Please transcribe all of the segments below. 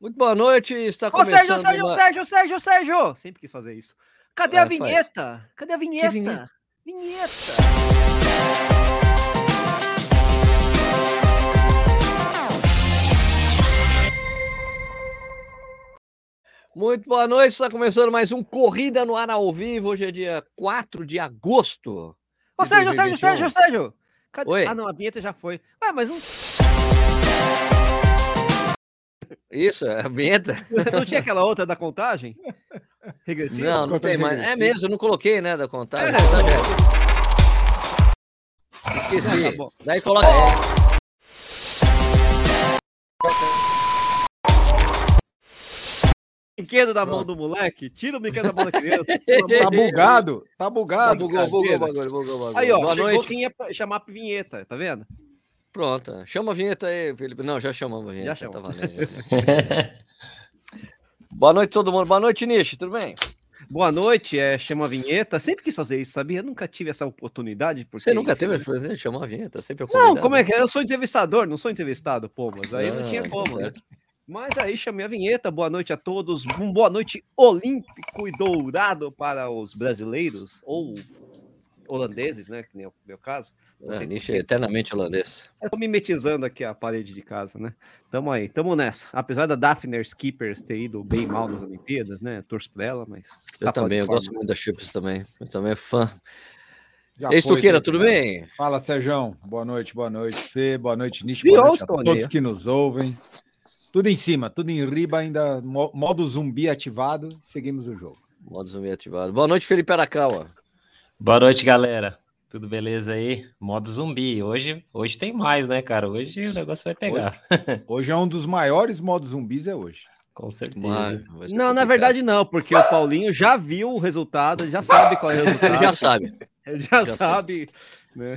Muito boa noite, está Ô, começando... Sérgio, Sérgio, uma- Sérgio, Sérgio, Sérgio! Sempre quis fazer isso. Cadê Vai, a vinheta? Cadê a vinheta? vinheta? vinheta? Muito boa noite, está começando mais um Corrida no Ar ao vivo. Hoje é dia 4 de agosto. Ô, de Sérgio, Sérgio, 2021. Sérgio, Sérgio! Cadê? Oi. Ah, não, a vinheta já foi. Ué, mas não, Isso, é a vinheta? não tinha aquela outra da contagem? Regressiva? Não, não tem mais. É mesmo, eu não coloquei, né, da contagem. É, é- Esqueci. Ah, tá bom. Daí coloca. é. Brinquedo da mão do moleque? Tira o brinquedo da mão da criança. Tá bugado, tá bugado. bugou, bugou o bagulho, bugou o bagulho. Aí, ó, Boa chegou noite. quem ia chamar vinheta, tá vendo? Pronto. Chama a vinheta aí, Felipe. Não, já chamamos a vinheta. Já tá valendo. Boa noite, todo mundo. Boa noite, Nishi. Tudo bem? Boa noite, é, chama a vinheta. Sempre quis fazer isso, sabia? Eu nunca tive essa oportunidade. Porque... Você nunca teve a oportunidade de chamar a vinheta? Sempre é Não, como é que é? Eu sou entrevistador, não sou entrevistado, pô, mas aí não Ah, tinha tá como, né? Mas aí chamei a vinheta. Boa noite a todos. Um boa noite olímpico e dourado para os brasileiros ou holandeses, né? Que nem é o meu caso. É, Nishi por é eternamente holandês. Eu tô mimetizando aqui a parede de casa, né? Tamo aí, tamo nessa. Apesar da Daphne Skippers ter ido bem mal nas Olimpíadas, né? Torço pra ela, mas. Eu tá também, eu forma. gosto muito da Chips também. Eu também é fã. Já Ex foi, Tuqueira, tá tudo bem? Fala, Sérgio. Boa noite, boa noite, Fê. Boa noite, Nish. Boa noite a todos né? que nos ouvem. Tudo em cima, tudo em riba, ainda mo- modo zumbi ativado. Seguimos o jogo. Modo zumbi ativado. Boa noite, Felipe Arakawa. Boa noite, galera. Tudo beleza aí? Modo zumbi. Hoje, hoje tem mais, né, cara? Hoje o negócio vai pegar. Hoje é um dos maiores modos zumbis, é hoje. Com certeza. Não, na complicado. verdade não, porque o Paulinho já viu o resultado, já sabe qual é o resultado. Ele já sabe. Ele já, já sabe, né?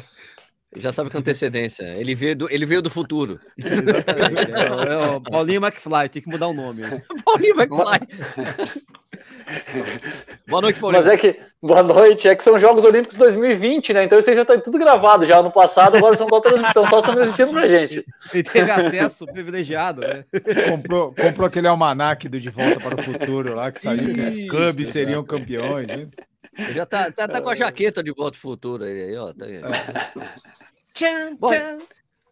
Já sabe com antecedência. Ele veio do, ele veio do futuro. Exatamente. É, o- é o Paulinho McFly, tem que mudar o nome. né? Paulinho falar. Boa noite, Paulinho. Mas é que, boa noite, é que são Jogos Olímpicos 2020, né? Então isso aí já tá tudo gravado já no passado, agora são só trans- estão só transmitindo pra gente. Ele teve acesso privilegiado, né? Comprou, comprou aquele almanac do De Volta para o Futuro lá, que saiu que os Isso, clubes seriam campeões. Ele já tá, tá, tá com a jaqueta de volta pro futuro aí, aí, ó. Tá aí. Tchan, Bom, tchan.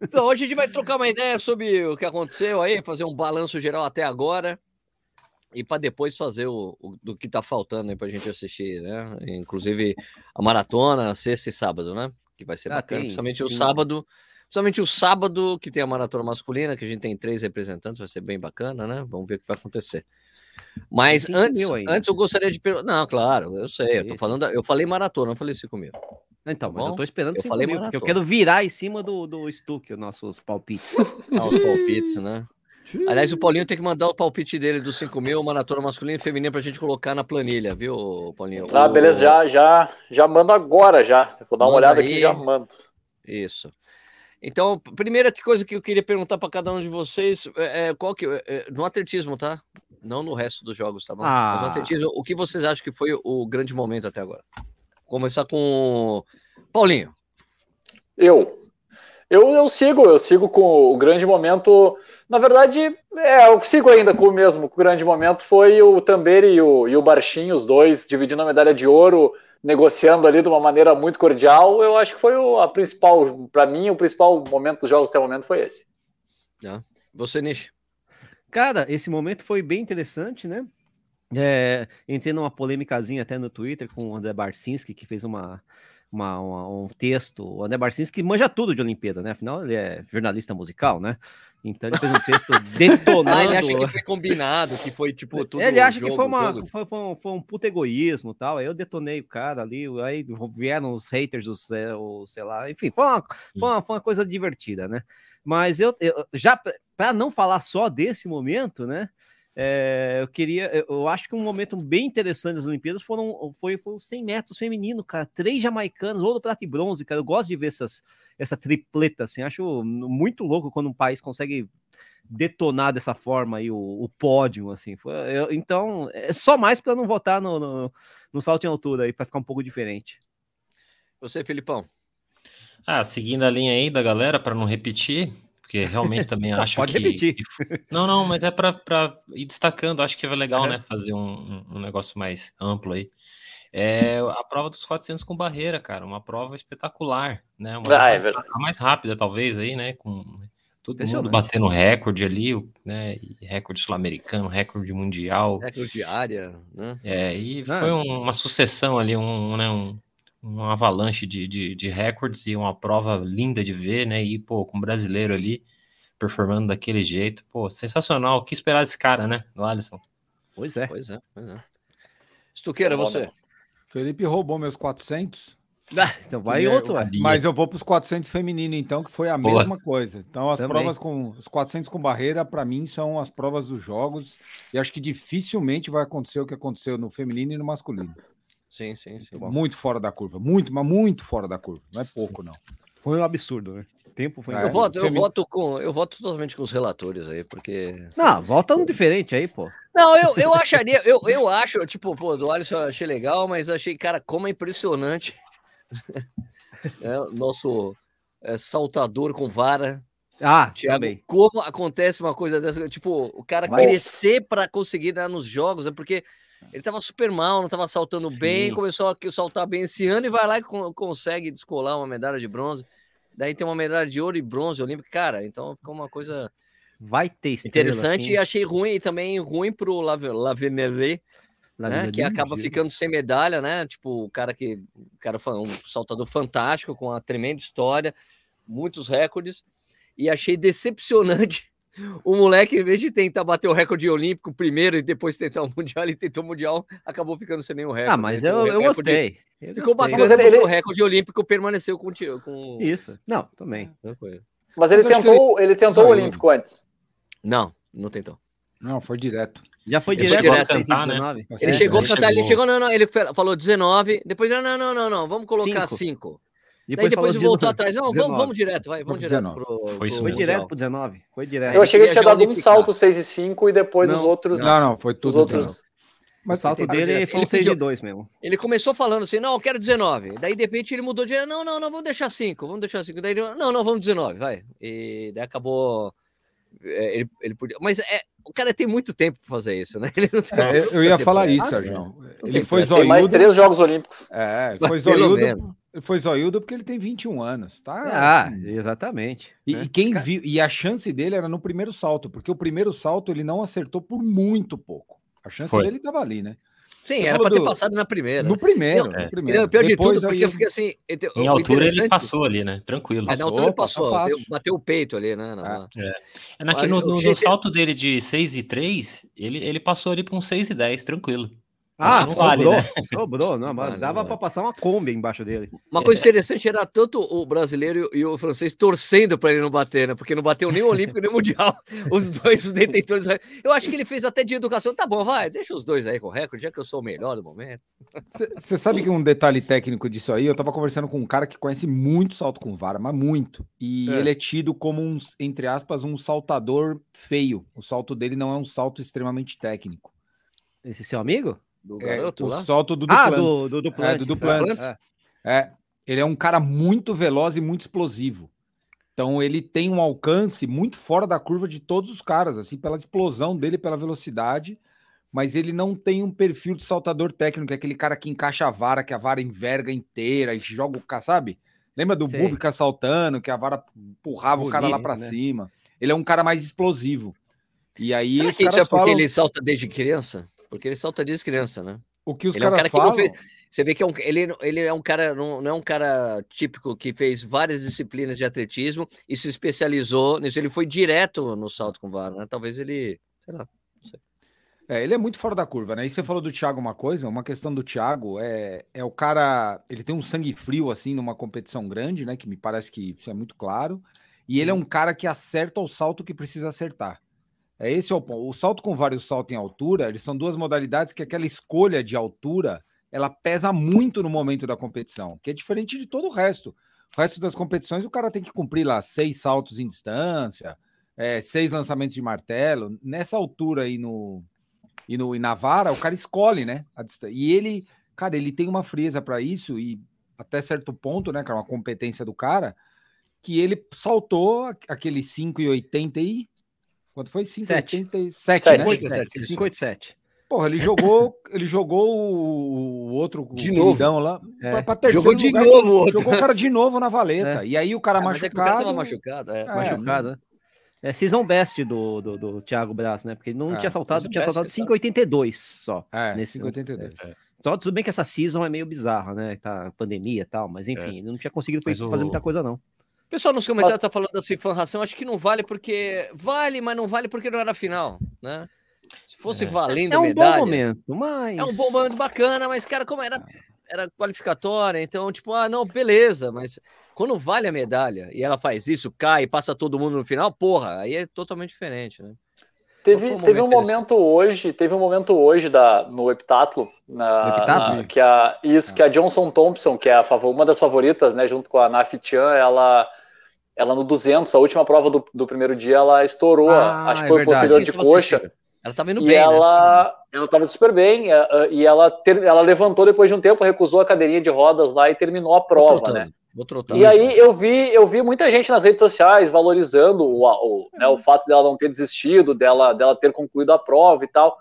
Então, hoje a gente vai trocar uma ideia sobre o que aconteceu aí, fazer um balanço geral até agora. E para depois fazer o, o- do que tá faltando aí pra gente assistir, né? Inclusive a maratona, sexta e sábado, né? Que vai ser Ah, bacana. tem, Principalmente o sim. sábado. Principalmente o sábado, que tem a maratona masculina, que a gente tem três representantes, vai ser bem bacana, né? Vamos ver o que vai acontecer. Mas antes, antes eu gostaria de perguntar. Não, claro, eu sei, eu tô falando. da- Eu falei maratona, não falei 5 mil. Então, mas bom? eu tô esperando Eu 5 falei mil, porque eu maratona. quero virar em cima do, do Stuck, os nossos palpites. Ah, os palpites, né? Aliás, o Paulinho tem que mandar o palpite dele dos 5 mil, maratona masculina e feminina, pra gente colocar na planilha, viu, Paulinho? Ah, O- beleza, já, já, já mando agora já. Vou dar uma Manda olhada aí. aqui e já mando. Isso. Então, primeira coisa que eu queria perguntar para cada um de vocês é, é, qual que é, é, no atletismo, tá? Não no resto dos jogos, tá bom? Mas no Ah. atletismo, o que vocês acham que foi o grande momento até agora? Começar com Paulinho. Eu. Eu, eu sigo, eu sigo com o grande momento. Na verdade, é, eu sigo ainda com o mesmo. Com o grande momento foi o Tamberi e o, e o Barchinho, os dois, dividindo a medalha de ouro, negociando ali de uma maneira muito cordial. Eu acho que foi o, a principal, para mim, o principal momento dos jogos até o momento foi esse. Você, Nish. Cara, esse momento foi bem interessante, né? É, entrei numa polêmicazinha até no Twitter com o André Barcinski, que fez uma, uma- uma- um texto. O André Barcinski manja tudo de Olimpíada, né? Afinal, ele é jornalista musical, né? Então ele fez um texto detonando. Ah, ele acha que foi combinado, que foi tipo tudo. Ele acha que jogo, foi, uma, foi, foi um, foi um puto egoísmo tal. Aí eu detonei o cara ali, aí vieram os haters, os, é, o, sei lá, enfim, foi uma, foi uma, foi uma coisa divertida, né? Mas eu, eu já para não falar só desse momento, né? É, eu queria, eu- acho que um momento bem interessante das Olimpíadas foram foi, foi os 100 metros feminino, cara, três jamaicanos, ouro, prata e bronze, cara. Eu gosto de ver essas, essa tripleta, assim, acho muito louco quando um país consegue detonar dessa forma aí o, o pódio, assim. Foi, eu- então, é só mais para não votar no, no, no salto em altura aí, para ficar um pouco diferente. Você, Filipão. Ah, seguindo a linha aí da galera, para não repetir, porque realmente também acho Pode que. repetir. Não, não, mas é para ir destacando, acho que é legal, né? Fazer um, um- negócio mais amplo aí. É a prova dos 400 com barreira, cara, uma prova espetacular, né? Uma Ah, é mais- verdade. a mais rápida, talvez, aí, né? Com todo mundo batendo recorde ali, o- né? Recorde sul-americano, recorde mundial. Recorde diária, né? É, e Ah. foi um- uma sucessão ali, um, né, um, um avalanche de, de, de recordes e uma prova linda de ver, né? E, pô, com o brasileiro ali performando daquele jeito, pô, sensacional. O que esperar desse cara, né? Do Alisson. Pois é. Pois é, pois é. Estuqueira, você. né? Felipe roubou meus 400. Ah, então vai E é- outro, ué. Sabia. Mas eu vou para os 400 feminino, então, que foi a Boa. mesma coisa. Então, as Também. provas com os 400 com barreira, para mim, são as provas dos jogos. E acho que dificilmente vai acontecer o que aconteceu no feminino e no masculino. Sim, sim, sim. Muito fora da curva. Muito, mas muito fora da curva. Não é pouco, não. Foi um absurdo, né? O tempo foi. É, Eu voto, eu voto com, eu voto totalmente com os relatores aí, porque Não, volta um diferente aí, pô. Não, eu, eu acharia, eu, eu acho, tipo, pô, do Alisson eu achei legal, mas achei, cara, como é impressionante é, o nosso é, saltador com vara, Ah, Thiago, também. como acontece uma coisa dessa, tipo, o cara Vai. crescer para conseguir dar nos jogos, é porque ele tava super mal, não tava saltando bem, Sim. começou a saltar bem esse ano e vai lá e con- consegue descolar uma medalha de bronze. Daí tem uma medalha de ouro e bronze olímpico, cara, então ficou uma coisa Vai ter estrela, interessante assim. e achei ruim e também ruim pro Laveneve, Lá né? Que acaba ficando sem medalha, né? Tipo, o cara que. O cara foi um saltador fantástico, com uma tremenda história, muitos recordes. E achei decepcionante o moleque, em vez de tentar bater o recorde olímpico primeiro e depois tentar o Mundial, ele tentou o Mundial, acabou ficando sem nenhum recorde. Ah, mas né? eu, eu gostei. Eu Ficou gostei. bacana, Mas ele- ele- o recorde olímpico permaneceu com. com... Isso. Não, também. Tranquilo. Mas ele tentou, ele tentou o. Olímpico antes. Não, não tentou. Não, foi direto. Já foi Ele direto chegou para a 6 e tentar, né? 19. Ele É, chegou a ele cantar, ele chegou. não, não, ele falou 19, depois, não, não, não, não, não, vamos colocar Cinco. 5. Depois, Daí depois voltou atrás. Não, vamos, 19. vamos direto, vai, vamos direto 19. pro. Foi pro isso Foi direto pro 19. Foi direto. Eu achei que ele tinha dado um salto 6 e 5 e depois os Não, outros. Não, não, foi Os tudo. outros. dentro. o Mas salto Ele- dele ele foi um 6 pediu- e 2 mesmo. Ele começou falando assim: não, eu quero 19. Daí, de repente, ele mudou de. Não, não, não, vamos deixar 5, vamos deixar 5. Daí ele, não, não, vamos 19, vai. E daí acabou. é, Ele, ele podia. Mas é, o cara tem muito tempo para fazer isso, né? Ele não tem É, eu- ia falar isso, Ah, Sérgio. Ele foi pressa. Tem mais zoiudo. três Jogos Olímpicos. É, Mas foi zoiudo. Foi zoiudo porque ele tem 21 anos, tá? Ah, exatamente. E, né? e quem viu, e a chance dele era no primeiro salto, porque o primeiro salto ele não acertou por muito pouco. A chance Foi. dele estava ali, né? Sim, Você era para ter do- passado na primeira. No primeiro, Não, no E primeiro. pior de Depois tudo, porque aí- eu fiquei assim. Em altura ele passou ali, né? Tranquilo. É, na Passou, altura ele passou, fácil. deu- bateu o peito ali, né? na-. É que Olha, no, no- no salto dele de 6 e 3, ele, ele passou ali para um 6 e 10, tranquilo. Ah, não vale, sobrou. né? Sobrou. Não, mas Vale, dava para passar uma Kombi embaixo dele. Uma coisa interessante era tanto o brasileiro e o francês torcendo para ele não bater, né? Porque não bateu nem o Olímpico nem o Mundial. Os dois, os detentores. Eu acho que ele fez até de educação. Tá bom, vai, deixa os dois aí com o recorde, já que eu sou o melhor do momento. Você sabe que um detalhe técnico disso aí, eu tava conversando com um cara que conhece muito salto com vara, mas muito. E É. ele é tido como um, entre aspas, um saltador feio. O salto dele não é um salto extremamente técnico. Esse seu amigo? Do É, garoto o lá. salto do ah, Duplantis. do, do Duplantis. É, do Duplantis. É. É, ele é um cara muito veloz e muito explosivo. Então ele tem um alcance muito fora da curva de todos os caras, assim, pela explosão dele, pela velocidade, mas ele não tem um perfil de saltador técnico, é aquele cara que encaixa a vara, que a vara enverga inteira e joga o cara, sabe? Lembra do. Bubica saltando, que a vara empurrava o cara lá pra né? cima? Ele é um cara mais explosivo. E aí Será que isso é porque falam, ele salta desde criança? Porque ele salta desde criança, né? o que os ele é um caras cara não falam... fez- Você vê que é um, ele, ele é um cara, não, não é um cara típico que fez várias disciplinas de atletismo e se especializou nisso. Ele foi direto no salto com vara, né? Talvez ele, sei lá. É, ele é muito fora da curva, né? E você falou do Thiago uma coisa, uma questão do Thiago é, é o cara, ele tem um sangue frio assim numa competição grande, né? Que me parece que isso é muito claro. E ele é um cara que acerta o salto que precisa acertar. É esse é o ponto. O salto com vários salto em altura, eles são duas modalidades que aquela escolha de altura, ela pesa muito no momento da competição, que é diferente de todo o resto. O resto das competições, o cara tem que cumprir lá seis saltos em distância, é, seis lançamentos de martelo. Nessa altura aí no, e, no, e na vara, o cara escolhe, né? E ele, cara, ele tem uma frieza para isso e até certo ponto, né, cara, uma competência do cara. que ele saltou aquele 5,80 e. Quanto foi? 5,87, Sete. né? 587. 587. Porra, ele jogou, ele jogou o, outro o De novo. lá É. pra, pra terceiro Jogou de lugar. novo outro. Jogou o cara de novo na valeta. E aí o cara Ah, mas é que o machucado. cara tava machucado. É. É, machucado, né? É season best do, do, do Thiago Braz, né? Porque não É, tinha saltado, tinha saltado exato. 5,82 só. É, Nesse- 5,82. Só tudo bem que essa season é meio bizarra, né? Tá pandemia e tal, mas enfim, não tinha conseguido fazer o- muita coisa, não. Pessoal nos comentários tá falando assim, fan ração, acho que não vale porque. Vale, mas não vale porque não era final, né? Se fosse É. valendo É um medalha. bom momento, mas. É um bom momento bacana, mas, cara, como era, era qualificatória, então, tipo, ah, não, beleza, mas quando vale a medalha e ela faz isso, cai, passa todo mundo no final, porra, aí é totalmente diferente, né? Teve, um teve um momento momento hoje, teve um momento hoje da, no heptatlo, na, No heptatlo? na- que a, isso, que a Johnson Thompson, que é a uma das favoritas, né, junto com a Nafi Chan, ela, ela no 200, a última prova do, do primeiro dia, ela estourou, Ah, acho que é foi verdade. posterior de coxa. Ela tava indo e bem, né? ela, ela tava super bem, eh, eh, e ela, ter- ela levantou depois de um tempo, recusou a cadeirinha de rodas lá e terminou a Vou prova, trotando, né? Vou trotando. E aí eu vi, eu vi muita gente nas redes sociais valorizando o, o, né, o fato dela não ter desistido, dela, dela ter concluído a prova e tal.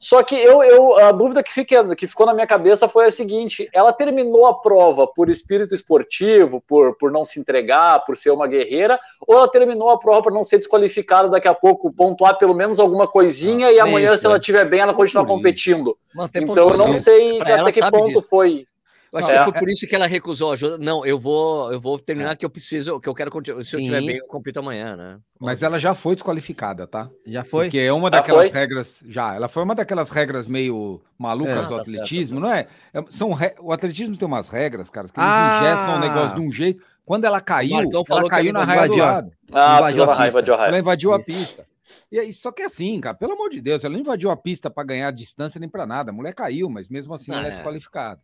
Só que eu, eu a dúvida que, fica, que ficou na minha cabeça foi a seguinte: ela terminou a prova por espírito esportivo, por, por não se entregar, por ser uma guerreira, ou ela terminou a prova por não ser desqualificada daqui a pouco, pontuar pelo menos alguma coisinha e é amanhã, isso, se ela é. estiver bem, ela continuar competindo. Manter Então eu não sei até que ponto disso. foi. Eu acho É. que foi por isso que ela recusou a ajuda. Não, eu vou, eu vou terminar que eu preciso, que eu quero continuar. Se eu Sim. estiver bem, eu compito amanhã, né? Mas ela já foi desqualificada, tá? Já foi? Porque é uma Já daquelas foi? regras. Já, ela foi uma daquelas regras meio malucas É. do Ah, tá atletismo, não é? É- São re- O atletismo tem umas regras, cara, que eles Ah! ingessam o negócio de um jeito. Quando ela caiu, Marcão ela falou que caiu ela na raia do lado. Ah, Invadiu a raiva, invadiu a raiva. Ela invadiu a Isso. pista. E aí, só que assim, cara, pelo amor de Deus, ela não invadiu a pista para ganhar distância nem para nada. A mulher caiu, mas mesmo assim ela é É. desqualificada.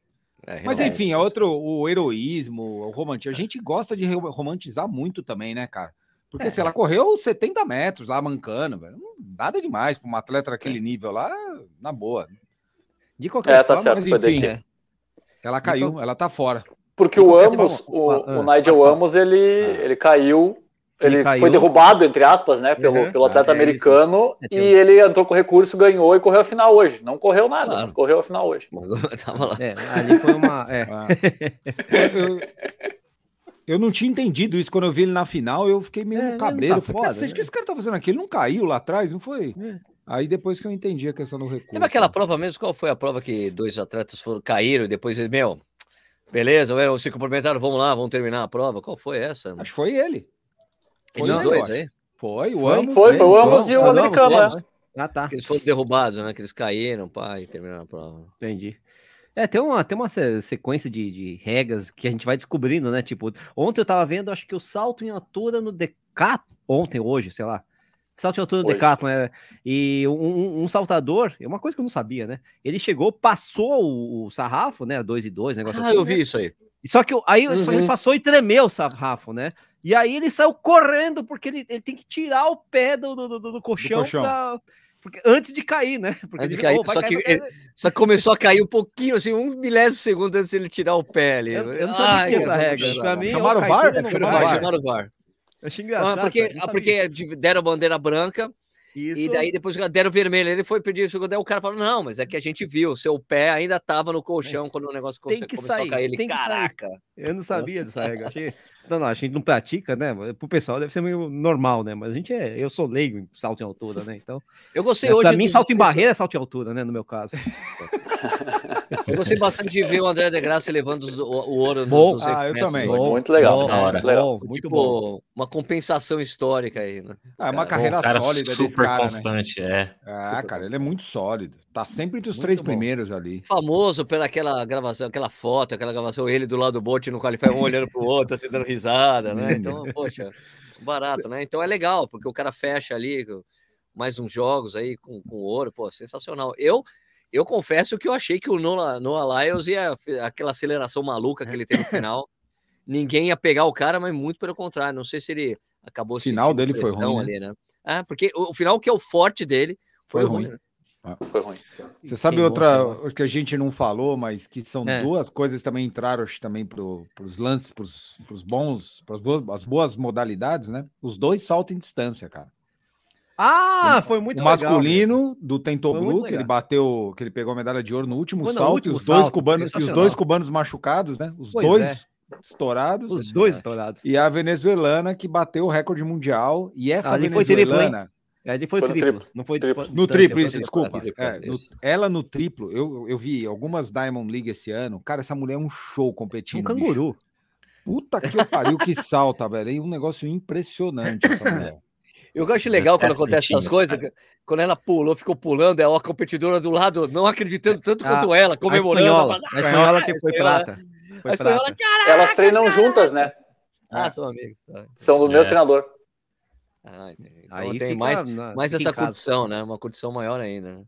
É, Mas enfim, é outro, o heroísmo, o romantismo. A gente gosta de ro- romantizar muito também, né, cara? Porque É. se ela correu 70 metros lá mancando, velho, nada demais para uma atleta daquele nível lá, na boa. De qualquer É, tá forma, certo, mas enfim, é. ela caiu, ela tá fora. Porque o Amos, forma, o, ah, o pode Nigel. Amos, ele, ele caiu, Ele caiu. foi derrubado, entre aspas, né, pelo, Uhum. pelo atleta Ah, é americano, É, e tem ele entrou com recurso, ganhou e correu a final hoje. Não correu nada, Claro. mas correu a final hoje. Tava lá. É, ali foi uma. É. Ah. eu, eu não tinha entendido isso. Quando eu vi ele na final, eu fiquei meio É, cabreiro. tá Eu falei, foda, "Cacete, o né?" que esse cara tá fazendo aqui? Ele não caiu lá atrás, não foi? É. Aí depois que eu entendi a questão do recurso. Teve aquela prova mesmo? Qual foi a prova que dois atletas foram, caíram e depois meu, beleza, se cumprimentaram, vamos lá, vamos terminar a prova. Qual foi essa? Acho que foi ele. Foi ele, dois eu aí? Foi, o? Amos. Foi, foi o Amos e o Ah, americano, Amos, né? Ah, tá. Que eles foram derrubados, né? Que eles caíram, pá, e terminaram a prova. Entendi. É, tem uma, tem uma se- sequência de, de regras que a gente vai descobrindo, né? Tipo, ontem eu tava vendo, acho que o salto em altura no Decathlon, ontem, hoje, sei lá. Salto em altura no Hoje. Decathlon, é, e um, um- saltador, é uma coisa que eu não sabia, né? Ele chegou, passou o, o sarrafo, né? 2 e 2, negócio Ah, assim. eu né? vi isso aí. Só que aí só ele Uhum. passou e tremeu o sarrafo, né? E aí ele saiu correndo, porque ele, ele tem que tirar o pé do, do, do- do colchão, colchão. pra- porque, antes de cair, né? Porque Antes de ele- cair, oh, só cair, que cair. Só que começou a cair um pouquinho, assim, um milésimo de segundo antes de ele tirar o pé ali. Eu, eu não sabia que tinha essa regra. Pra mim, Chamaram o VAR? chamaram o VAR. Achei Ah, engraçado. porque, cara, não ah, porque deram a bandeira branca Isso, e daí depois deram vermelho. Ele foi pedir, daí o cara falou: Não, mas é que a gente viu, seu pé ainda tava no colchão quando o negócio Tem come- que começou sair, a cair. Ele, tem que sair. caraca. eu não sabia dessa regra. Achei... Não, não, a gente não pratica, né? Pro pessoal deve ser meio normal, né? Mas a gente é. Eu sou leigo em salto em altura, né? Então, Eu gostei é, hoje. pra mim, salto em barreira é salto em altura, né? No meu caso. Eu gostei bastante de ver o André de Graça levando o, o ouro nos Bom. 200 Ah, eu também. Bom, Muito legal, bom, muito legal. bom, muito tipo, bom. Uma compensação histórica aí, né? Ah, é uma Cara, carreira cara sólida desse super cara, né? constante, é. Ah, cara, ele é muito sólido. Tá sempre entre os Muito três bom. primeiros ali. Famoso pela aquela gravação, aquela foto, aquela gravação, ele do lado do bote no Qualify, um olhando pro outro, assim, dando risada, né? Então, poxa, barato, né? Então é legal, porque o cara fecha ali mais uns jogos aí com, com ouro, pô, sensacional. Eu, eu confesso que eu achei que o Noah, Noah Lyles ia, aquela aceleração maluca que ele teve no final, ninguém ia pegar o cara, mas muito pelo contrário, não sei se ele acabou O final dele foi ruim, né? ali, né? Ah, porque o, o final que é o forte dele foi, Foi ruim, ruim. né? Foi ruim. Você sabe Queimou, outra que a gente não falou, mas que são É. duas coisas que também entraram também para os lances, para os bons, para as boas modalidades, né? Os dois saltam em distância, cara. Ah, foi muito o legal. masculino do Tento Foi muito Blue, que ele legal. bateu, que ele pegou a medalha de ouro no último Foi no salto, último e os dois salto, cubanos, e os dois cubanos machucados, né? Os Pois dois é. Estourados. Os dois estourados. E a venezuelana que bateu o recorde mundial. E essa Ali foi venezuelana. Ele foi, Foi triplo, triplo. não foi Triplo. No triplo, foi isso, desculpa. É, no- ela no triplo, eu, eu vi algumas Diamond League esse ano. Cara, essa mulher é um show Um competindo. canguru. bicho. Puta que eu pariu, que salta, velho. É um negócio impressionante essa mulher. Eu acho legal quando 17 acontece essas centímetros, coisas, quando ela pulou, ficou pulando, é a competidora do lado não acreditando tanto A- quanto ela, A comemorando. espanhola, mas- a espanhola que a foi espanhola- prata. a Foi espanhola, prata. Elas treinam juntas, né? Ah, são amigos. Tá. São do mesmo É. treinador. Ah, então Aí tem fica mais, na- mais essa curtição, né? Uma curtição maior ainda. Né?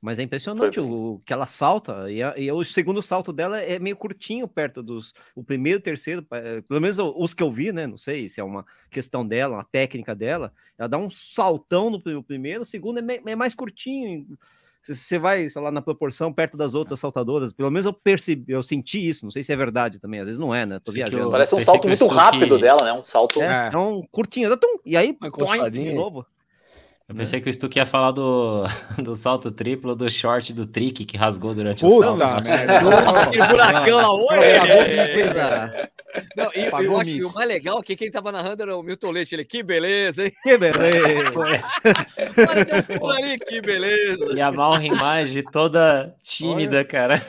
Mas é impressionante Foi o que ela salta. E, a- e o segundo salto dela é meio curtinho perto dos. O primeiro, o terceiro, eh, pelo menos os que eu vi, né? Não sei se é uma questão dela, uma técnica dela. Ela dá um saltão no pri- primeiro, o segundo é, me- é mais curtinho. Se você vai, sei lá, na proporção perto das outras saltadoras, pelo menos eu percebi, eu senti isso. Não sei se é verdade também, às vezes não é, né? Tô viajando. eu- Parece um salto o muito rápido dela, né? Um salto. É, É. é um curtinho, tum, e aí, põe, de novo. Eu pensei que o Stuck ia falar do, do salto triplo, do short, do trick que rasgou durante o Puta salto. merda. Nossa, aquele buracão lá, oi! Não, e Pagou eu acho que o mais legal é que quem tava narrando era o Milton Leite. Ele, que beleza, hein? Que beleza! Olha, ali, que beleza. E a Mal imagem toda tímida, cara.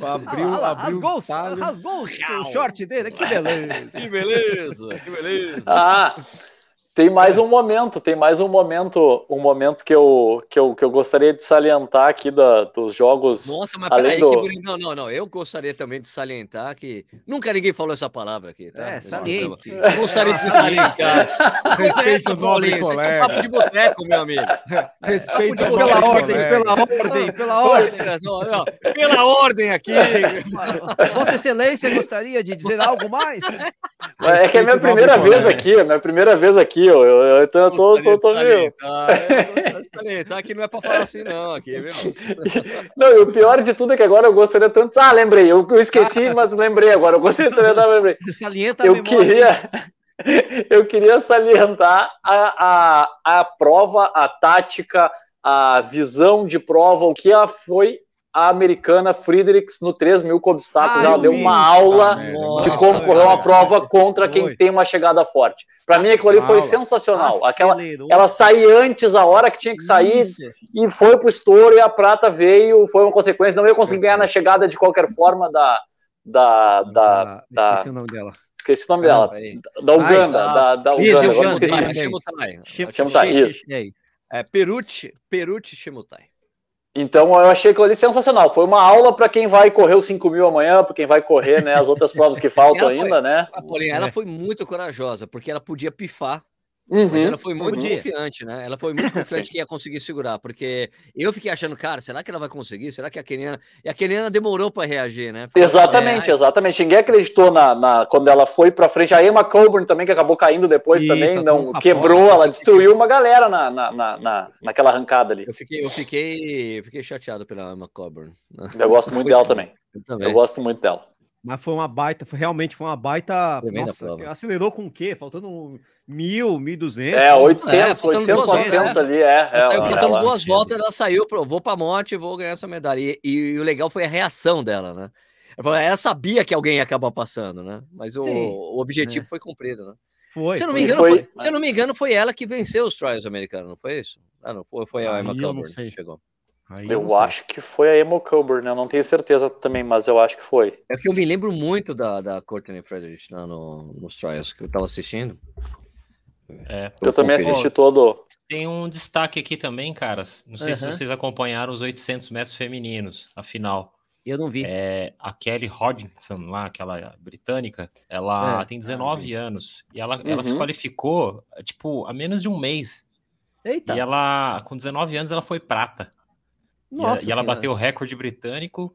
Abriu, Ah, lá, abriu rasgou, o rasgou o o short dele, que beleza! Que beleza, que beleza. Ah, tem mais um momento, tem mais um momento, um momento que eu, que eu, que eu gostaria de salientar aqui da, dos jogos. Nossa, mas Além peraí, do- que bonito. Não, não, não. Eu gostaria também de salientar que nunca ninguém falou essa palavra aqui, tá? É, saliente. Eu gostaria de salientar. É Respeito essa, o nobre aqui é um colega. papo de boteco, meu amigo. Respeito Pela o Pela nobre ordem, colega. pela ordem, pela ordem. Não, não, Pela ordem aqui. Vossa Excelência gostaria de dizer algo mais? É que é a minha primeira vez colega. aqui, é a minha primeira vez aqui, ó. Eu, eu, então eu tô, tô, tô meio. gostaria de salientar que não é pra falar assim, não, aqui, viu? Não, e o pior de tudo é que agora eu gostaria tanto. Ah, lembrei, eu, eu esqueci, mas lembrei agora. Eu gostaria de salientar, mas lembrei. Salienta Eu memória. queria. Eu queria salientar a, a, a prova, a tática, a visão de prova, o que ela foi a americana Friedrichs no 3 mil com obstáculos. Ah, ela eu deu vi. uma aula Ah, merda. de Nossa, como correr uma cara. prova contra quem Foi. tem uma chegada forte. Para mim, aquilo ali foi sensacional. Aquela, ela sair antes a hora que tinha que sair Isso. e foi pro estouro e a prata veio, foi uma consequência. Não ia conseguir ganhar na chegada de qualquer forma da. Da, da, Ah, da- Esqueci o nome dela. esqueci o nome dela, Aí. da Uganda, Ai, tá. da, da Uganda, deu agora esqueci. isso. Shimutai. Isso. E? É Perucci, Perucci Shimutai. Então eu achei aquilo ali sensacional. Foi uma aula para quem vai correr os 5 mil amanhã, para quem vai correr né, as outras provas que faltam Ela foi- ainda, né? A Paulinha, ela foi muito corajosa, porque ela podia pifar, Uhum. mas ela foi muito Podia. confiante, né? Ela foi muito confiante que ia conseguir segurar, porque eu fiquei achando, cara, será que ela vai conseguir? Será que a Keniana... E a Keniana demorou para reagir, né? Exatamente, "É, exatamente. Ninguém acreditou na, na- quando ela foi para frente. A Emma Coburn também, que acabou caindo depois Isso, também, não quebrou, porta, ela destruiu uma galera na, na, na, na- naquela arrancada ali. Eu fiquei, eu fiquei, eu fiquei chateado pela Emma Coburn. Eu gosto muito dela também. Eu também. Eu gosto muito dela. Mas foi uma baita, foi, realmente foi uma baita. Tremenda Nossa, prova. acelerou com o quê? Faltando mil, mil duzentos? É, 800, É, faltando 800, duas horas, 900 né? ali, é. Ela saiu ela- faltando ela- duas voltas, ela saiu, pro, vou pra morte e vou ganhar essa medalha. E, e o legal foi a reação dela, né? Ela, falou, ela sabia que alguém ia acabar passando, né? Mas o, Sim, o objetivo é. foi cumprido, né? Foi. se, eu não me engano, Foi- foi, se eu não me engano, foi ela que venceu os trials americanos, não foi isso? Ah, não, foi, foi a Emma sei. que chegou. Aí Eu sei. acho que foi a Emo Coburn, né? Eu não tenho certeza também, mas eu acho que foi. É que eu me lembro muito da, da Courtney Frederich lá no, nos trials que eu tava assistindo. É. Eu também conferi. assisti todo. Tem um destaque aqui também, caras. Não sei se Aham. vocês acompanharam os 800 metros femininos, a final. Eu não vi. É, a Kelly Hodgson, lá, aquela britânica, ela É. tem 19 anos e ela, ela se Uhum. qualificou, tipo, há menos de um mês. Eita. E ela, com 19 anos, ela foi prata. E Nossa e, ela bateu o recorde britânico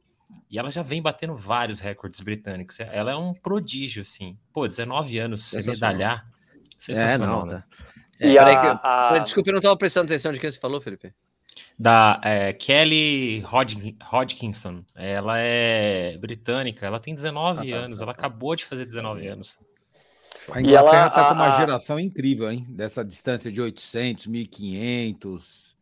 e ela já vem batendo vários recordes britânicos. Ela é um prodígio, assim. Pô, 19 anos, se Sensacional. medalhar. É, Sensacional, não. né? tá. E peraí a, que- a- Desculpa, eu não tava prestando atenção de quem você falou, Felipe. Da é, Kelly Hodg Hodgkinson. Ela é britânica, ela tem 19 Ah, tá, anos, tá, ela tá. acabou de fazer 19 anos. A E Inglaterra ela- tá com uma geração incrível, hein? Dessa distância de 800, 1500.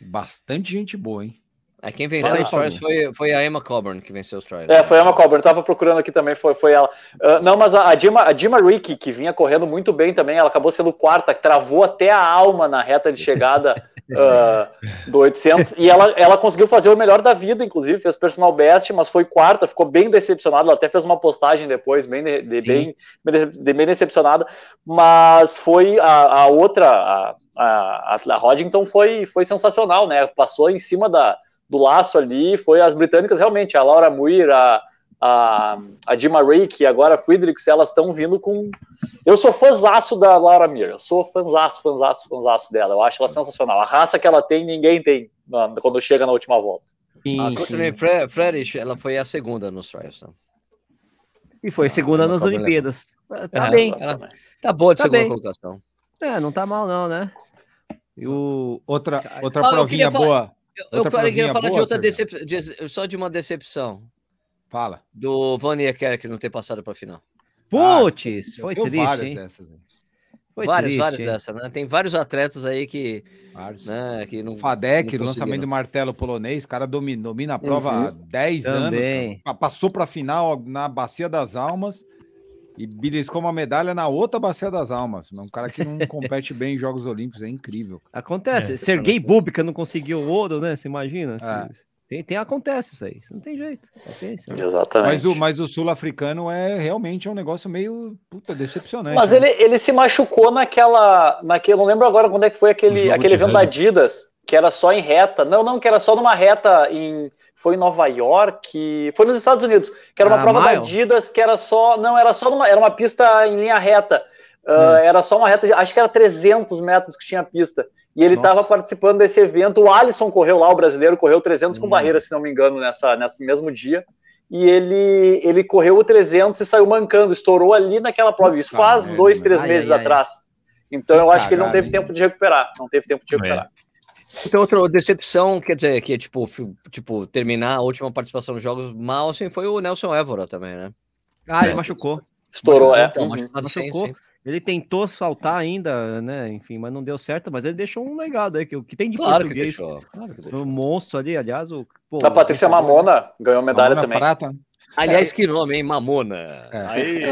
Bastante gente boa, hein? É, quem venceu os trials foi, foi a Emma Coburn que venceu os trials. É, foi a Emma Coburn, tava procurando aqui também, foi, foi ela. Ah, não, mas a, a Dima, a Dima Ricky, que vinha correndo muito bem também, ela acabou sendo quarta, travou até a alma na reta de chegada ah, do 800, e ela, ela conseguiu fazer o melhor da vida, inclusive, fez personal best, mas foi quarta, ficou bem decepcionada, ela até fez uma postagem depois, bem, de, de- bem, de- bem decepcionada, mas foi a, a outra, a, a, a Hodgington foi, foi sensacional, né, passou em cima da do laço ali, foi as britânicas realmente, a Laura Muir, a, a, a Dima Rake e agora a Friedrichs, elas estão vindo com. Eu sou fãzaço da Laura Muir, eu sou fãzaço, fãzaço, fãzaço dela, eu acho ela sensacional. A raça que ela tem, ninguém tem quando chega na última volta. Sim, A sim. Courtney Fre- ela foi a segunda nos trials. Tá, E foi segunda Emma nas Coburn Olimpíadas. Tá É, bem. ela- tá boa de Tá segunda bem. colocação. É, não tá mal não, né? E o... Outra, outra Ah, provinha boa. Eu, eu queria falar de outra decepção, só de uma decepção. Fala. Do Van Niekerk não ter passado para a final. Putz, foi Deu triste, várias hein? dessas, hein? Foi vários, triste, vários hein? dessa, né? Tem vários atletas aí que, Vários. né, que não. Fadec, não lançamento do martelo polonês, o cara domina, domina a prova há 10 Também. anos. Passou para a final na Bacia das Almas e beliscou uma medalha na outra Bacia das Almas. É um cara que não compete bem em Jogos Olímpicos, é incrível. Acontece. É, Sergei Bubka não conseguiu ouro, né? Você imagina? É. Tem, tem, acontece isso aí. Isso não tem jeito. Paciência. né? Exatamente. Mas o, mas o sul-africano é realmente um negócio meio puta, decepcionante. Mas né? ele, ele se machucou naquela, naquele, não lembro agora quando é que foi aquele, aquele evento da. Adidas, que era só em reta. Não, não, que era só numa reta em, foi em Nova York, foi nos Estados Unidos, que era uma Ah, prova da mile? Adidas que era só, não, era só numa, era uma pista em linha reta. Ah, Era só uma reta, de- acho que era 300 metros que tinha a pista. E ele estava participando desse evento. O Alisson correu lá, o brasileiro correu 300 com Hum. barreira, se não me engano, nessa, nesse mesmo dia. E ele, ele correu o 300 e saiu mancando, estourou ali naquela prova. Isso faz dois, três Ai, meses ai, atrás. Então eu acho que ele não teve tempo de recuperar. Não teve tempo de É. recuperar. Tem outra decepção, quer dizer, que é tipo, tipo, terminar a última participação nos jogos mal, assim, foi o Nelson Évora também, né? Ah, ele É. machucou. Estourou, é. Então, Uhum. machucado, sim, Machucou. sim. Ele tentou saltar ainda, né? Enfim, mas não deu certo. Mas ele deixou um legado aí, que o que tem de Claro que português. deixou. Claro que deixou. Um monstro ali, aliás, o. Pô, A Patrícia Mamona ganhou medalha Mamona também. Prata? Aliás, que nome, hein? Mamona. É. Aí.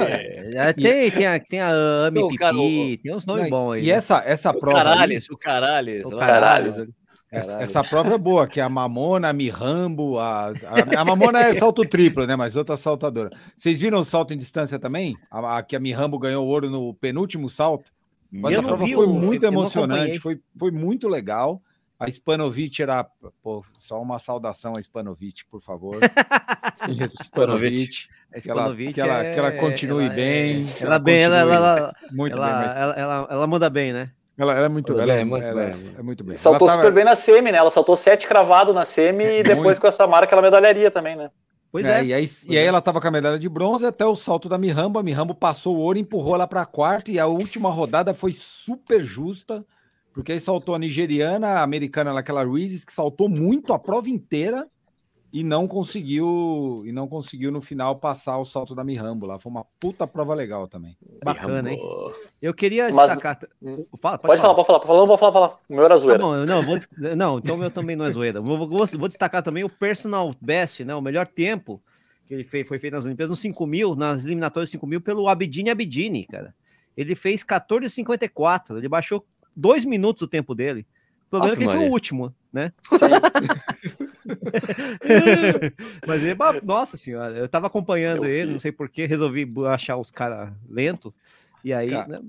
É, tem, tem a, tem a Ami Pipi, cara, o- tem uns nomes Não, bons aí. E né? essa, essa O prova. aí- Caralhos, o Caralhos. O lá. caralho. Essa, essa prova é boa, que é a Mamona, a Mirambo, a, a, a Mamona é salto triplo, né? Mas outra saltadora. Vocês viram o salto em distância também? A, a- que a Mirambo ganhou ouro no penúltimo salto? Mas Eu a prova vi foi muito emocionante, foi, foi muito legal. A Spanovic era. Pô, só uma saudação a Spanovic, por favor. Spanovic. A Que ela, Spanovic que ela, é- que ela continue ela é- bem. que Ela, bem, ela, ela, ela, muito ela, bem. mas ela, ela, ela manda bem, né? ela, ela é muito, ela é, bem, muito ela é- bem. é muito bem. Saltou Ela tava- super bem na semi, né? Ela saltou sete cravado na semi e depois Muito. com essa marca ela medalharia também, né? Pois É, é. E aí, e aí ela tava com a medalha de bronze até o salto da Mirambo. A Mirambo passou o ouro, empurrou ela para quarto e a última rodada foi super justa, porque aí saltou a nigeriana, a americana, aquela Ruiz, que saltou muito a prova inteira e não conseguiu e não conseguiu no final passar o salto da Mirambo lá. Foi uma puta prova legal também. Bacana, hein? Eu queria Mas- destacar. Fala, Pode falar, pode falar. Pode falar, não vou falar, falar. O meu era Tá zoeira. bom, eu não, vou, des- não, então o meu também não é zoeira. Vou, vou, vou destacar também o personal best, né? O melhor tempo que ele fez, foi feito nas Olimpíadas, no 5 mil, nas eliminatórias 5 mil, pelo Abidine Abidine, cara. Ele fez 14,54. Ele baixou dois minutos o tempo dele. O problema é que ele foi o último, né? Mas ele, nossa senhora, eu tava acompanhando Eu ele, vi. não sei porquê, resolvi achar os caras lento. E aí, Cara. né,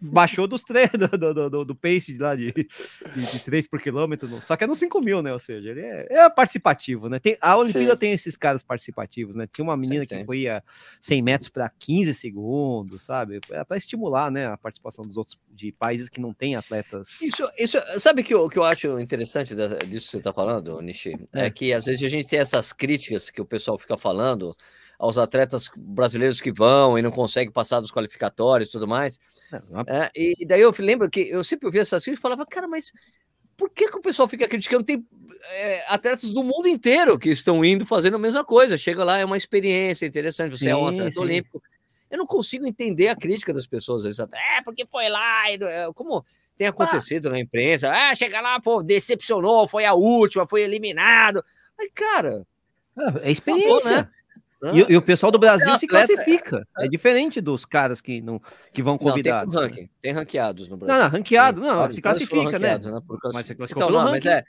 baixou dos três do, do, do, do pace lá de, de, de 3 por quilômetro, só que é no 5 mil, né? Ou seja, ele é, é participativo, né? Tem, a Olimpíada Sim. tem esses caras participativos, né? Tinha uma menina Sempre que foi a 100 metros para 15 segundos, sabe? É para estimular, né? A participação dos outros de países que não têm atletas. Isso, isso, sabe que o que eu acho interessante disso que você está falando, Nishi? É. É. que às vezes a gente tem essas críticas que o pessoal fica falando aos atletas brasileiros que vão e não conseguem passar dos qualificatórios e tudo mais. Não, É, e daí eu lembro que eu sempre ouvia essas críticas e falava, cara, mas por que, que o pessoal fica criticando? Tem é, atletas do mundo inteiro que estão indo fazendo a mesma coisa. Chega lá, é uma experiência interessante. Você sim, é um atleta sim. olímpico. Eu não consigo entender a crítica das pessoas. Eles é, porque foi lá. E, é, como tem ah. acontecido ah. na imprensa. Ah, chega lá, pô, decepcionou, foi a última, foi eliminado. Aí, cara. É experiência. Favor, né? E, e, o pessoal do Brasil se classifica. É, é, diferente dos caras que não que vão convidados. Não, tem, ranking, tem, ranqueados no Brasil. Não, não ranqueado, não, se classifica, né? né? Mas você classificou então, não, mas é.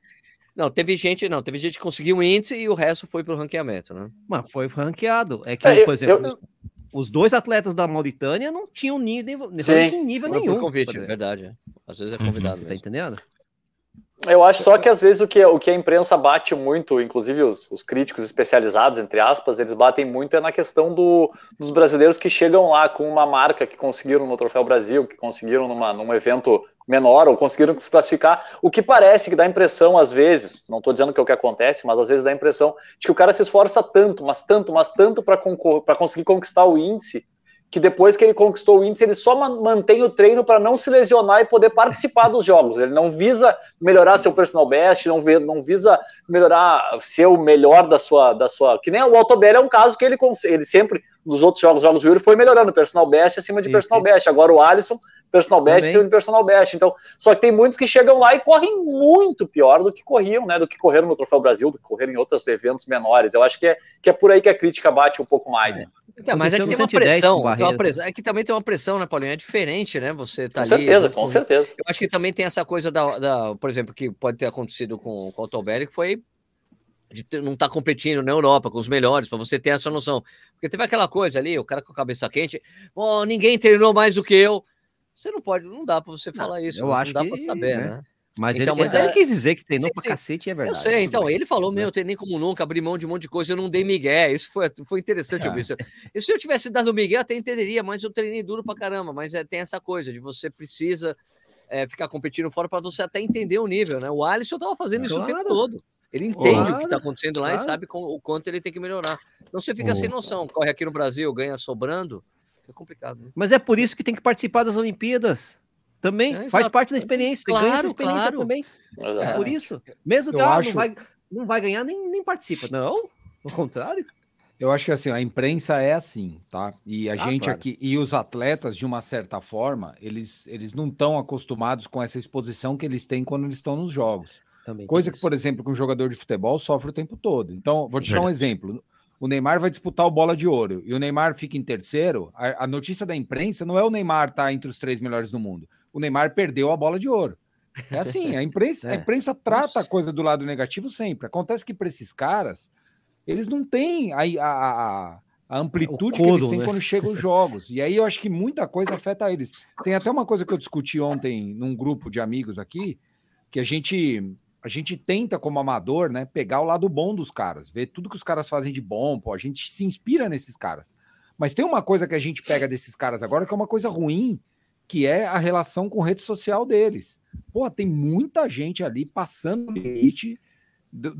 Não, teve gente, não, teve gente que conseguiu um índice e o resto foi pro ranqueamento, né? Mas foi ranqueado. É que, é, por exemplo, eu, os dois atletas da Mauritânia não tinham nível, nível nenhum. Foi convite, é verdade. Às vezes é convidado. Uhum. Tá entendendo? Eu acho só que às vezes o que, o que a imprensa bate muito, inclusive os, os críticos especializados, entre aspas, eles batem muito é na questão do, dos brasileiros que chegam lá com uma marca que conseguiram no Troféu Brasil, que conseguiram numa, num evento menor ou conseguiram se classificar, o que parece que dá a impressão, às vezes, não estou dizendo que é o que acontece, mas às vezes dá a impressão de que o cara se esforça tanto, mas tanto, mas tanto para conseguir conquistar o índice, que depois que ele conquistou o índice, ele só mantém o treino para não se lesionar e poder participar dos jogos. Ele não visa melhorar seu personal best, não, vê, não visa melhorar, ser o melhor da sua. Da sua que nem o Altobelli é um caso que ele, ele sempre, nos outros jogos, jogos do Yuri, foi melhorando personal best acima de personal best. Agora o Alisson, personal best Também. acima de personal best. Então, só que tem muitos que chegam lá e correm muito pior do que corriam, né? Do que correram no Troféu Brasil, do que correram em outros eventos menores. Eu acho que é, que é por aí que a crítica bate um pouco mais. É. Então, mas é que tem uma pressão, tem uma pressão, é que também tem uma pressão, né, Paulinho? É diferente, né? Você tá com ali. Certeza, com certeza. Eu acho que também tem essa coisa da, da por exemplo, que pode ter acontecido com, com o Autobelli, que foi de não estar tá competindo na Europa com os melhores, para você ter essa noção. Porque teve aquela coisa ali, o cara com a cabeça quente, oh, ninguém treinou mais do que eu. Você não pode, não dá para você falar isso, eu acho não dá para saber, né? né? Mas, então, ele, mas ele, é, quis dizer que treinou pra cacete, é verdade. Eu sei, então, ele falou, meu, eu treinei como nunca, abri mão de um monte de coisa, eu não dei migué. Isso foi, foi interessante é. isso. E se eu tivesse dado migué, até entenderia, mas eu treinei duro pra caramba. Mas é, tem essa coisa de você precisa é, ficar competindo fora para você até entender o nível, né? O Alisson tava fazendo claro. isso o tempo todo. Ele entende claro, o que está acontecendo lá claro. e sabe com, o quanto ele tem que melhorar. Então você fica oh. sem noção, corre aqui no Brasil, ganha sobrando, é complicado. Né? Mas é por isso que tem que participar das Olimpíadas. Também é, faz parte da experiência, claro, ganha essa experiência claro. também. É por isso. Mesmo que acho... não, vai, não vai ganhar, nem, nem participa. Não, ao contrário. Eu acho que assim, a imprensa é assim, tá? E a ah, gente claro. aqui, e os atletas, de uma certa forma, eles, eles não estão acostumados com essa exposição que eles têm quando eles estão nos jogos. Também Coisa que, por exemplo, que um jogador de futebol sofre o tempo todo. Então, vou Sim, te dar um exemplo. O Neymar vai disputar o bola de ouro e o Neymar fica em terceiro. A, a notícia da imprensa não é o Neymar estar tá entre os três melhores do mundo o Neymar perdeu a bola de ouro. É assim, a imprensa, é. a imprensa trata a coisa do lado negativo sempre. Acontece que para esses caras, eles não têm a, a, a amplitude codo, que eles têm né? quando chegam os jogos. E aí eu acho que muita coisa afeta eles. Tem até uma coisa que eu discuti ontem num grupo de amigos aqui, que a gente a gente tenta como amador, né, pegar o lado bom dos caras, ver tudo que os caras fazem de bom, pô, a gente se inspira nesses caras. Mas tem uma coisa que a gente pega desses caras agora que é uma coisa ruim, que é a relação com rede social deles. Pô, tem muita gente ali passando o limite do,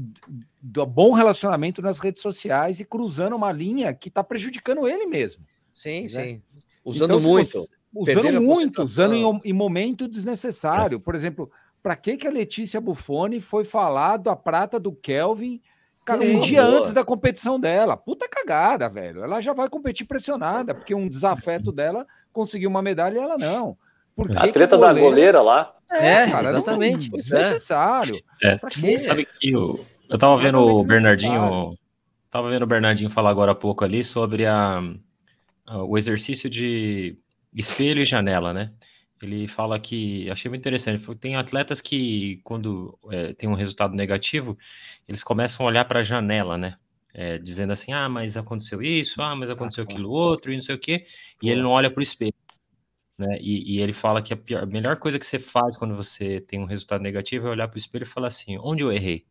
do, bom relacionamento nas redes sociais e cruzando uma linha que está prejudicando ele mesmo. Sim, né? sim. Usando então, muito. Você, usando muito, usando em, em, momento desnecessário. Por exemplo, para que, que a Letícia Buffoni foi falar da prata do Kelvin Cara, um dia antes da competição dela. Puta cagada, velho. Ela já vai competir pressionada, porque um desafeto dela conseguiu uma medalha e ela não. Por a treta goleira... da goleira lá. É, é cara, exatamente. Não, desnecessário. É. Sabe que eu, eu tava vendo o Bernardinho. Tava vendo o Bernardinho falar agora há pouco ali sobre a, a, o exercício de espelho e janela, né? Ele fala que, achei muito interessante, tem atletas que, quando é, tem um resultado negativo, eles começam a olhar para a janela, né? É, dizendo assim, ah, mas aconteceu isso, ah, mas aconteceu aquilo outro, e não sei o quê, e ele não olha para o espelho. Né? E, e, ele fala que a, pior, a, melhor coisa que você faz quando você tem um resultado negativo é olhar para o espelho e falar assim, onde eu errei?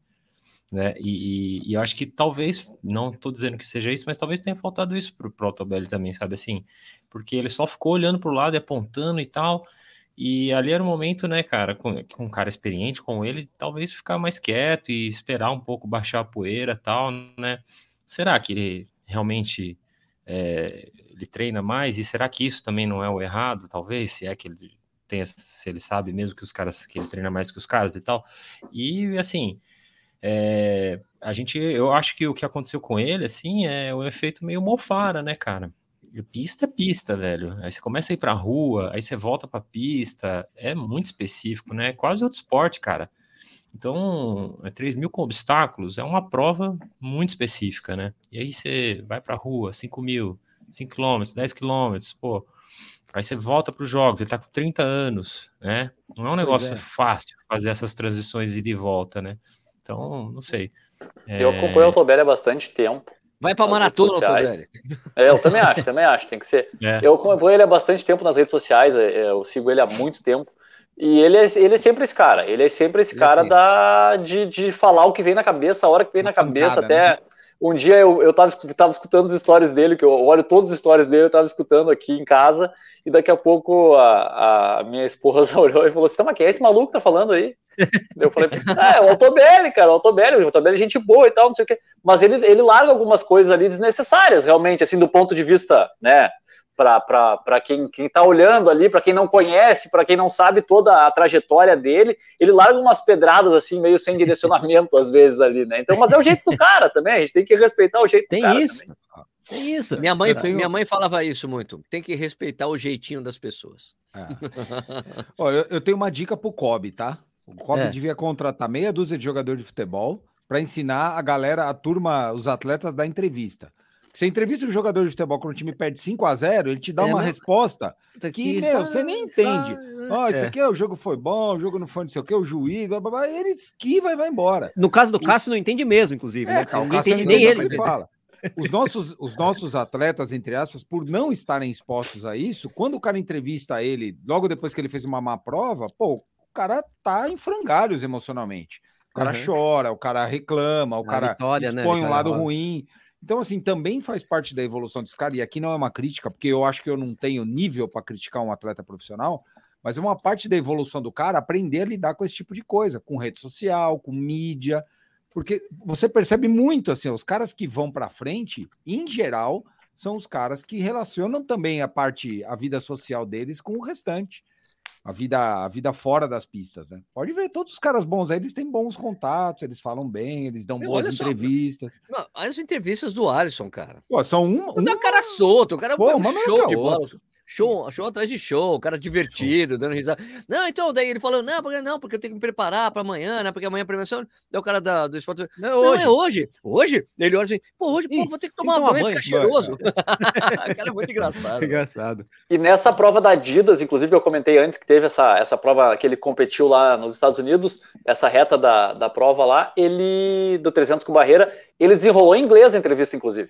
Né? E, e, e eu acho que talvez, não estou dizendo que seja isso, mas talvez tenha faltado isso para o Protobelli também, sabe assim? Porque ele só ficou olhando para o lado e apontando e tal, e ali era o momento, né, cara, com, com um cara experiente como ele, talvez ficar mais quieto e esperar um pouco baixar a poeira tal, né? Será que ele realmente é, ele treina mais? E será que isso também não é o errado, talvez? Se é que ele tem, se ele sabe mesmo que os caras que ele treina mais que os caras e tal. E assim, é, a gente, eu acho que o que aconteceu com ele, assim, é um efeito meio mofara, né, cara? Pista é pista, velho. Aí você começa a ir pra rua, aí você volta pra pista. É muito específico, né? É quase outro esporte, cara. Então, é 3 mil com obstáculos é uma prova muito específica, né? E aí você vai pra rua, 5 mil, 5 quilômetros, 10 quilômetros, pô. Aí você volta para os jogos, ele tá com 30 anos, né? Não é um negócio é. fácil fazer essas transições de volta, né? Então, não sei. Eu é... acompanho o Autobelli há bastante tempo. Vai para maratona, Autobelli. É, eu também acho, também acho, tem que ser. É. Eu acompanho ele há bastante tempo nas redes sociais, é, é, eu sigo ele há muito tempo. E ele é, ele é sempre esse cara, ele é sempre esse ele cara assim. da, de, de falar o que vem na cabeça, a hora que vem na cabeça, até. Né? Um dia eu, eu tava, tava escutando as histórias dele, que eu olho todas as histórias dele, eu tava escutando aqui em casa, e daqui a pouco a, a minha esposa olhou e falou assim: mas quem é esse maluco que tá falando aí? eu falei, ah, é o Altobelli, cara, o Altobelli, o Altobelli é gente boa e tal, não sei o quê. Mas ele, ele larga algumas coisas ali desnecessárias, realmente, assim, do ponto de vista, né, para quem está olhando ali, para quem não conhece, para quem não sabe toda a trajetória dele, ele larga umas pedradas assim, meio sem direcionamento às vezes ali, né? Então, mas é o jeito do cara também, a gente tem que respeitar o jeito tem do cara. Isso. Também. Tem isso. Minha mãe, tenho... minha mãe falava isso muito. Tem que respeitar o jeitinho das pessoas. É. Olha, eu tenho uma dica pro Kobe, tá? O Kobe é. devia contratar meia dúzia de jogador de futebol para ensinar a galera, a turma, os atletas da entrevista. Você entrevista um jogador de futebol quando o time perde 5 a 0 ele te dá é, uma resposta que, meu, você nem entende. Ó, oh, isso é. aqui é, o jogo foi bom, o jogo não foi não sei o que, o juiz, blá, blá, blá, ele esquiva e vai embora. No caso do Cássio, não entende mesmo, inclusive, é, né? Não entende nem ele. ele fala. Os nossos, os nossos atletas, entre aspas, por não estarem expostos a isso, quando o cara entrevista ele, logo depois que ele fez uma má prova, pô, o cara tá em frangalhos emocionalmente. O cara uhum. chora, o cara reclama, o a cara vitória, né, expõe né, um lado ruim. Então, assim, também faz parte da evolução desse cara, e aqui não é uma crítica, porque eu acho que eu não tenho nível para criticar um atleta profissional, mas é uma parte da evolução do cara aprender a lidar com esse tipo de coisa, com rede social, com mídia, porque você percebe muito assim, os caras que vão para frente, em geral, são os caras que relacionam também a parte, a vida social deles com o restante a vida, a vida fora das pistas, né? Pode ver, todos os caras bons aí, eles têm bons contatos, eles falam bem, eles dão Meu, boas entrevistas. Não, as entrevistas do Alisson, cara. Pô, são um. um... cara solto, o cara Pô, é um show de bola. Show, show atrás de show, o cara divertido, dando risada. Não, então, daí ele falou, não, porque não, porque eu tenho que me preparar para amanhã, né? Porque amanhã é premiação. Daí o cara da, do esporte. Não, não hoje. é hoje. Hoje? Ele olha assim, pô, hoje, pô, vou ter que tomar banho, banho, ficar cheiroso. o cara é muito engraçado. engraçado. E nessa prova da Adidas, inclusive, eu comentei antes que teve essa, essa prova que ele competiu lá nos Estados Unidos, essa reta da, da prova lá, ele, do 300 com barreira, ele desenrolou em inglês a entrevista, inclusive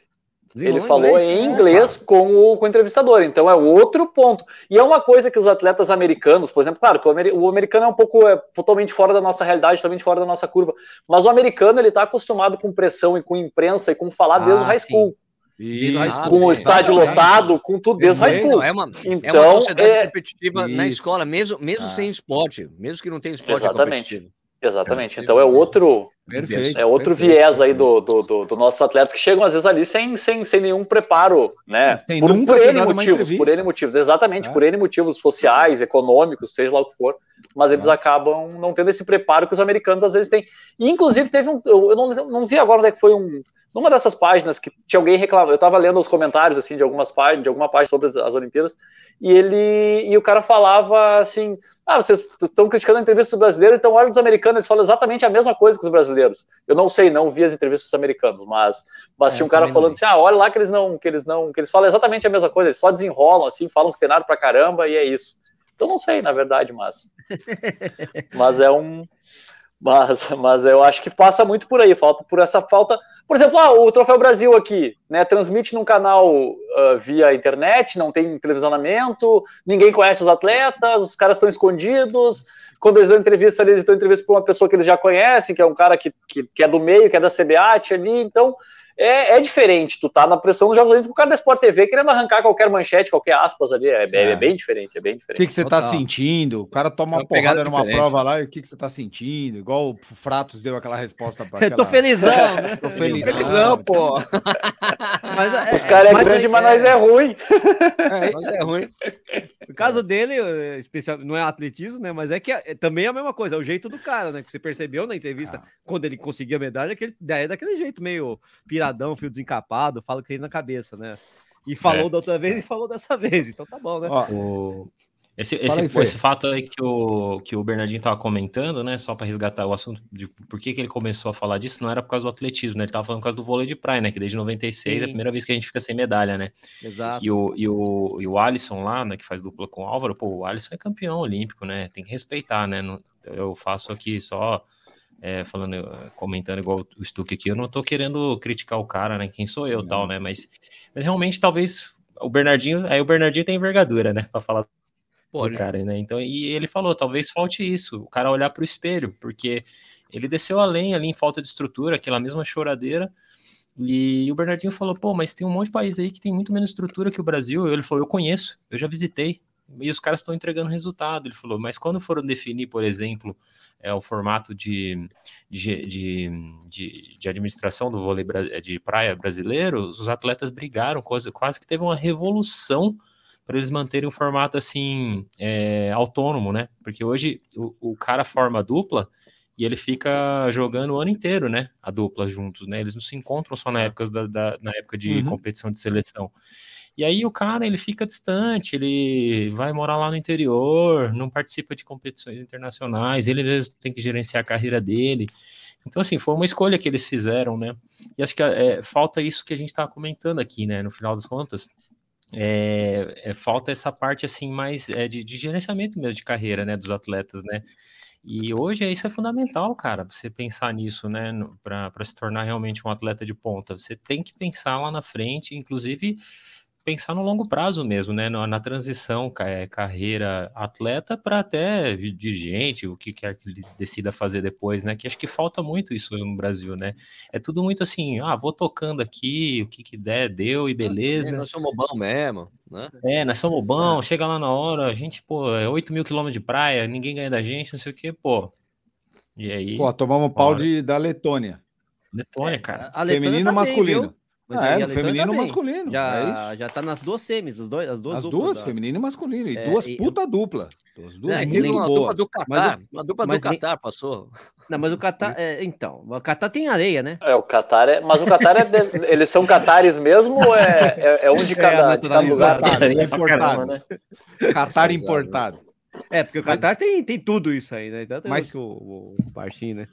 ele falou em inglês é, com, o, com o entrevistador, então é outro ponto. E é uma coisa que os atletas americanos, por exemplo, claro que o, o americano é um pouco é, totalmente fora da nossa realidade, totalmente fora da nossa curva, mas o americano ele está acostumado com pressão e com imprensa e com falar ah, desde o high school. Isso, com o estádio lotado, com tudo desde o high school. É uma, então, é uma sociedade é... competitiva na escola, mesmo, mesmo ah. sem esporte, mesmo que não tenha esporte é Exatamente. Exatamente. Então é outro, perfeito, é outro perfeito, viés aí do, do, do, do nossos atletas que chegam às vezes ali sem, sem, sem nenhum preparo, né? Sem por, por N motivos, por N motivos, exatamente, é. por N motivos sociais, econômicos, seja lá o que for, mas eles é. acabam não tendo esse preparo que os americanos às vezes têm. E inclusive teve um, eu não, não vi agora onde é que foi um, numa dessas páginas que tinha alguém reclamando, eu estava lendo os comentários assim de algumas páginas, de alguma página sobre as, as, Olimpíadas, e ele e o cara falava assim: "Ah, vocês estão criticando a entrevista do brasileiro, então olha os americanos, eles falam exatamente a mesma coisa que os brasileiros". Eu não sei, não vi as entrevistas dos americanos, mas mas é, tinha um cara falando assim: "Ah, olha lá que eles não, que eles não, que eles falam exatamente a mesma coisa, eles só desenrolam assim, falam que tem nada pra caramba e é isso". Eu não sei, na verdade, mas mas é um mas, mas eu acho que passa muito por aí, falta por essa falta. Por exemplo, ah, o Troféu Brasil aqui, né? Transmite num canal uh, via internet, não tem televisionamento, ninguém conhece os atletas, os caras estão escondidos. Quando eles dão entrevista, eles dão entrevista para uma pessoa que eles já conhecem, que é um cara que, que, que, é do meio, que é da CBAT ali, então é, é diferente. Tu tá na pressão do Jogos Olímpicos, o cara da Sport TV querendo arrancar qualquer manchete, qualquer aspas ali. É, é. é bem diferente, é bem O diferente. que, que você tá sentindo? O cara toma uma, Uma pegada porrada numa diferente. prova lá e o que, que você tá sentindo? Igual o Fratos deu aquela resposta para Eu tô felizão, né? Tô Felizão, pô. Mas, é, Os caras é, mas grande, mas nós é ruim. É, Mas é ruim. O caso dele, é, especial, não é atletismo, né? Mas é que é, também é a mesma coisa, é o jeito do cara, né? Que você percebeu na entrevista, quando ele conseguia a medalha, que ele é daquele jeito meio piradão, fio desencapado, fala que ele na cabeça, né? E falou É. da outra vez e falou dessa vez, então tá bom, né? ó, O- Esse, esse, aí, esse fato aí que o, que o Bernardinho estava comentando, né? Só para resgatar o assunto de por que, que ele começou a falar disso, não era por causa do atletismo, né? Ele estava falando por causa do vôlei de praia, né? Que desde 96 é a Sim. primeira vez que a gente fica sem medalha, né? Exato. E o, e, o, e o Alisson lá, né, que faz dupla com o Álvaro, pô, o Alisson é campeão olímpico, né? Tem que respeitar, né? Não- eu faço aqui só é, falando, eh, comentando igual o Stuck aqui, eu não tô querendo criticar o cara, né? Quem sou eu, tal, né? Mas, mas realmente, talvez o Bernardinho, aí o Bernardinho tem envergadura, né? Pra falar Pode. do cara, né? Então, e ele falou, talvez falte isso, o cara olhar pro espelho, porque ele desceu além ali em falta de estrutura, aquela mesma choradeira. E o Bernardinho falou, pô, mas tem um monte de país aí que tem muito menos estrutura que o Brasil. Ele falou, eu conheço, eu já visitei. E os caras estão entregando resultado. Ele falou, mas quando foram definir, por exemplo, é, o formato de, de, de, de, de administração do vôlei de praia brasileiro, os atletas brigaram, quase, quase que teve uma revolução para eles manterem um formato assim é, autônomo, né? Porque hoje o, o cara forma a dupla e ele fica jogando o ano inteiro, né? A dupla juntos, né? Eles não se encontram só na época, da, da- na época de Uhum. competição de seleção. E aí o cara ele fica distante, ele vai morar lá no interior, não participa de competições internacionais, ele mesmo tem que gerenciar a carreira dele. Então, assim, foi uma escolha que eles fizeram, né? E acho que é, falta isso que a gente estava comentando aqui, né? No final das contas, é, é, falta essa parte assim mais é, de, de gerenciamento mesmo de carreira, né, dos atletas, né? E hoje isso é fundamental, cara, você pensar nisso, né, para se tornar realmente um atleta de ponta. Você tem que pensar lá na frente, inclusive pensar no longo prazo mesmo, né, na, na transição é, carreira atleta para até dirigente, o que quer que ele decida fazer depois, né? Que acho que falta muito isso no Brasil, né? É tudo muito assim, ah, vou tocando aqui, o que que der, deu e beleza. Nós somos bom mesmo, né? É, nós somos bons, chega lá na hora, a gente, pô, é 8 mil quilômetros de praia, ninguém ganha da gente, não sei o que, pô. E aí, pô, tomamos um pau de, da Letônia. Letônia, cara. A Letônia Feminino tá bem, masculino. viu? Mas Ah, é, no feminino tá e masculino. é Já, isso. já tá nas duas semis, os dois, as duas As duplas duas, feminino e masculino. E É, duas e- puta dupla. As duas É, muito teve uma dupla boas. do Mas Catar. Uma dupla do mas nem- Catar passou. Não, mas o Catar. é, então, o Catar tem areia, né? É, o Qatar é. Mas o Qatar é. de- Eles são catares mesmo ou é, é, é um de cada, de cada lugar? pra importado. caramba, né? Catar importado. É, porque o Catar tem, tem tudo isso aí, né? Tanto Mas- que o, o, o Barchinho, né?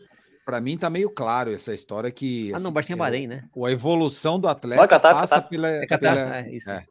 Pra mim tá meio claro essa história que. Ah, não, assim, o Barchinho é eu- Bahrein, né? A evolução do atleta é Catar, passa Catar. pela. É Catar? pela- É, isso. é.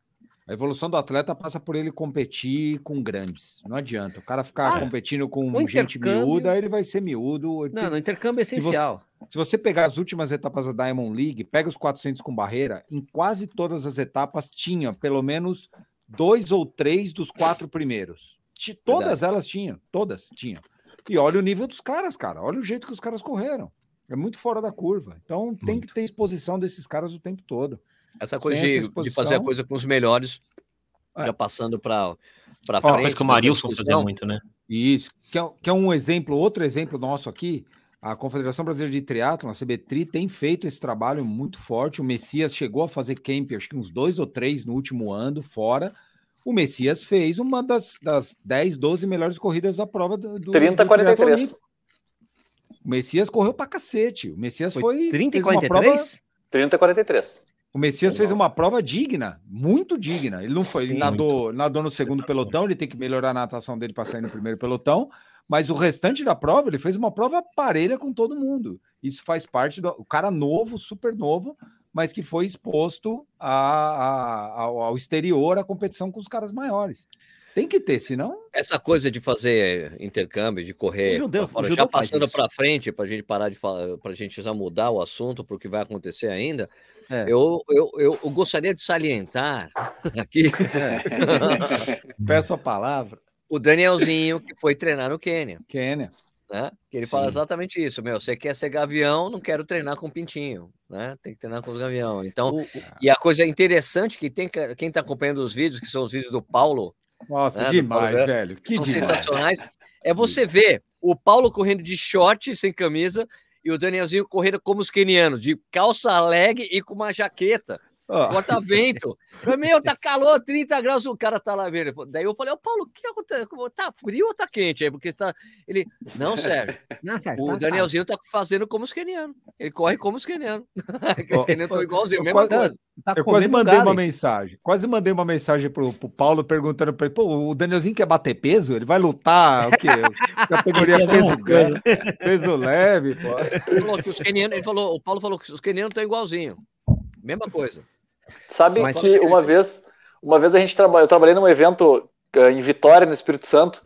A evolução do atleta passa por ele competir com grandes. Não adianta. O cara ficar Ah, competindo com o gente intercâmbio- miúda, ele vai ser miúdo. Ele Não, tem- no intercâmbio é Se você- essencial. Se você pegar as últimas etapas da Diamond League, pega os 400 com barreira, em quase todas as etapas tinha pelo menos dois ou três dos quatro primeiros. Todas elas tinham, todas tinham. E olha o nível dos caras, cara. Olha o jeito que os caras correram. É muito fora da curva. Então tem que ter exposição desses caras o tempo todo. Essa coisa Sem essa de, de exposição- fazer a coisa com os melhores, É. já passando para para frente. Coisa que o Marilson fazia muito, né? Isso. Quer, quer um exemplo, outro exemplo nosso aqui? A Confederação Brasileira de Triatlon, a CBTRI, tem feito esse trabalho muito forte. O Messias chegou a fazer camp, acho que uns dois ou três no último ano, fora. O Messias fez uma das, das 10, 12 melhores corridas da prova do, do 30, do triatlo 43. olímpico. O Messias correu pra cacete. O Messias foi. Foi 30 e fez uma prova- 43? 30 43. o Messias fez uma prova digna, muito digna. Ele não foi, ele Sim, nadou, nadou no segundo pelotão, ele tem que melhorar a natação dele para sair no primeiro pelotão, mas o restante da prova, ele fez uma prova parelha com todo mundo. Isso faz parte do o cara novo, super novo, mas que foi exposto a, a- ao, ao exterior, à competição com os caras maiores. Tem que ter, senão. Essa coisa de fazer intercâmbio, de correr judeu- fora, já passando para frente, para a gente parar de falar, para a gente já mudar o assunto para o que vai acontecer ainda, É. eu, eu, eu, eu gostaria de salientar aqui Peço a palavra. o Danielzinho, que foi treinar no Quênia. Quênia. Né? Que ele fala Sim. exatamente isso, meu. Você quer ser gavião, não quero treinar com pintinho, né? Tem que treinar com os gavião. Então, O- e a coisa interessante que tem que- quem está acompanhando os vídeos, que são os vídeos do Paulo, Nossa, É, do demais, velho. Que são demais. sensacionais. É você ver o Paulo correndo de short, sem camisa, e o Danielzinho correndo como os kenianos, de calça leg e com uma jaqueta. Ó, Corta-vento. Falei, Meu, tá calor, 30 graus, o cara tá lá vendo. Daí eu falei, ô Paulo, o que acontece? Tá frio ou tá quente aí? Porque tá. Ele, não, Sérgio, Não, certo, o tá, Danielzinho tá fazendo como os kenianos. Ele corre como os kenianos. Porque os Ó, kenianos estão igualzinho, eu mesma quase- coisa. tá eu quase mandei uma galo. mensagem. Quase mandei uma mensagem pro, pro Paulo perguntando pra ele: pô, o Danielzinho quer bater peso? Ele vai lutar o quê? Categoria é a peso, coisa. peso leve, pô. Ele falou que os kenianos, ele falou, o Paulo falou que os kenianos estão igualzinho. Mesma coisa. Sabe Mas- que uma vez, uma vez a gente trabalhou, eu trabalhei num evento eh, em Vitória, no Espírito Santo,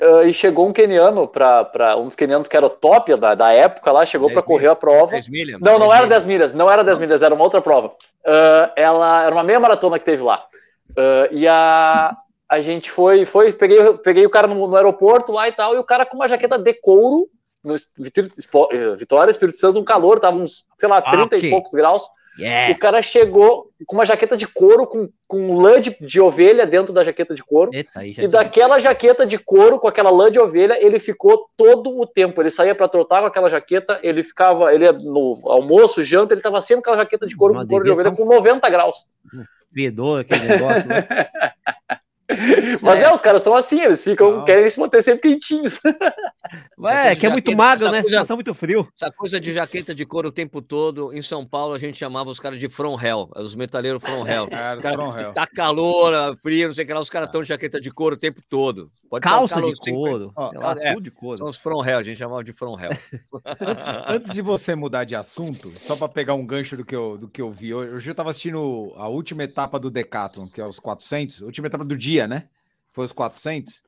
eh, e chegou um keniano para um dos kenianos que era o top da, da época lá, chegou 10 para correr a prova. 10 milhas? Não, não 10 era milhas. 10 milhas, não era 10 milhas, era uma outra prova. Ah, ela era uma meia maratona que teve lá. Ah, e a, a gente foi, foi peguei, peguei o cara no, no aeroporto lá e tal, e o cara com uma jaqueta de couro, no Vitória, Espírito Santo, um calor, tava uns, sei lá, 30 Ok. e poucos graus. Yeah. O cara chegou com uma jaqueta de couro, com, com lã de, de ovelha dentro da jaqueta de couro. Eita, E daquela jaqueta de couro, com aquela lã de ovelha, ele ficou todo o tempo. Ele saía para trotar com aquela jaqueta, ele ficava, ele no almoço, janta, ele tava sempre com aquela jaqueta de couro, Mas com couro de ovelha, tá com 90 graus. Fedor, aquele negócio, né? Mas é, os caras são assim, eles ficam, Não. querem se manter sempre quentinhos. Ué, que é muito magro, né? coisa- Situação muito frio. Essa coisa de jaqueta de couro o tempo todo, em São Paulo a gente chamava os caras de from hell, os metaleiros from hell. Cara, Cara, from hell. Tá calor, frio, não sei o que lá, os caras estão de jaqueta de couro o tempo todo. Pode Calça calor de 50. couro. Ó, lá, é, tudo de couro. São os from hell, a gente chamava de from hell. Antes, antes de você mudar de assunto, só para pegar um gancho do que, eu, do que eu vi hoje, hoje eu tava assistindo a última etapa do Decathlon, que é os 400, a última etapa do dia, né? Foi os 400.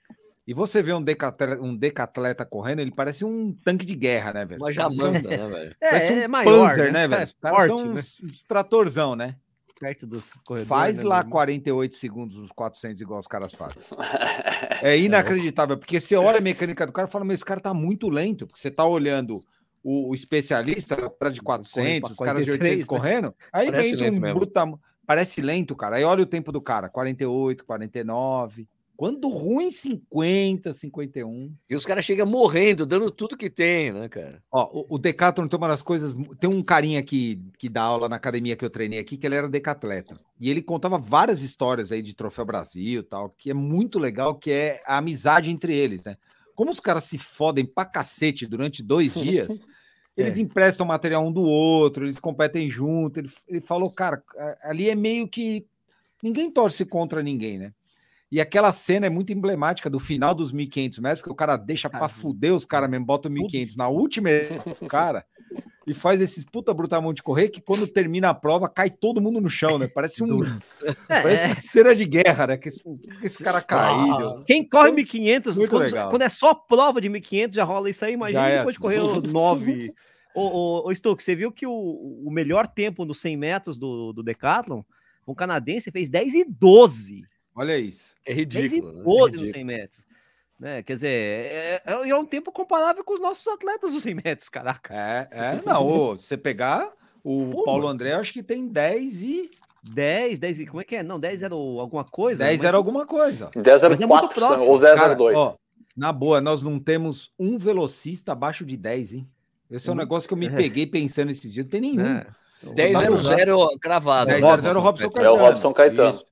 E você vê um decatleta, um decatleta correndo, ele parece um tanque de guerra, né, velho? Uma jamanta, né, velho? parece É, um é maior, Panzer, né? velho? É Os caras são né? uns, uns tratorzão, né? Perto dos corredores. Faz né, lá meu? 48 segundos os 400 igual os caras fazem. É inacreditável, porque você olha a mecânica do cara e fala, mas esse cara tá muito lento, porque você tá olhando o, o especialista, o cara de 400, os caras de 800 43, né? correndo, aí Parece vem um mesmo. bruta... Parece lento, cara. Aí olha o tempo do cara, 48, 49. Quando ruim, 50, 51. E os caras chegam morrendo, dando tudo que tem, né, cara? Ó, o, o Decathlon tem uma das coisas. Tem um carinha que, que dá aula na academia que eu treinei aqui, que ele era decatleta. E ele contava várias histórias aí de Troféu Brasil e tal, que é muito legal, que é a amizade entre eles, né? Como os caras se fodem pra cacete durante dois dias, eles emprestam material um do outro, eles competem junto. Ele, ele falou, cara, ali é meio que. Ninguém torce contra ninguém, né? E aquela cena é muito emblemática do final dos 1.500 metros, que o cara deixa pra Cara, fuder os caras mesmo, bota o 1.500 na última cara e faz esses puta brutamão de correr que quando termina a prova cai todo mundo no chão, né? Parece um. É, Parece cena de guerra, né? Que esse, que esse cara caído. Quem corre 1500, Muito quando, legal. quando é só prova de 1500, já rola isso aí. Imagina é depois de correr o 9. ô, ô, ô, Stuck, você viu que o, o melhor tempo nos 100 metros do, do Decathlon, um canadense fez 10 e 12. Olha isso. É 10 e ridículo. né? 12 nos Ridículo. 100 metros. Né? Quer dizer, é, é- é um tempo comparável com os nossos atletas dos 100 metros, caraca. É, é. Não, ô, você pegar o Pô, Paulo mano. André, eu acho que tem 10 e. 10, 10 e. Como é que é? Não, 10 era alguma coisa? 10 mas- era alguma coisa. 1004 muito próximo. ou Cara, 002. ó, na boa, nós não temos um velocista abaixo de 10, hein? Esse é um Hum. negócio que eu me É. peguei pensando esses dias. Não tem nenhum. né? 10 0 0 cravado. 10 Robson. 0 Robson É o Caetano. Robson Caetano. Isso.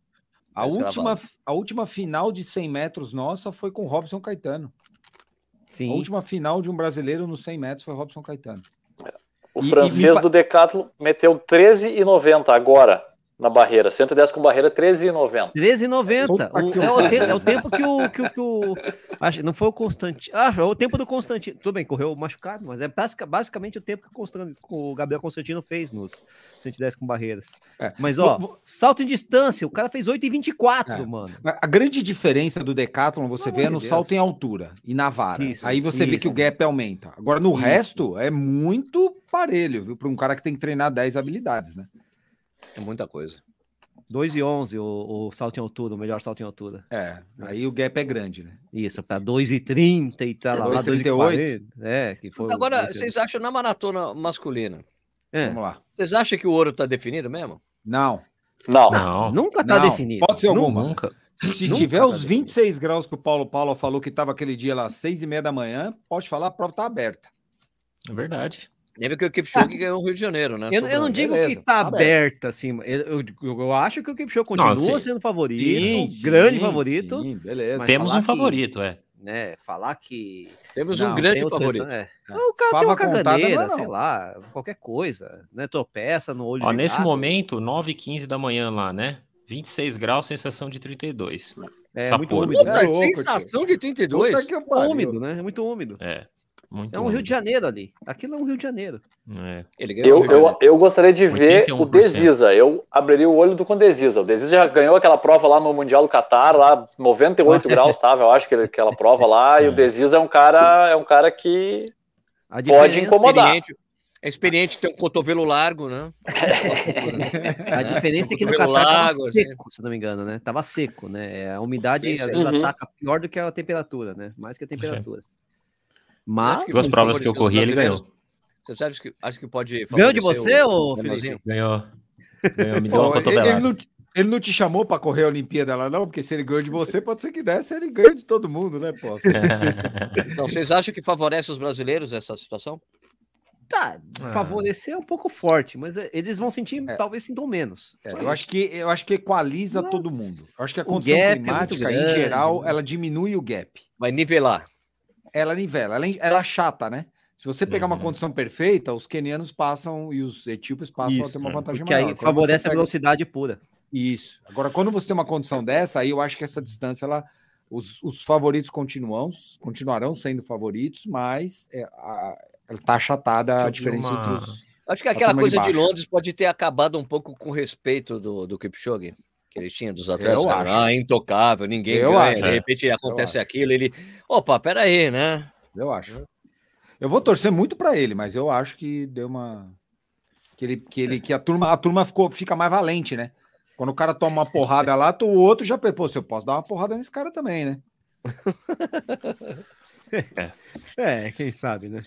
A última, a última final de 100 metros nossa foi com o Robson Caetano. Sim. A última final de um brasileiro nos 100 metros foi Robson Caetano. O E- e francês me pa- do Decathlon meteu 13,90 agora na barreira. 110 com barreira, 13,90. 13,90. Puta O- que É, o tempo- é o tempo que o. Que, o- que o acho, não foi o Constantino. Ah, é o tempo do Constantino. Tudo bem, correu machucado, mas é basica- basicamente o tempo que o, Gabriel Constantino fez nos 110 com barreiras. É. Mas, ó, Vou- vou- salto em distância, o cara fez 8,24, É. mano. A a grande diferença do Decathlon, você Pelo vê, é no de salto em altura e na vara. Isso, Aí você vê que o isso. gap aumenta. Agora, no Isso. resto, é muito parelho, viu? Para um cara que tem que treinar 10 habilidades, né? É muita coisa. 2 e 11 o, o salto em altura, o melhor salto em altura. É, aí o gap é grande, né? Isso, tá 2 e 30 e tá lá, lá 2 e 40. É, que foi Agora, vocês acham na maratona masculina? É, Vamos lá. Vocês acham que o ouro tá definido mesmo? Não. Não. Não, nunca tá Não, definido. pode ser alguma. nunca. Se Nunca tiver tá os 26 graus que o Paulo Paulo falou que tava aquele dia lá, seis e meia da manhã, pode falar, a prova tá aberta. É verdade. Lembra que o Kipchoge ganhou o Rio de Janeiro, né? Eu, eu não digo Beleza, que tá tá aberta, assim. Eu, eu, eu acho que o Kipchoge continua sim. sendo favorito, grande favorito. Sim, beleza. Mas Temos falar um que- favorito, é. Né, falar que Temos Não, um grande tem favorito. é. É. O cara Fava tem uma caganeira, não é não. sei lá, qualquer coisa, né? Tropeça no olho Ó, nesse gato. momento, 9h15 da manhã lá, né? 26 graus, sensação de 32. É Essa muito porra. úmido. Puta, É louco, sensação de 32. Puta que É úmido, né? É muito úmido. É. Muito É um Rio de Janeiro ali. Aquilo é um Rio de Janeiro. É. Eu, eu, eu gostaria de ver 81%. o Desisa. Eu abriria o olho do com Desisa. O Desisa já ganhou aquela prova lá no Mundial do Qatar, lá 98 graus tava, eu acho que aquela prova lá. E É. o Desisa é um cara, é um cara que A Pode incomodar. Experiente, é experiente, tem um cotovelo largo, né? a diferença é que no Catar tava largo, assim. seco, se não me engano, né? Tava seco, né? A umidade Isso, às é. vezes Uhum. ataca pior do que a temperatura, né? Mais que a temperatura. Acho Mas que Duas provas que eu corri, ele ganhou. Você acha que, acha que pode. ganhou de você, o- ô o Felipe? Danielzinho? Ganhou. Ganhou, me deu Pô, uma ele, ele não, te- ele não te chamou pra correr a Olimpíada lá, não? Porque se ele ganhou de você, pode ser que desse, ele ganha de todo mundo, né, pô? Então, vocês acham que favorece os brasileiros essa situação? Tá, favorecer é um pouco forte, mas é, eles vão sentir, É. talvez sintam menos. É, eu acho que eu acho que equaliza Nossa, todo mundo. Eu acho que a condição é climática, em grande, geral, né? ela diminui o gap. Vai nivelar. Ela nivela, ela, ela é chata, né? Se você pegar uma Uhum. condição perfeita, os quenianos passam e os etíopes passam a Isso, ter uma é, vantagem Porque maior. aí Quando favorece a pega- velocidade pura. Isso. Agora, quando você tem uma condição dessa, aí eu acho que essa distância, ela, os, os favoritos continuam, continuarão sendo favoritos, mas é, a, ela tá achatada a diferença uma- entre os. Acho que A aquela de coisa de, baixo. Londres pode ter acabado um pouco com o respeito do, do Kipchoge. Que ele tinha dos atletas, ah, intocável, ninguém Eu ganha. acho, de é. repente acontece aquilo, ele. Opa, peraí, né? Eu acho. Eu vou torcer muito para ele, mas eu acho que deu uma. Que, ele, que, ele, que a turma, a turma ficou, fica mais valente, né? Quando o cara toma uma porrada lá, o outro já pô, se eu posso dar uma porrada nesse cara também, né? É, quem sabe, né?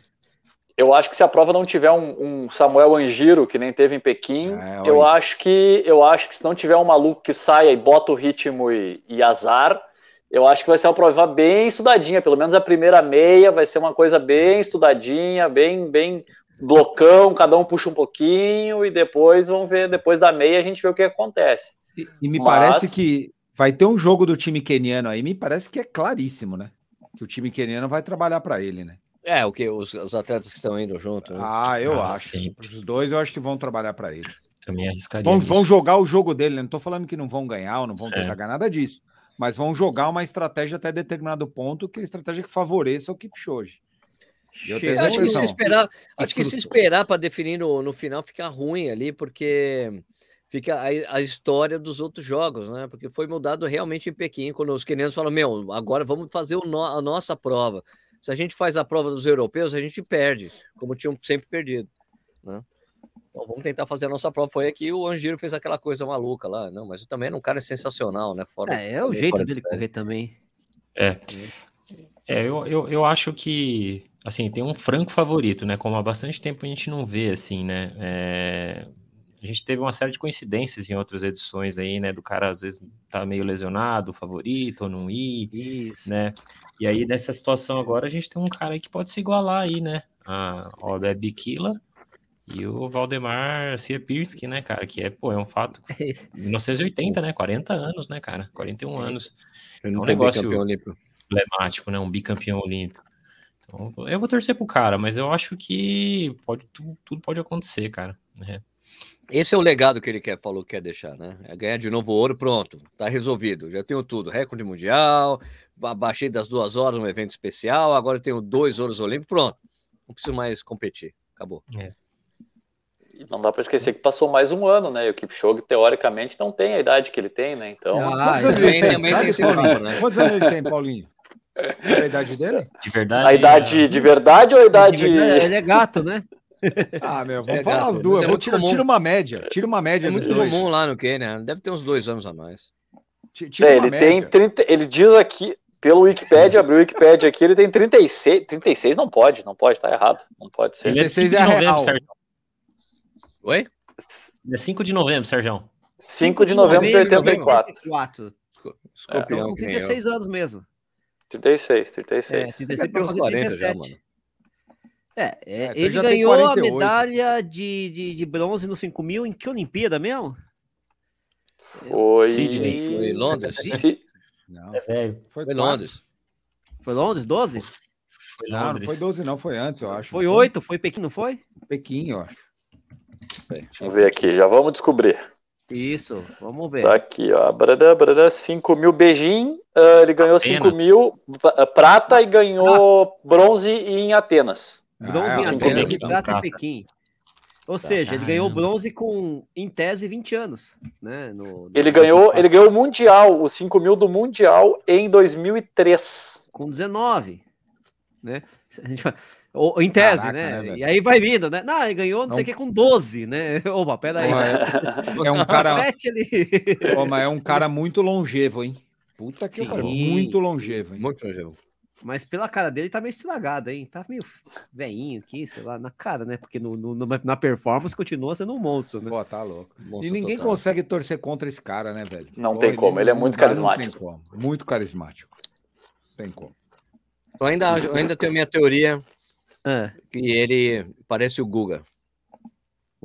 Eu acho que se a prova não tiver um, um Samuel Angiro, que nem teve em Pequim, É, eu acho que eu acho que se não tiver um maluco que saia e bota o ritmo e, e azar, eu acho que vai ser uma prova bem estudadinha. Pelo menos a primeira meia vai ser uma coisa bem estudadinha, bem, bem blocão, cada um puxa um pouquinho e depois vamos ver, depois da meia a gente vê o que acontece. E, e me Mas- parece que vai ter um jogo do time queniano aí, me parece que é claríssimo, né? Que o time queniano vai trabalhar para ele, né? É, o que? Os, os atletas que estão indo junto. né? Ah, eu Ah, acho. sim. Os dois eu acho que vão trabalhar para ele. Também arriscaria. Vão, vão jogar o jogo dele, né? Não tô falando que não vão ganhar ou não vão É. tentar ganhar nada disso. Mas vão jogar uma estratégia até determinado ponto, que é a estratégia que favoreça o Kipchoge. Eu essa acho que se esperar, acho que se esperar para definir no, no final fica ruim ali, porque fica a, a história dos outros jogos, né? Porque foi mudado realmente em Pequim, quando os quenianos falam, meu, agora vamos fazer o no- a nossa prova. Se a gente faz a prova dos europeus, a gente perde, como tinham sempre perdido, né? Então vamos tentar fazer a nossa prova. Foi aqui o Angiro fez aquela coisa maluca lá, não, mas também era um cara sensacional, né? Fora, É, é o jeito de dele série. correr também. É, eu, eu, eu acho que, assim, tem um franco favorito, né? Como há bastante tempo a gente não vê, assim, né? É, a gente teve uma série de coincidências em outras edições aí, né? Do cara, às vezes, tá meio lesionado, favorito, ou não ir, Isso. né? E aí, nessa situação agora, a gente tem um cara aí que pode se igualar aí, né? A Oda Bikila e o Valdemar Sierpirski, né, cara? Que é, pô, é um fato. 1980, né? 40 anos, né, cara? 41 anos Ele É um negócio- emblemático, né? Um bicampeão olímpico. Então, eu vou torcer pro cara, mas eu acho que pode, tudo, tudo pode acontecer, cara. né? Esse é o legado que ele quer, falou que quer deixar, né? É ganhar de novo ouro, pronto, tá resolvido. Já tenho tudo, recorde mundial, baixei das duas horas no evento especial, agora tenho dois ouros olímpicos, pronto. Não preciso mais competir, acabou. E não dá para esquecer que passou mais um ano, né? E o Kipchoge, teoricamente, não tem a idade que ele tem, né? Então, Ah, Quantos anos é. ele também- tem? também Sabe, tem esse Paulinho? papo, né? Quantos anos ele tem, Paulinho? É a idade dele? De verdade. a idade de verdade ou a idade. Ele é gato, né? Ah, meu, vamos É, falar gato, as duas. é tira, tira uma média. Tira uma média É dos muito dois. comum lá no Quênia. Deve ter uns dois anos a mais. Ti- Tira É, uma ele tem média. 30. Ele diz aqui, pelo Wikipedia, abriu o Wikipedia aqui, ele tem 36. 36 não pode, não pode, tá errado. Não pode ser. Ele é de 16 5 de é a novembro, real. Sérgio. Oi? É 5 de novembro, Sérgio. 5 de novembro de 84. 84. Então Escorpião, são nem eu. 36 anos mesmo. 36, É, 36. 36 Deve ter pra uns fazer 40 já, 37. mano. É, é, É, então ele ganhou a 48. medalha de, de, de bronze no 5 mil em que Olimpíada mesmo? Foi. Sidney, Foi Londres? Si- Não, É velho. foi, Foi. Londres. Foi Londres, 12? Foi Não, não Londres. foi 12, não. Foi antes, eu acho. Foi 8? Foi Pequim, não foi? Pequim, eu acho. Vamos ver aqui, já vamos descobrir. Isso, vamos ver. Tá aqui, ó. Brará, brará, 5 mil beijinho. ah, ele ganhou 5 Apenas. mil ah, prata e ganhou bronze em Atenas. Bronze Ah, em Atenas mil. e prata em. Pequim. Ou seja, ele ganhou bronze com, em tese, 20 anos. Né? No, no- Ele ganhou, ele ganhou o Mundial, os 5 mil do Mundial em 2003. Com 19. Né? Ou, em tese, Caraca, né? né, e aí vai vindo, né? Não, ele ganhou não sei o Não. que com 12, né? Opa, peraí. É um cara, 7 ele. Mas é um cara muito longevo, hein? Puta que pariu. Muito longevo, hein? Muito longevo. Mas pela cara dele tá meio estragado, hein? Tá meio veinho aqui, sei lá, na cara, né? Porque no, no- no- na performance continua sendo um monstro, né? Pô, tá louco. Monstro E ninguém total. consegue torcer contra esse cara, né, velho? Não tem como, ele é muito carismático. tem como. Muito carismático. Tem como. Eu ainda, eu ainda tenho minha teoria Ah, que ele parece o Guga.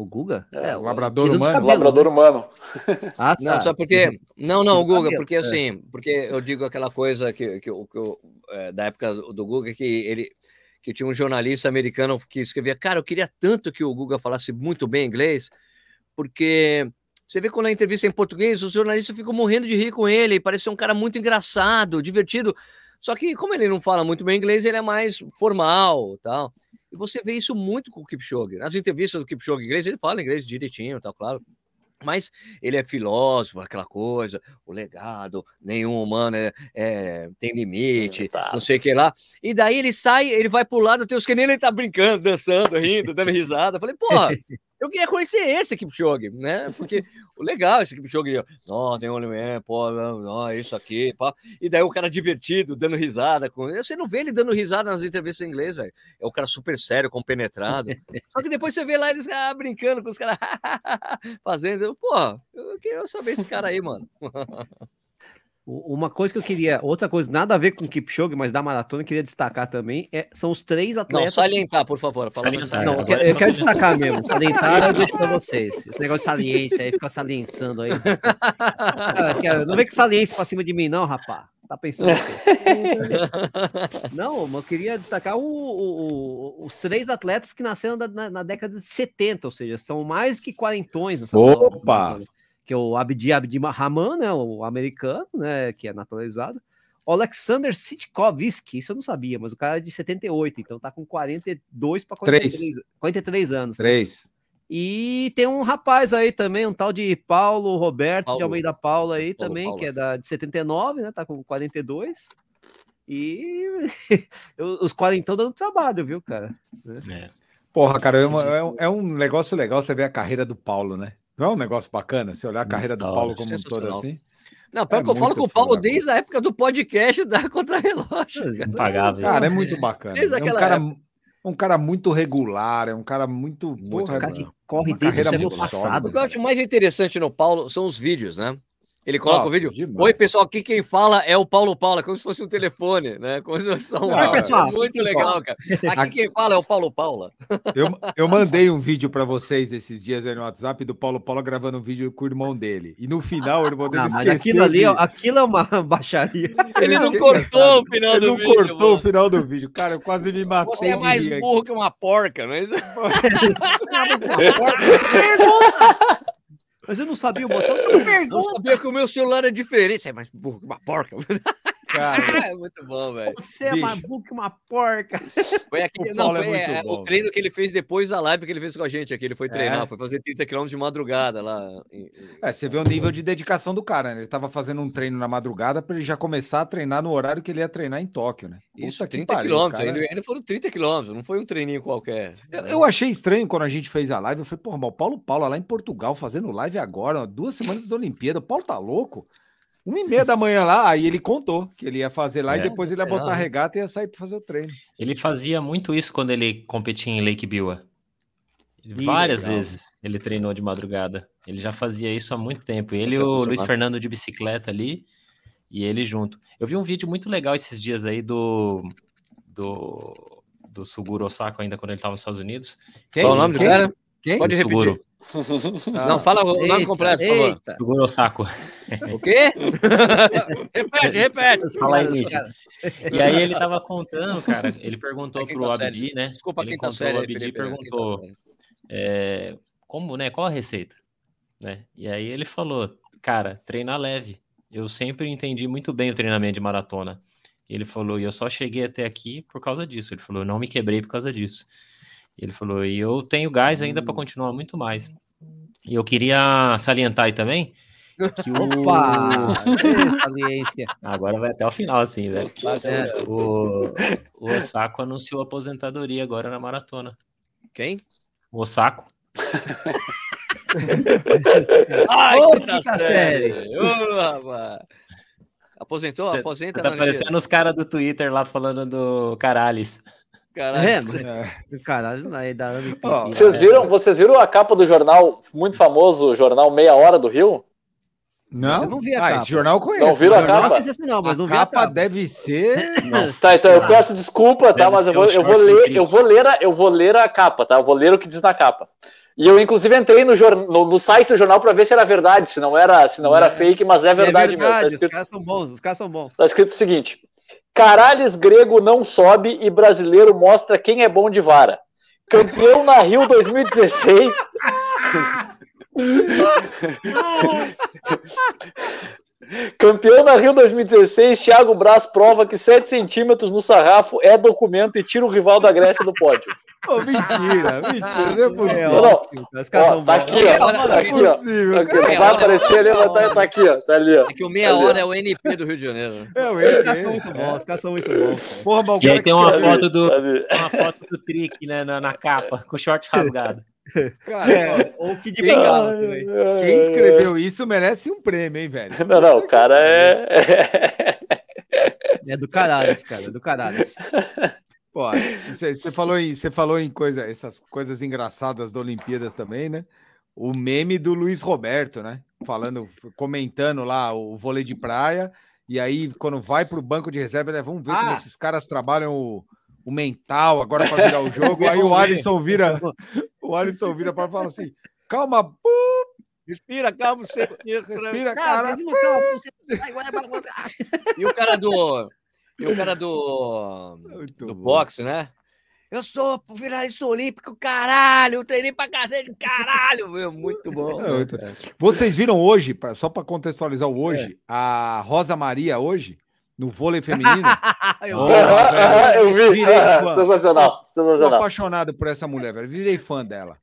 O Guga? É, o labrador humano. Labrador humano. né? Ah, Não, tá. só porque. Não, não, o Guga, porque é. assim, porque eu digo aquela coisa que, que, que eu, é, da época do Guga, que ele que tinha um jornalista americano que escrevia, cara, eu queria tanto que o Guga falasse muito bem inglês, porque você vê quando a entrevista é em português, os jornalistas ficam morrendo de rir com ele, parece ser um cara muito engraçado, divertido. Só que, como ele não fala muito bem inglês, ele é mais formal tal. E você vê isso muito com o Kipchoge. Nas entrevistas do Kipchoge inglês, ele fala inglês direitinho, tal, claro. Mas ele é filósofo, aquela coisa, o legado, nenhum humano é, é- tem limite, não sei o que lá. E daí ele sai, ele vai pro lado, tem os que nem ele tá brincando, dançando, rindo, dando risada. Eu falei, porra, eu queria conhecer esse Kipchoge, né? Porque o legal esse Kipchoge, não, tem limite, pô, não, isso aqui, pá. E daí o cara divertido, dando risada. Com... Você não vê ele dando risada nas entrevistas em inglês, velho. É o cara super sério, compenetrado. Só que depois você vê lá eles ah, brincando com os caras, fazendo. Pô, eu queria saber esse cara aí, mano. Uma coisa que eu queria, outra coisa, nada a ver com o Kipchoge, mas da maratona, eu queria destacar também, é, são os três Não, atletas. salientar, por favor. Palavra Salientar. Não, eu salientar. quero, eu quero destacar mesmo. Salientar eu deixo pra vocês. Esse negócio de saliência aí, fica saliençando aí. Cara, não vem com saliência pra cima de mim, não, rapá. Tá pensando? Não, mas eu queria destacar o- o- o- os três atletas que nasceram na, na década de 70, ou seja, são mais que quarentões Opa! maratona. Que é o Abdi Abdi Rahman, né, o americano, né, que é naturalizado. O Alexander Sitkovski, isso eu não sabia, mas o cara é de 78, então tá com 42 para 43, 43 anos. né? Três. E tem um rapaz aí também, um tal de Paulo Roberto de Paulo. Almeida Paula aí Paulo também, Paula. que é da, de 79, né? Tá com 42. E os quarentão dando trabalho, viu, cara? É. Porra, cara, é, uma- é um, é um negócio legal você ver a carreira do Paulo, né? Não é um negócio bacana você olhar a carreira do Paulo hora, como um todo assim? Não, pior É que eu falo com o Paulo foda, desde a época do podcast da Contra-Relógio. cara. Impagável. Cara, é muito bacana. Desde É um cara, um cara muito regular, é um cara muito. Muito porra, cara que corre desde o carreira século muito passado. O que eu acho mais interessante no Paulo são os vídeos, né? Ele coloca o Nossa, vídeo. demais. Oi, pessoal, aqui quem fala é o Paulo Paula, como se fosse um telefone, né? Como se fosse um Não, áudio. pessoal, É muito legal, cara. Aqui quem fala é o Paulo Paula. Eu, eu mandei um vídeo pra vocês esses dias aí no WhatsApp do Paulo Paulo gravando um vídeo com o irmão dele. E no final o irmão dele Ah, mas esqueceu. aquilo ali, de- aquilo é uma baixaria. Ele não cortou o final Ele do não vídeo. cortou o mano. final do vídeo. Cara, eu quase me matei. Você é mais rir aqui. burro que uma porca, não é isso? Pergunta! Mas eu não sabia o botão. Eu pergunta. sabia que o meu celular é diferente. É mais uma porca. Cara, É muito bom, velho. Você é que uma porca. Foi aquele, O não, Paulo é foi muito é, bom, o treino que ele fez depois da live que ele fez com a gente aqui. Ele foi treinar, É. foi fazer 30 km de madrugada lá. em- em- é, você vê o nível de dedicação do cara, né? Ele tava fazendo um treino na madrugada pra ele já começar a treinar no horário que ele ia treinar em Tóquio, né? Isso, Puta que 30 pariu, quilômetros. cara. Ainda, ainda foram 30 quilômetros, não foi um treininho qualquer. Eu, eu achei estranho quando a gente fez a live. Eu falei, porra, mas o Paulo Paula lá em Portugal fazendo live agora, duas semanas da Olimpíada. O Paulo tá louco? Uma e meia da manhã lá, aí ele contou que ele ia fazer lá e É, depois ele ia botar a treinar, né? regata e ia sair pra fazer o treino. Ele fazia muito isso quando ele competia em Lake Biwa. Isso, Várias legal. vezes ele treinou de madrugada. Ele já fazia isso há muito tempo. Ele e o Luiz. Fernando de bicicleta ali e ele junto. Eu vi um vídeo muito legal esses dias aí do do, do Suguro Osako ainda quando ele estava nos Estados Unidos. Quem? Qual o nome do cara? Quem? Pode repetir. Suguro. Não, fala o nome Eita, completo, por favor. Suguro Osako. O quê? repete, repete. Fala aí, E aí ele tava contando, cara, ele perguntou É pro tá. Abdi, né? Desculpa ele quem tá sério o Abdi e Felipe, né? Tá perguntou é, como, né? Qual a receita? Né? E aí ele falou, cara, treinar leve. Eu sempre entendi muito bem o treinamento de maratona. Ele falou, e eu só cheguei até aqui por causa disso. Ele falou, eu não me quebrei por causa disso. Ele falou, e eu tenho gás ainda para continuar muito mais. E eu queria salientar aí também que o. Opa! Ê, Saliência. Agora vai até o final, assim, velho. É. O, o Osako anunciou aposentadoria agora na maratona. Quem? O Osako. Ai, Ô, quinta quinta série. Ô, rapaz. Aposentou? Cê- Aposenta Tá parecendo os caras do Twitter lá falando do Caralhes. Caralho. É, Caralho, aí da Vocês né? viram, vocês viram a capa do jornal muito famoso, o jornal Meia Hora do Rio? Não? Eu não vi a ah, capa. esse jornal eu conheço. Não viram a capa? É sensacional, mas a não vi a capa capa. deve ser. Tá, então eu peço desculpa, tá? Deve Mas eu vou, o eu vou ler, eu vou ler, a, eu vou ler a capa, tá? Eu vou ler o que diz na capa. E eu inclusive entrei no, no, no site do jornal para ver se era verdade, se não era, se não era É. fake, mas é verdade, mesmo. Tá os escrito, caras são bons, os caras são bons. tá escrito o seguinte: Caralhes grego não sobe e brasileiro mostra quem é bom de vara. Campeão na Rio 2016. Campeão na Rio 2016, Thiago Braz prova que 7 centímetros no sarrafo é documento e tira o rival da Grécia do pódio. Ô, mentira, mentira, não é É possível. Não, Ó, tá aqui, ó. Tá aqui, é ó. possível, Tá aqui, vai aparecer ali, mas tá, tá aqui, ó. Tá ali, ó. É que o meia hora é o NP do Rio de Janeiro. É, Os caras são muito bons, os caras são muito bons. Porra, E aí tem uma foto do, uma foto do Trick, né, na, na capa, com o short rasgado. Cara, ó, É, ou que de bengala também. Quem escreveu isso merece um prêmio, hein, velho? Não, não, o cara é. É do caralho, cara, é do caralho. Pô, você falou em, você falou em coisa, essas coisas engraçadas da Olimpíadas também, né? O meme do Luiz Roberto, né? Falando, comentando lá o vôlei de praia, e aí quando vai pro banco de reserva, né, vamos ver como Ah. esses caras trabalham o, o mental agora para virar o jogo. aí o. Alisson vira, o Alisson vira para falar assim: "Calma, pô, Respira, calma, você. respira, Cara, cara". mesmo calma, você vai igual é bagunça. E o cara do. E o cara do. Muito Do bom. boxe, né? Eu sou finalista olímpico, caralho! Eu treinei pra cacete, caralho! Meu, muito bom. É, muito- Vocês viram hoje, pra- só para contextualizar o hoje, É. a Rosa Maria hoje, no vôlei feminino? Eu. Aham, Eu vi. Virei fã. Sensacional, Tô sensacional. apaixonado por essa mulher, velho. Virei fã dela.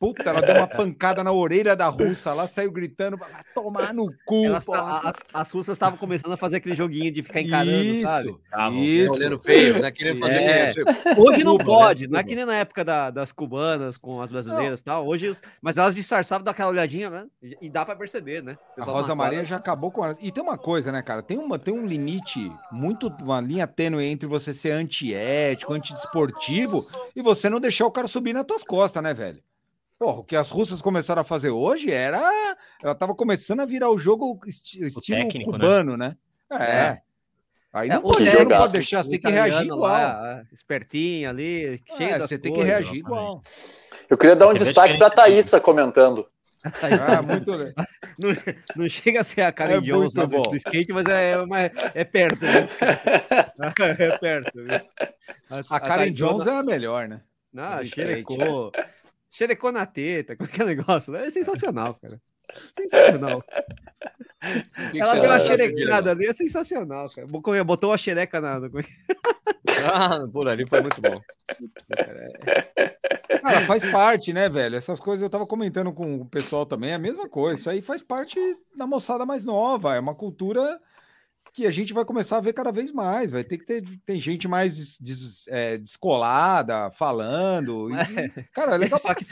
Puta, ela deu uma pancada na orelha da russa lá, saiu gritando, vai tomar no cu. Elas as, as russas estavam começando a fazer aquele joguinho de ficar encarando, isso, sabe? isso. Olhando feio, né? Querendo fazer É. isso. Hoje não Cuba, né? pode, não é que nem na época da- das cubanas com as brasileiras e tal. Hoje, mas elas disfarçavam daquela olhadinha, né? E dá pra perceber, né? A Rosa Maria já acabou com ela. E tem uma coisa, né, cara? Tem, uma, tem um limite muito, uma linha tênue entre você ser antiético, antidesportivo e você não deixar o cara subir nas tuas costas, né, velho? Porra, o que as russas começaram a fazer hoje era. Ela tava começando a virar o jogo esti- estilo técnico, né? cubano, né? É. É. Aí É, não o pode, não pode o deixar, você O tem que reagir igual. lá, é, espertinho ali, cheio É, das você tem que coisas. reagir igual. Eu queria dar um Você destaque pra diferente. Thaísa comentando. Ah, muito. Não, não chega a ser a Karen É Jones do, do skate, mas é, é, uma- é perto, né? é perto. Viu? A Karen Thaís Jones é a melhor, né? Não, xerecou. Xerecou na teta, qualquer negócio. É sensacional, cara. Sensacional. Que que Ela deu uma xerecada ali, é sensacional, cara. Botou- uma xereca na. Ah, por ali foi muito bom. Cara, faz parte, né, velho? Essas coisas eu tava comentando com o pessoal também, é a mesma coisa. Isso aí faz parte da moçada mais nova. É uma cultura que a gente vai começar a ver cada vez mais. Vai ter que ter tem gente mais des, des, é, descolada, falando. E, cara, é legal só pra que.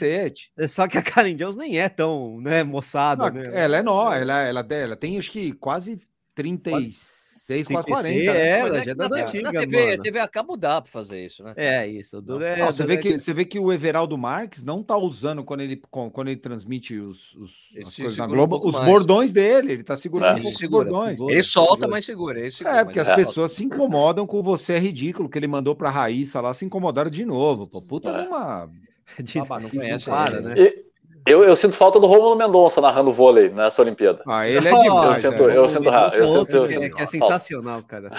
É, só que a Karen Jones nem é tão né, moçada. Não, né? Ela é nó, ela, ela, ela tem acho que quase 35. 6, 4, 40. É, né? ela, é, já é das na, antigas, TV, mano. TV acaba dá pra fazer isso, né? É, isso. Do, é, não, você, vê que, é você vê que o Everaldo Marques não tá usando quando ele, quando ele transmite os, os as coisas na Globo, um os mais. bordões dele. Ele tá segurando é, um pouco segura, os bordões. Segura, ele solta, segura. mas segura. Ele segura é, porque é as pessoas se incomodam com você, é ridículo. que ele mandou pra Raíssa lá, se incomodaram de novo. Pô, puta, é. uma... De, não conhece, para, né? Eu, eu sinto falta do Rômulo Mendonça narrando vôlei nessa Olimpíada. Ah, ele é demais. eu é. sinto- eu sinto eu sinto- eu que, é- sinto que é sensacional, cara.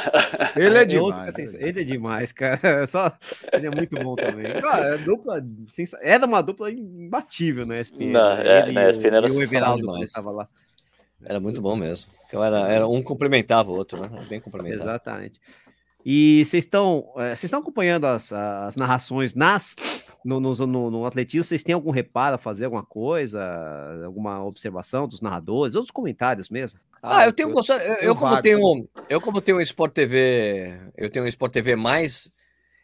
Ele é É outro que é demais. sens- Ele é demais, cara. É Só... Ele é muito bom também. Cara, é dupla. sensa- Era uma dupla imbatível na ESPN. Na- né? é, Ele na e o- ESPN era e o Everaldo quando demais. tava lá. Era muito bom mesmo. Então era, era um complementava o outro, né? Bem complementado. Exatamente. E vocês estão, eh, vocês estão acompanhando as, as narrações nas no, no, no- no atletismo? Vocês têm algum reparo a fazer alguma coisa, alguma observação dos narradores, ou dos comentários mesmo? Ah, eu tenho gostado. Eu, eu como vago. tenho, eu como tenho um Sport TV, eu tenho um Sport TV mais,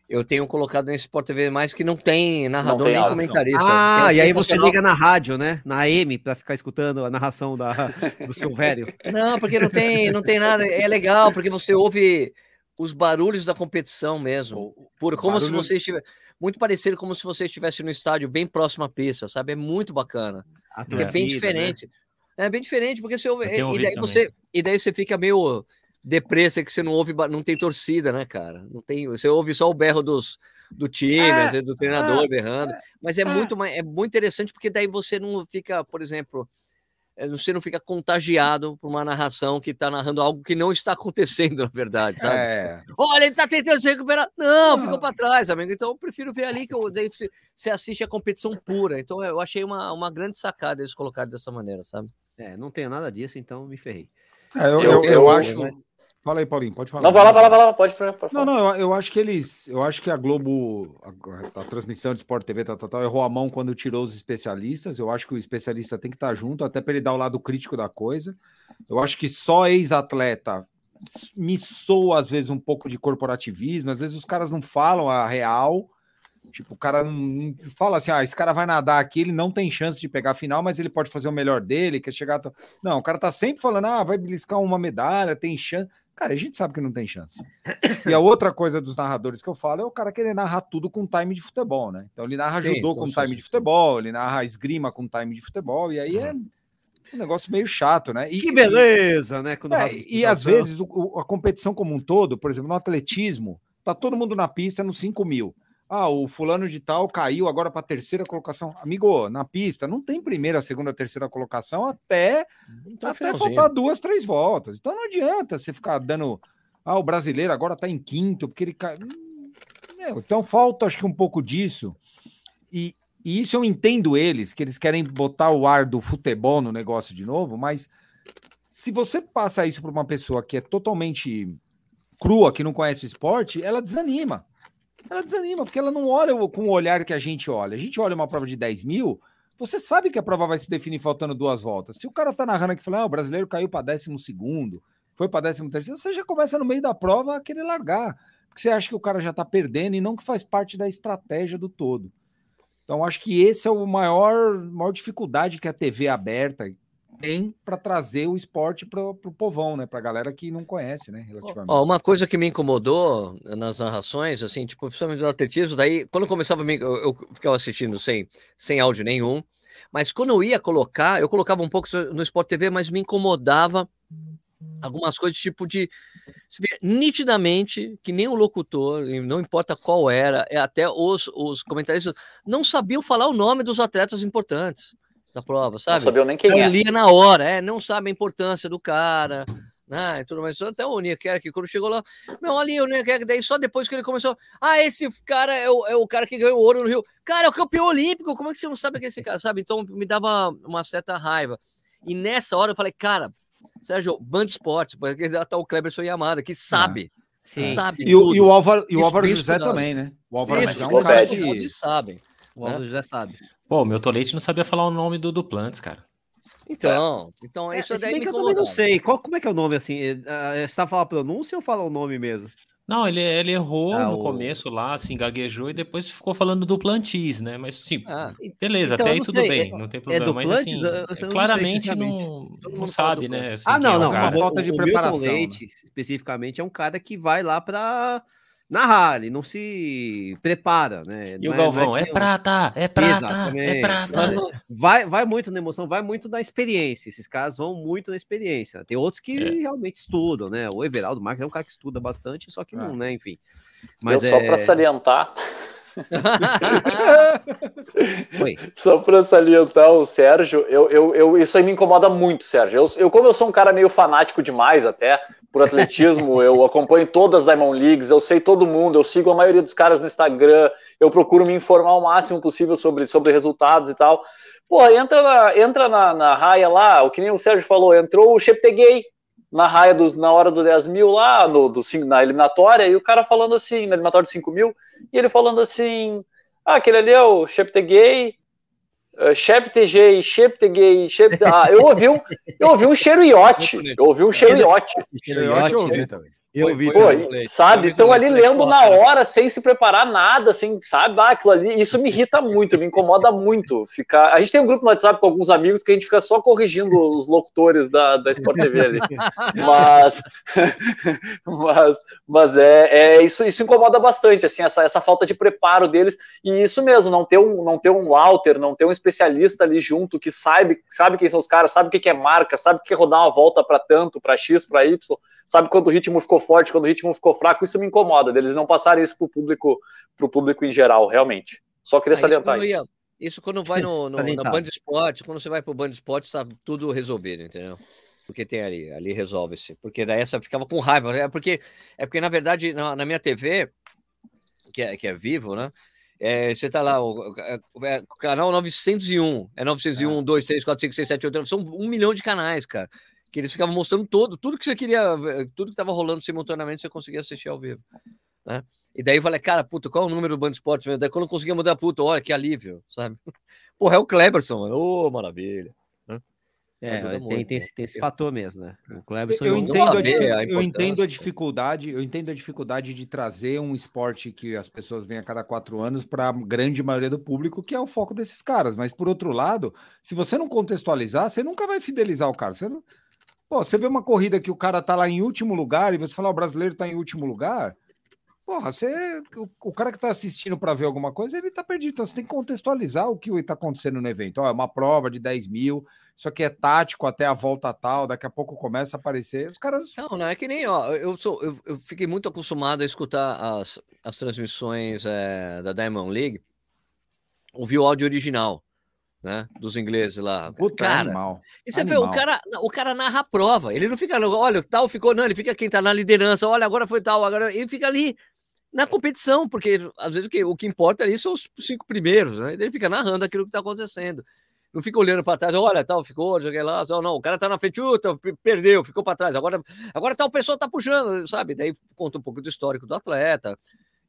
eu tenho colocado nesse Sport TV mais que não tem narrador tem nem comentarista. Ah, e aí você liga na rádio, né? Na AM, para ficar escutando a narração da, do seu velho. Não, porque não tem, não tem nada. É legal porque você ouve os barulhos da competição mesmo, por como se barulho- você estivesse muito parecido como se você estivesse no estádio bem próximo à pista, sabe? É muito bacana. É bem né? diferente. É bem diferente, porque você ouve. E daí, você, e daí você fica meio depressa que você não ouve, não tem torcida, né, cara? Não tem, você ouve só o berro dos, do time, É, vezes do treinador é, berrando. Mas é, muito mais, é muito interessante porque daí você não fica, por exemplo, você não fica contagiado por uma narração que está narrando algo que não está acontecendo, na verdade, sabe? É, Olha, ele tá tentando se recuperar. Não, Não. ficou para trás, amigo. Então eu prefiro ver ali que eu, daí você- assiste a competição pura. Então eu achei uma, uma grande sacada eles colocarem dessa maneira, sabe? É, não tenho nada disso, então me ferrei. é, eu, Eu- eu, eu eu- acho. Fala aí, Paulinho, pode falar. Não, vai lá, vai lá, vai lá, pode, pode Não, não, eu, eu acho que eles. Eu acho que a Globo, a, a transmissão de Sport TV, tal, tal, tal, errou a mão quando tirou os especialistas. Eu acho que o especialista tem que estar junto, até para ele dar o lado crítico da coisa. Eu acho que só ex-atleta me soa, às vezes, um pouco de corporativismo. Às vezes os caras não falam a real. Tipo, o cara não, não fala assim: ah, esse cara vai nadar aqui, ele não tem chance de pegar a final, mas ele pode fazer o melhor dele, quer chegar. a- Não, o cara tá sempre falando: ah, vai beliscar uma medalha, tem chance. Cara, a gente sabe que não tem chance. E a outra coisa dos narradores que eu falo é o cara querer narrar tudo com time de futebol, né? Então ele narra Sim, judô com time de futebol, ele narra esgrima com time de futebol, e aí é um negócio meio chato, né? E, Que beleza, né? É, e às vezes o- o- a competição como um todo, por exemplo, no atletismo, tá todo mundo na pista nos 5 mil. Ah, o fulano de tal caiu agora para terceira colocação. Amigo, na pista não tem primeira, segunda, terceira colocação até Então, até faltar duas, três voltas. Então não adianta você ficar dando. Ah, o brasileiro agora está em quinto, porque ele cai. Hum, então falta, acho que um pouco disso. E, e isso eu entendo eles, que eles querem botar o ar do futebol no negócio de novo, mas se você passa isso para uma pessoa que é totalmente crua, que não conhece o esporte, ela desanima. Ela desanima, porque ela não olha com o olhar que a gente olha. A gente olha uma prova de 10 mil, você sabe que a prova vai se definir faltando duas voltas. Se o cara tá narrando aqui falando, ah, o brasileiro caiu para décimo segundo, foi para décimo terceiro, você já começa no meio da prova a querer largar. Porque você acha que o cara já tá perdendo e não que faz parte da estratégia do todo. Então, acho que esse é o maior, maior dificuldade que a TV aberta tem para trazer o esporte para o povão, né? Para a galera que não conhece, né? Relativamente. Ó, uma coisa que me incomodou nas narrações, assim, tipo, principalmente do atletismo, daí, quando começava, eu, eu ficava assistindo sem, sem áudio nenhum, mas quando eu ia colocar, eu colocava um pouco no Sport TV, mas me incomodava algumas coisas, tipo de se vê nitidamente que nem o locutor, não importa qual era, é até os, os comentaristas não sabiam falar o nome dos atletas importantes da prova, Não sabe? sabia nem quem Não é. lia na hora, é, não sabe a importância do cara, Ah, e tudo mais. Até o Nierkerk, quando chegou lá, meu, olha o Nierkerk, daí só depois que ele começou, ah, esse cara é o, é o cara que ganhou ouro no Rio. Cara, é o campeão olímpico, como é que você não sabe que é esse cara, sabe? Então me dava uma certa raiva. E nessa hora eu falei, cara, Sérgio, Band Esportes, porque já tá o Cleberson Yamada, que sabe. É. Sim. Sabe E, o, e o Álvaro, e o Álvaro José também, né? O Álvaro Isso, José é um cara todos sabem. O Aldo já sabe. Pô, o meu Tolete não sabia falar o nome do Duplantes, cara. Então, então É, isso se daí bem me que eu também não sei. Qual, como é que é o nome assim? É, é, Você tá falando a pronúncia ou fala o nome mesmo? Não, ele, ele errou Ah, no o- começo lá, se gaguejou e depois ficou falando Duplantis, né? Mas, tipo, Ah, Beleza, Então, até aí não tudo sei, bem, é- não tem é problema. mas Duplantis? assim, Eu- eu não sei, claramente não, não fala sabe, né? Duplantis. assim, Ah, é não, não. cara. o- falta de o preparação, Milton Leite, especificamente, é um cara que vai lá para narrar, ele não se prepara, né? E Não o é- não Galvão, é, nem um- prata, é prata, é Exatamente. prata. Vai, vai muito na emoção, vai muito na experiência. Esses caras vão muito na experiência. Tem outros que É. realmente estudam, né? O Everaldo Marques é um cara que estuda bastante, só que não, né? Enfim. Mas Mas só é... para salientar. Só para salientar o Sérgio, eu, eu, eu- isso aí me incomoda muito, Sérgio. Eu, eu, como eu sou um cara meio fanático demais até por atletismo, eu acompanho todas as Diamond Leagues, eu sei todo mundo, eu sigo a maioria dos caras no Instagram, eu procuro me informar o máximo possível sobre, sobre resultados e tal. Pô, entra na, entra na, na raia lá, o que nem o Sérgio falou, entrou o Cheptegei na raia dos, na hora do 10 mil lá, no, do, na eliminatória, e o cara falando assim, na eliminatória de 5 mil, e ele falando assim, ah, aquele ali é o Cheptegei, uh, Cheptegei, Cheptegei, Chepte... Ah, eu ouvi um, eu ouvi um cheiro iote, eu ouvi um cheiro iote. Acho que eu ouvi também. Eu Foi- vi Pô, também. Sabe? Estão ali lendo na cara. hora, sem se preparar nada, assim, sabe? Ah, aquilo ali, isso me irrita muito, me incomoda muito. Ficar... A gente tem um grupo no WhatsApp com alguns amigos que a gente fica só corrigindo os locutores da, da Sport TV ali. Mas, mas, mas é, é isso, isso incomoda bastante, assim, essa, essa falta de preparo deles. E isso mesmo, não ter um, não ter um Walter, não ter um especialista ali junto que sabe, sabe quem são os caras, sabe o que que é marca, sabe o que é rodar uma volta para tanto, para X, para Y sabe quando o ritmo ficou forte, quando o ritmo ficou fraco, isso me incomoda, deles não passarem isso pro público, pro público em geral, realmente. Só queria Ah, isso, salientar quando isso. ia- isso quando vai no, no, na. Band Esporte, quando você vai pro Band Esporte, tá tudo resolvido, entendeu? Porque tem ali, ali resolve-se. Porque daí essa ficava com raiva. É porque, é porque na verdade, na, na minha TV, que é, que é vivo, né? É, você tá lá, o, é, é, o canal 901, é 901, 2, 3, 4, 5, 6, 7, 8, 9, são um milhão de canais, cara. Que eles ficavam mostrando todo, tudo que você queria, ver, tudo que tava rolando simultaneamente, você conseguia assistir ao vivo. Né? E daí eu falei, cara, puta, qual é o número do Band Esportes mesmo? Daí quando eu conseguia mudar, puta, olha que alívio, sabe? Porra, é o Cleberson, mano. Ô, maravilha. É, Ajuda tem, muito, tem, né? esse- tem esse fator mesmo, né? O Cleberson Eu não- entendo, a, eu entendo a dificuldade, eu entendo a dificuldade de trazer um esporte que as pessoas vêm a cada quatro anos para a grande maioria do público, que é o foco desses caras. Mas por outro lado, se você não contextualizar, você nunca vai fidelizar o cara. Você não... Pô, você vê uma corrida que o cara tá lá em último lugar e você fala, "Ó, o brasileiro tá em último lugar. Porra, você, o, o cara que tá assistindo para ver alguma coisa, ele tá perdido. Então você tem que contextualizar o que está acontecendo no evento. Ó, é uma prova de 10 mil, isso aqui é tático até a volta tal, daqui a pouco começa a aparecer. Os caras. Não, não é que nem, ó, eu sou, eu, eu fiquei muito acostumado a escutar as, as transmissões é, da Diamond League, ouvir o áudio original, né, dos ingleses lá. Puta, cara, animal. e você vê, o animal. cara, o cara narra a prova, ele não fica, olha, tal ficou, não, ele fica quem tá na liderança, olha, agora foi tal, agora ele fica ali na competição, porque às vezes o que, o que importa ali são os cinco primeiros, né, ele fica narrando aquilo que tá acontecendo. Não fica olhando para trás, olha, tal, ficou, joguei lá, não, não, o cara tá na frente, perdeu, ficou para trás, agora, agora tal pessoa tá puxando, sabe? Daí conta um pouco do histórico do atleta,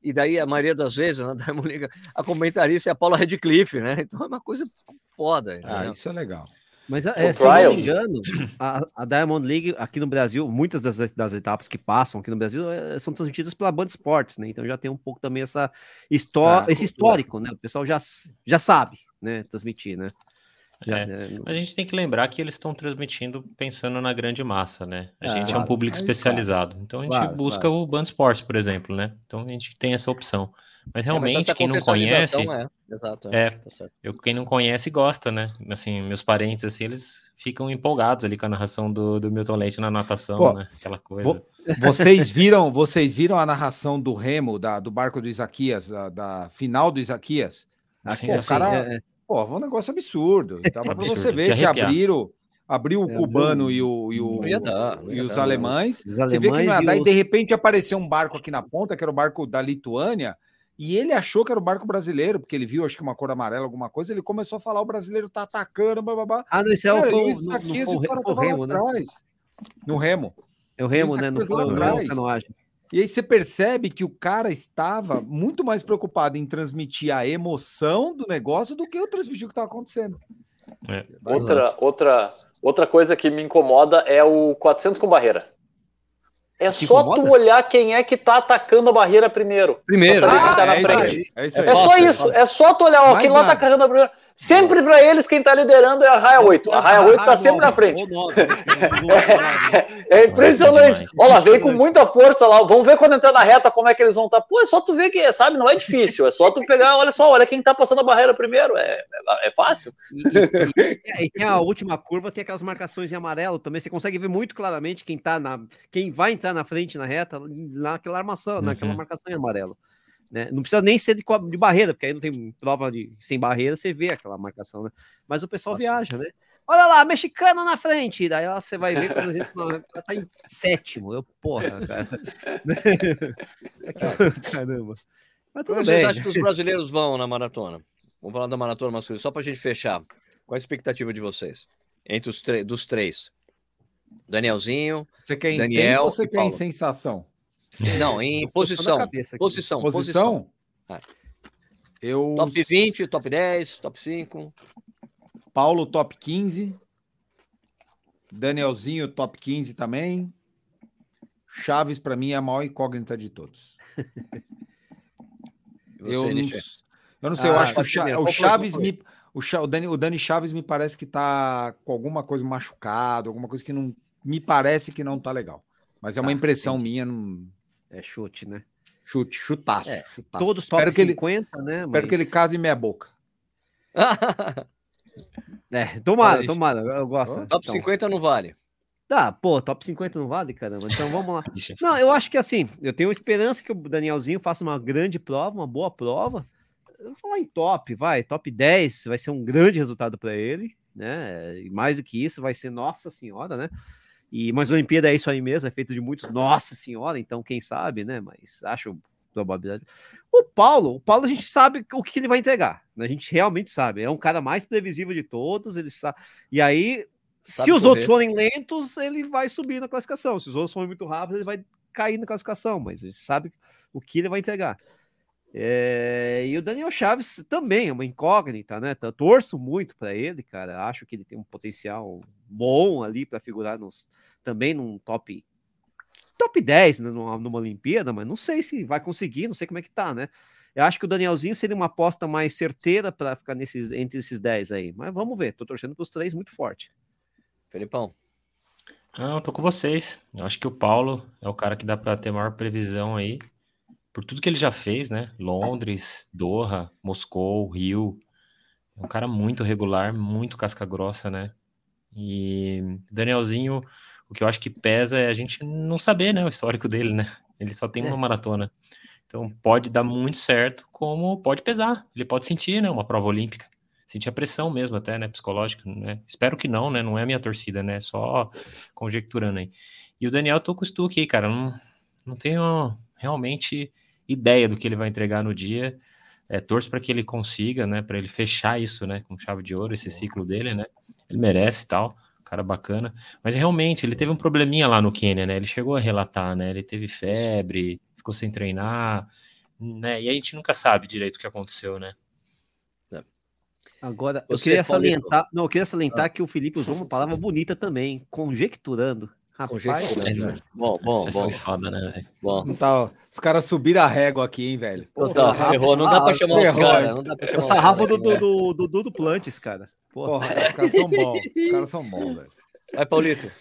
e daí a maioria das vezes, na Diamond League, a comentarista é a Paula Redcliffe, né? Então é uma coisa foda. Ah, né? isso é legal. Mas é, se eu não me engano, a, a Diamond League aqui no Brasil, muitas das, das etapas que passam aqui no Brasil é, são transmitidas pela Band Esportes, né? Então já tem um pouco também essa histó Ah, esse histórico, né? O pessoal já, já sabe, né? Transmitir, né? Já, É. né? A gente tem que lembrar que eles estão transmitindo pensando na grande massa, né? A Ah, gente é um claro. público Aí, especializado. Então a gente Claro, busca claro. o Band Sports, por exemplo, né? Então a gente tem essa opção. Mas É, mas realmente, quem não conhece, É, exato. É. tá certo. eu, quem não conhece gosta, né? Assim, meus parentes, assim, eles ficam empolgados ali com a narração do, do Milton Leite na natação, Pô, né? Aquela coisa. Vo- Vocês viram, vocês viram a narração do Remo, da, do barco do Isaquias, da, da final do Isaquias? Aqui, Pô, o assim, cara- é- é- Pô, foi um negócio absurdo. Pra Absurdo, você ver de que abriram, Abriu o É, cubano e, o, e, o- dar, e os alemães. Os Você vê que não ia alemães e dar, e de os- repente apareceu um barco aqui na ponta, que era o barco da Lituânia, e ele achou que era o barco brasileiro, porque ele viu, acho que uma cor amarela, alguma coisa, ele começou a falar: o brasileiro tá atacando, blá, blá, blá. Ah, não, isso é o, Cara, foi, isso no- aqui, no- esse foi o Re- cara foi o tava lá Remo, né? atrás. No Remo. É o Remo, né? No foi E aí você percebe que o cara estava muito mais preocupado em transmitir a emoção do negócio do que eu transmitir o que estava acontecendo. Outra, outra, outra coisa que me incomoda é o 400 com barreira. É Te só incomoda? tu olhar quem é que tá atacando a barreira primeiro. Primeiro. Quem tá na é, isso é isso aí. É só fácil, isso, é só tu olhar, ó, Mais quem lá tá nada. carregando a primeira. Sempre pra eles, quem tá liderando é a Raia 8. A Raia 8 tá sempre na frente. É impressionante. Olha lá, veio com muita força lá. Vamos ver quando entrar na reta como é que eles vão estar. Pô, é só tu ver que, sabe, não é difícil. É só tu pegar, olha só, olha quem tá passando a barreira primeiro. É, é, é fácil. E, e- e- tem a última curva, tem aquelas marcações em amarelo também. Você consegue ver muito claramente quem tá na. Quem vai entrar na frente na reta, naquela armação, naquela Uhum. marcação em amarelo. Né? Não precisa nem ser de, de barreira, porque aí não tem prova de sem barreira, você vê aquela marcação, né? Mas o pessoal Nossa. viaja, né? Olha lá, mexicano na frente. Daí lá você vai ver quando a gente tá em sétimo. Eu, porra, cara. Caramba. Mas tudo vocês bem. acham que os brasileiros vão na maratona? Vamos falar da maratona masculina, só para a gente fechar. Qual a expectativa de vocês? Entre os tre- dos três. Danielzinho. Você quer em Daniel tempo ou você quer em Paulo. sensação? Não, em posição. Posição. Posição. Posição? É. Eu. Top 20, top 10, top 5. Paulo, top 15. Danielzinho, top 15 também. Chaves, para mim, é a maior incógnita de todos. Você, eu, não, eu não sei, eu Ah, acho que o, pode Cha- ser. o? Chaves me. O, Cha- o Dani, o Dani Chaves me parece que tá com alguma coisa machucado, alguma coisa que não. Me parece que não tá legal. Mas é uma Tá, impressão entendi. minha. Não, É chute, né? chute, chutaço. É, chutaço. Todos top espero que ele, 50, né? Espero que ele case meia boca. É, tomara, Olha, tomara, eu gosto. top Então, 50 não vale. Tá, pô, top 50 não vale, caramba. Então vamos lá. Não, eu acho que assim, eu tenho esperança que o Danielzinho faça uma grande prova, uma boa prova. Eu vou falar em top, vai, top 10 vai ser um grande resultado para ele, né? E mais do que isso, vai ser Nossa Senhora, né? E mas a Olimpíada é isso aí mesmo, é feito de muitos Nossa Senhora, então quem sabe, né? Mas acho probabilidade. O Paulo, o Paulo a gente sabe o que ele vai entregar, né? A gente realmente sabe, é um cara mais previsível de todos, ele sabe. E aí, se Sabe os correr. outros forem lentos, ele vai subir na classificação. Se os outros forem muito rápidos, ele vai cair na classificação, mas a gente sabe o que ele vai entregar. É, e o Daniel Chaves também é uma incógnita, né? Torço muito para ele, cara. Acho que ele tem um potencial bom ali para figurar nos, também num top top 10 né, numa, numa Olimpíada, mas não sei se vai conseguir, não sei como é que tá, né? Eu acho que o Danielzinho seria uma aposta mais certeira para ficar nesses, entre esses 10 aí. Mas vamos ver, tô torcendo para os três muito forte. Felipão. Não, eu tô com vocês. Eu acho que o Paulo é o cara que dá para ter maior previsão aí. Por tudo que ele já fez, né? Londres, Doha, Moscou, Rio. É um cara muito regular, muito casca grossa, né? E Danielzinho, o que eu acho que pesa é a gente não saber, né? O histórico dele, né? Ele só tem É. uma maratona. Então pode dar muito certo, como pode pesar. Ele pode sentir, né? Uma prova olímpica. Sentir a pressão mesmo, até, né? Psicológica, né? Espero que não, né? Não é a minha torcida, né? Só conjecturando aí. E o Daniel, tô com o Stu aqui, cara. Não, não tenho realmente ideia do que ele vai entregar no dia. É, torço para que ele consiga, né? Para ele fechar isso, né? Com chave de ouro, esse ciclo dele, né? Ele merece e tal. Cara bacana. Mas realmente, ele teve um probleminha lá no Quênia, né? Ele chegou a relatar, né? Ele teve febre, ficou sem treinar, né? E a gente nunca sabe direito o que aconteceu, né? Agora, eu queria salientar, não, eu queria salientar que o Felipe usou uma palavra bonita também, conjecturando. Rapaz, Conjecturando. Bom, bom, bom, foda, né? bom. Não tá, ó, os caras subiram a régua aqui, hein, velho? Pô, Tá, errou. Não dá pra chamar os errou. caras. É chamar o os sarrafo caras, do, né? do, do, do, do Plantes, cara. Porra. Porra, os caras são bons. Os caras são bons, velho. Vai, Paulito.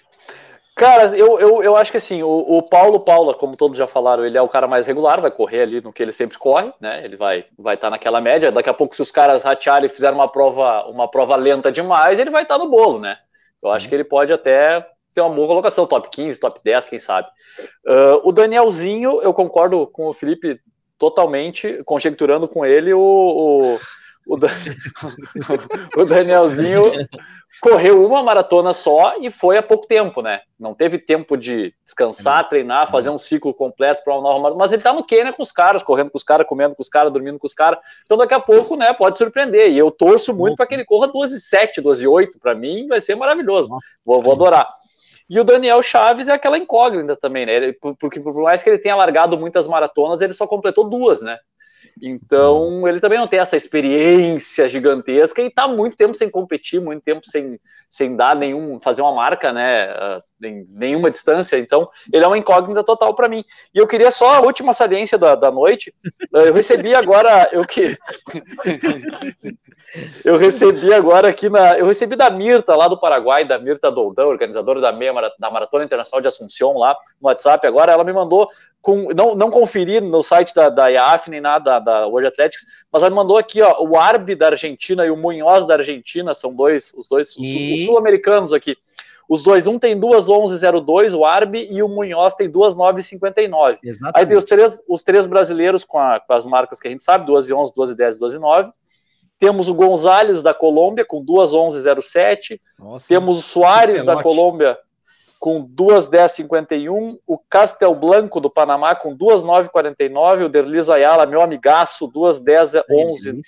Cara, eu, eu, eu acho que assim, o, o Paulo Paula, como todos já falaram, ele é o cara mais regular, vai correr ali no que ele sempre corre, né? Ele vai vai estar naquela média. Daqui a pouco, se os caras ratearem e fizerem uma prova, uma prova lenta demais, ele vai estar no bolo, né? Eu acho que ele pode até ter uma boa colocação, top 15, top 10, quem sabe. Ah, o Danielzinho, eu concordo com o Felipe totalmente, conjecturando com ele, o, o, o, Dan... o Danielzinho correu uma maratona só e foi há pouco tempo, né? Não teve tempo de descansar, treinar, fazer um ciclo completo para uma nova maratona. Mas ele tá no Quênia com os caras, correndo com os caras, comendo com os caras, dormindo com os caras. Então daqui a pouco, né, pode surpreender. E eu torço muito para que ele corra 12 e 7, 12 e 8. Para mim vai ser maravilhoso. Vou, vou adorar. E o Daniel Chaves é aquela incógnita também, né? Ele, porque por mais que ele tenha largado muitas maratonas, ele só completou duas, né? Então, ele também não tem essa experiência gigantesca e está muito tempo sem competir, muito tempo sem, sem dar nenhum, fazer uma marca, né, ah, em nenhuma distância. Então, ele é uma incógnita total para mim. E eu queria só a última saliência da, da noite. Eu recebi agora, eu que eu recebi agora aqui na, eu recebi da Mirta lá do Paraguai, da Mirta Doldão, organizadora da meia da Maratona Internacional de Assunção lá no WhatsApp. Agora ela me mandou com, não, não conferi no site da, da IAF nem nada da, da World Athletics, mas ela me mandou aqui, ó, o Arbi da Argentina e o Munhoz da Argentina, são dois, os dois e... os sul-americanos aqui. Os dois, um tem duas 1102, o Arbi, e o Munhoz tem duas 959. Aí tem os três, os três brasileiros com, a, com as marcas que a gente sabe, duas e 11, duas e 10, duas e 9. Temos o Gonzalez da Colômbia com duas 1107. Temos o Soares da Colômbia com 2,10,51, o Castel Blanco do Panamá com 2,9,49, o Derlis Ayala, meu amigaço, 2,10,11,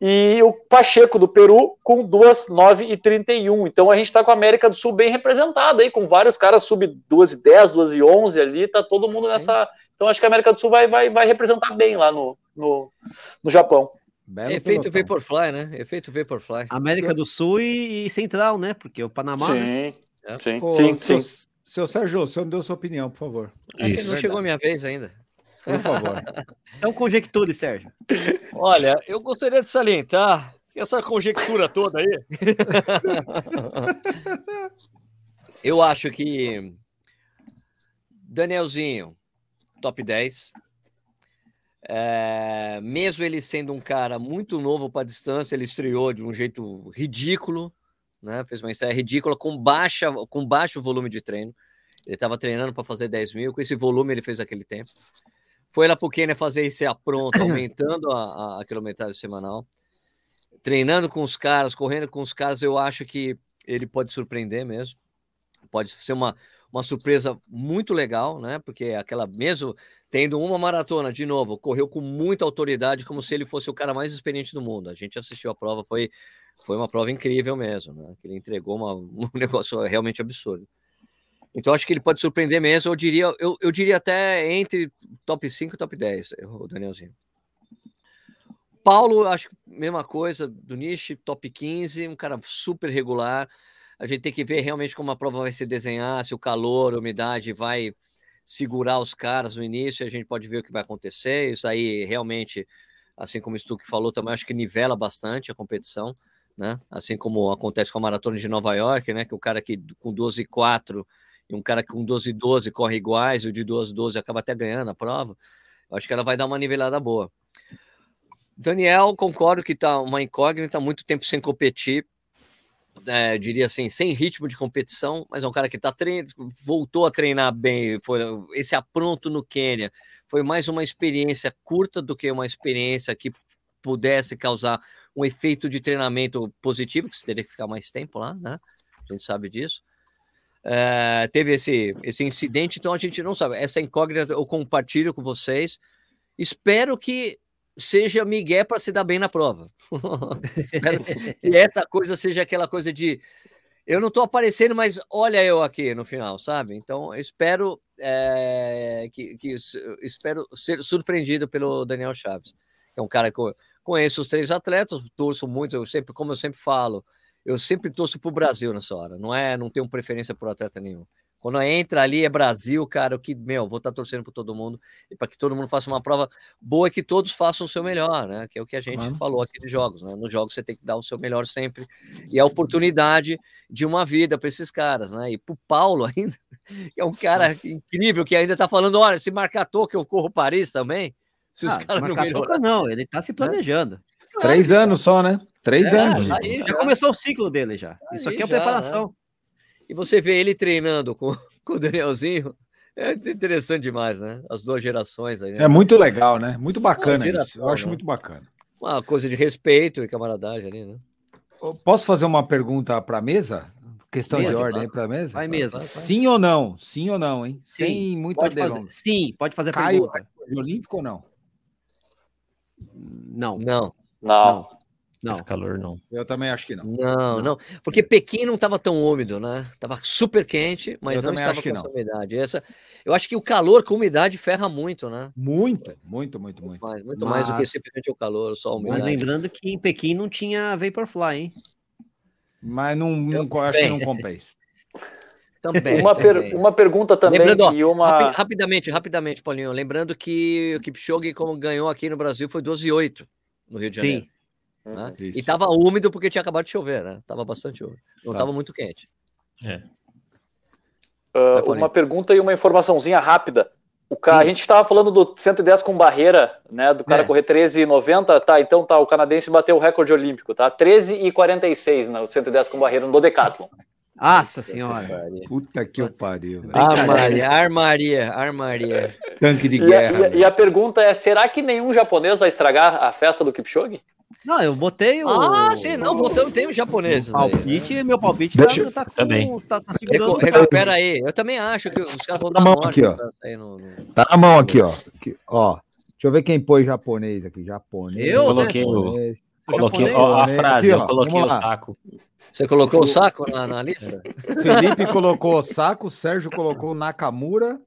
e o Pacheco do Peru com 2,9,31. Então a gente está com a América do Sul bem representada aí, com vários caras sub 2,10, 2,11 ali, tá todo mundo nessa. Então acho que a América do Sul vai, vai, vai representar bem lá no, no, no Japão. Belo Efeito Vaporfly, né? Efeito Vaporfly. América do Sul e, e, Central, né? Porque o Panamá. Sim. Né? É. Sim, Pô, sim, seu, sim. Seu Sérgio, o senhor deu sua opinião, por favor. É Isso. Não chegou a minha vez ainda. Por favor. então, conjecture, Sérgio. Olha, eu gostaria de salientar essa conjectura toda aí. eu acho que Danielzinho, top 10. É, mesmo ele sendo um cara muito novo para distância, ele estreou de um jeito ridículo né? Fez uma estreia ridícula com baixa, com baixo volume de treino. Ele estava treinando para fazer 10 mil, com esse volume ele fez aquele tempo. Foi lá para o Quênia fazer esse apronto, aumentando a, a, a quilometragem semanal. Treinando com os caras, correndo com os caras, eu acho que ele pode surpreender mesmo. Pode ser uma, uma surpresa muito legal, né? Porque aquela mesmo tendo uma maratona de novo, correu com muita autoridade, como se ele fosse o cara mais experiente do mundo. A gente assistiu a prova, foi foi uma prova incrível mesmo, né? Que ele entregou uma, um negócio realmente absurdo. Então acho que ele pode surpreender mesmo. Eu diria, eu, eu diria até entre top 5 e top 10, o Danielzinho. Paulo, acho que mesma coisa, do Niche, top 15, um cara super regular. A gente tem que ver realmente como a prova vai se desenhar, se o calor, a umidade vai segurar os caras no início, a gente pode ver o que vai acontecer. Isso aí realmente, assim como o Stuck falou, também acho que nivela bastante a competição né? Assim como acontece com a maratona de Nova York, né? Que o cara que com 12 e 4 e um cara com 12 e 12 corre iguais, e o de 12 e 12 acaba até ganhando a prova. Eu acho que ela vai dar uma nivelada boa. Daniel, concordo que tá uma incógnita, muito tempo sem competir. É, diria assim, sem ritmo de competição, mas é um cara que tá voltou a treinar bem. Foi esse apronto no Quênia foi mais uma experiência curta do que uma experiência que pudesse causar um efeito de treinamento positivo, que você teria que ficar mais tempo lá, né? A gente sabe disso. É, teve esse, esse incidente, então a gente não sabe. Essa incógnita eu compartilho com vocês. Espero que seja Miguel para se dar bem na prova. Espero que essa coisa seja aquela coisa de eu não estou aparecendo, mas olha eu aqui no final, sabe? Então espero é, que, que, espero ser surpreendido pelo Daniel Chaves, que é um cara que Conheço os três atletas, torço muito, eu sempre, como eu sempre falo, eu sempre torço para o Brasil nessa hora, não é, não tenho preferência por atleta nenhum. Quando entra ali é Brasil, cara, o que, meu, vou estar tá torcendo para todo mundo e para que todo mundo faça uma prova boa e que todos façam o seu melhor, né? Que é o que a gente uhum. falou aqui de jogos, né? Nos jogos você tem que dar o seu melhor sempre e a oportunidade de uma vida para esses caras, né? E para o Paulo ainda, que é um cara incrível que ainda está falando, olha, se marcar que eu corro Paris também, se os ah, caras não melhorar. Não, ele tá se planejando. Claro, Três cara. anos só, né? Três é, anos. Aí, já, já, começou o ciclo dele já. Aí, Isso aqui é já, preparação. Né? E você vê ele treinando com, com o Danielzinho. É interessante demais, né? As duas gerações aí. Né? É muito legal, né? Muito bacana isso. Eu acho né? muito bacana. uma coisa de respeito e camaradagem ali, né? Posso fazer uma pergunta para a mesa? Questão de Mesa, ordem claro. aí para a mesa? Vai mesmo. Sim ou não? Sim ou não, hein? Sim, Sem muita Pode fazer. Sim, pode fazer a Caio pergunta. de olímpico ou não? Não, Não, Não. não. Esse calor não. Eu também acho que não. não, não. Porque Pequim não estava tão úmido, né? Tava super quente, mas Eu não estava acho que com não. essa umidade. Essa, eu acho que o calor com umidade ferra muito, né? Muito, muito, muito, muito. Mais, muito mais do que Mas- simplesmente o calor, só a Mas umidade. lembrando que em Pequim não tinha Vaporfly, hein? Mas não, não Eu acho que não compensa. Também, Uma, per- também. uma pergunta também Lembrando, e uma. Rapi- rapidamente, rapidamente, Paulinho. Lembrando que o Kipchoge, como ganhou aqui no Brasil, foi 12 e 8 no Rio de Janeiro. Sim. né? Isso. E tava úmido porque tinha acabado de chover, né? Tava bastante úmido. Não Tá. tava muito quente. É. Paulinho. uma pergunta e uma informaçãozinha rápida. O ca... A gente estava falando do 110 com barreira, né? Do cara É. correr 13,90, tá? Então tá, o canadense bateu o recorde olímpico, tá? 13,46 no 110 com barreira no Decathlon. Nossa senhora. Puta que eu pariu. velho. Armaria, armaria, armaria. Tanque de E a, guerra. e a- e a pergunta é: será que nenhum japonês vai estragar a festa do Kipchoge? Não, eu botei o. Ah, sim, não, voltando, tem os japoneses. Palpite, meu palpite Deixa- tá, tá, com- Também. tá, tá segurando o saco. recupera aí. Eu também acho que os caras vão Tá dar bom morte. aqui, ó. sair no- no- Tá na mão aqui, ó. Aqui, ó. Deixa eu ver quem pôs japonês aqui. Japonês. Eu, né? coloquei o, japonês. Coloquei japonês, ó, a né? frase, Aqui, ó, eu coloquei o saco. Você colocou o saco na, na lista? Felipe colocou o saco, Sérgio colocou o Nakamura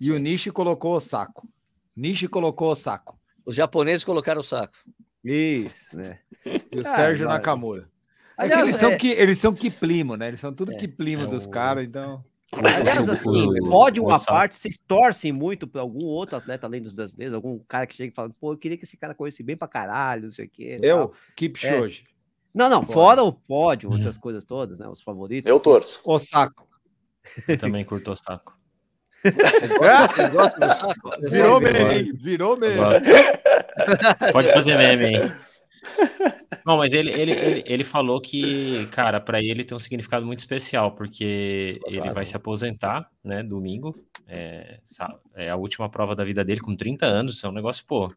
e o Nishi colocou o saco. Nishi colocou o saco. Os japoneses colocaram o saco. Isso, né? E o Ah, Sérgio. Nakamura. É que Aliás, eles, são é- que, eles são quiplimo, né? Eles são tudo É. quiplimo É dos o- caras, então. Aliás, assim, o uma parte, vocês torcem muito para algum outro atleta além dos brasileiros, algum cara que chega e fala, pô, eu queria que esse cara corresse bem pra caralho, não sei o quê. Eu. Kipchoge. Não, não, Fora. fora o pódio, essas coisas todas, né? Os favoritos. Eu torço. O saco. Eu também curto o saco. Vocês gostam, vocês gostam do saco? Virou meme, hein? virou meme. Pode fazer meme aí. Não, mas ele, ele, ele, ele falou que, cara, para ele tem um significado muito especial, porque ele vai se aposentar, né, domingo. É, é a última prova da vida dele com 30 anos. Isso é um negócio, pô.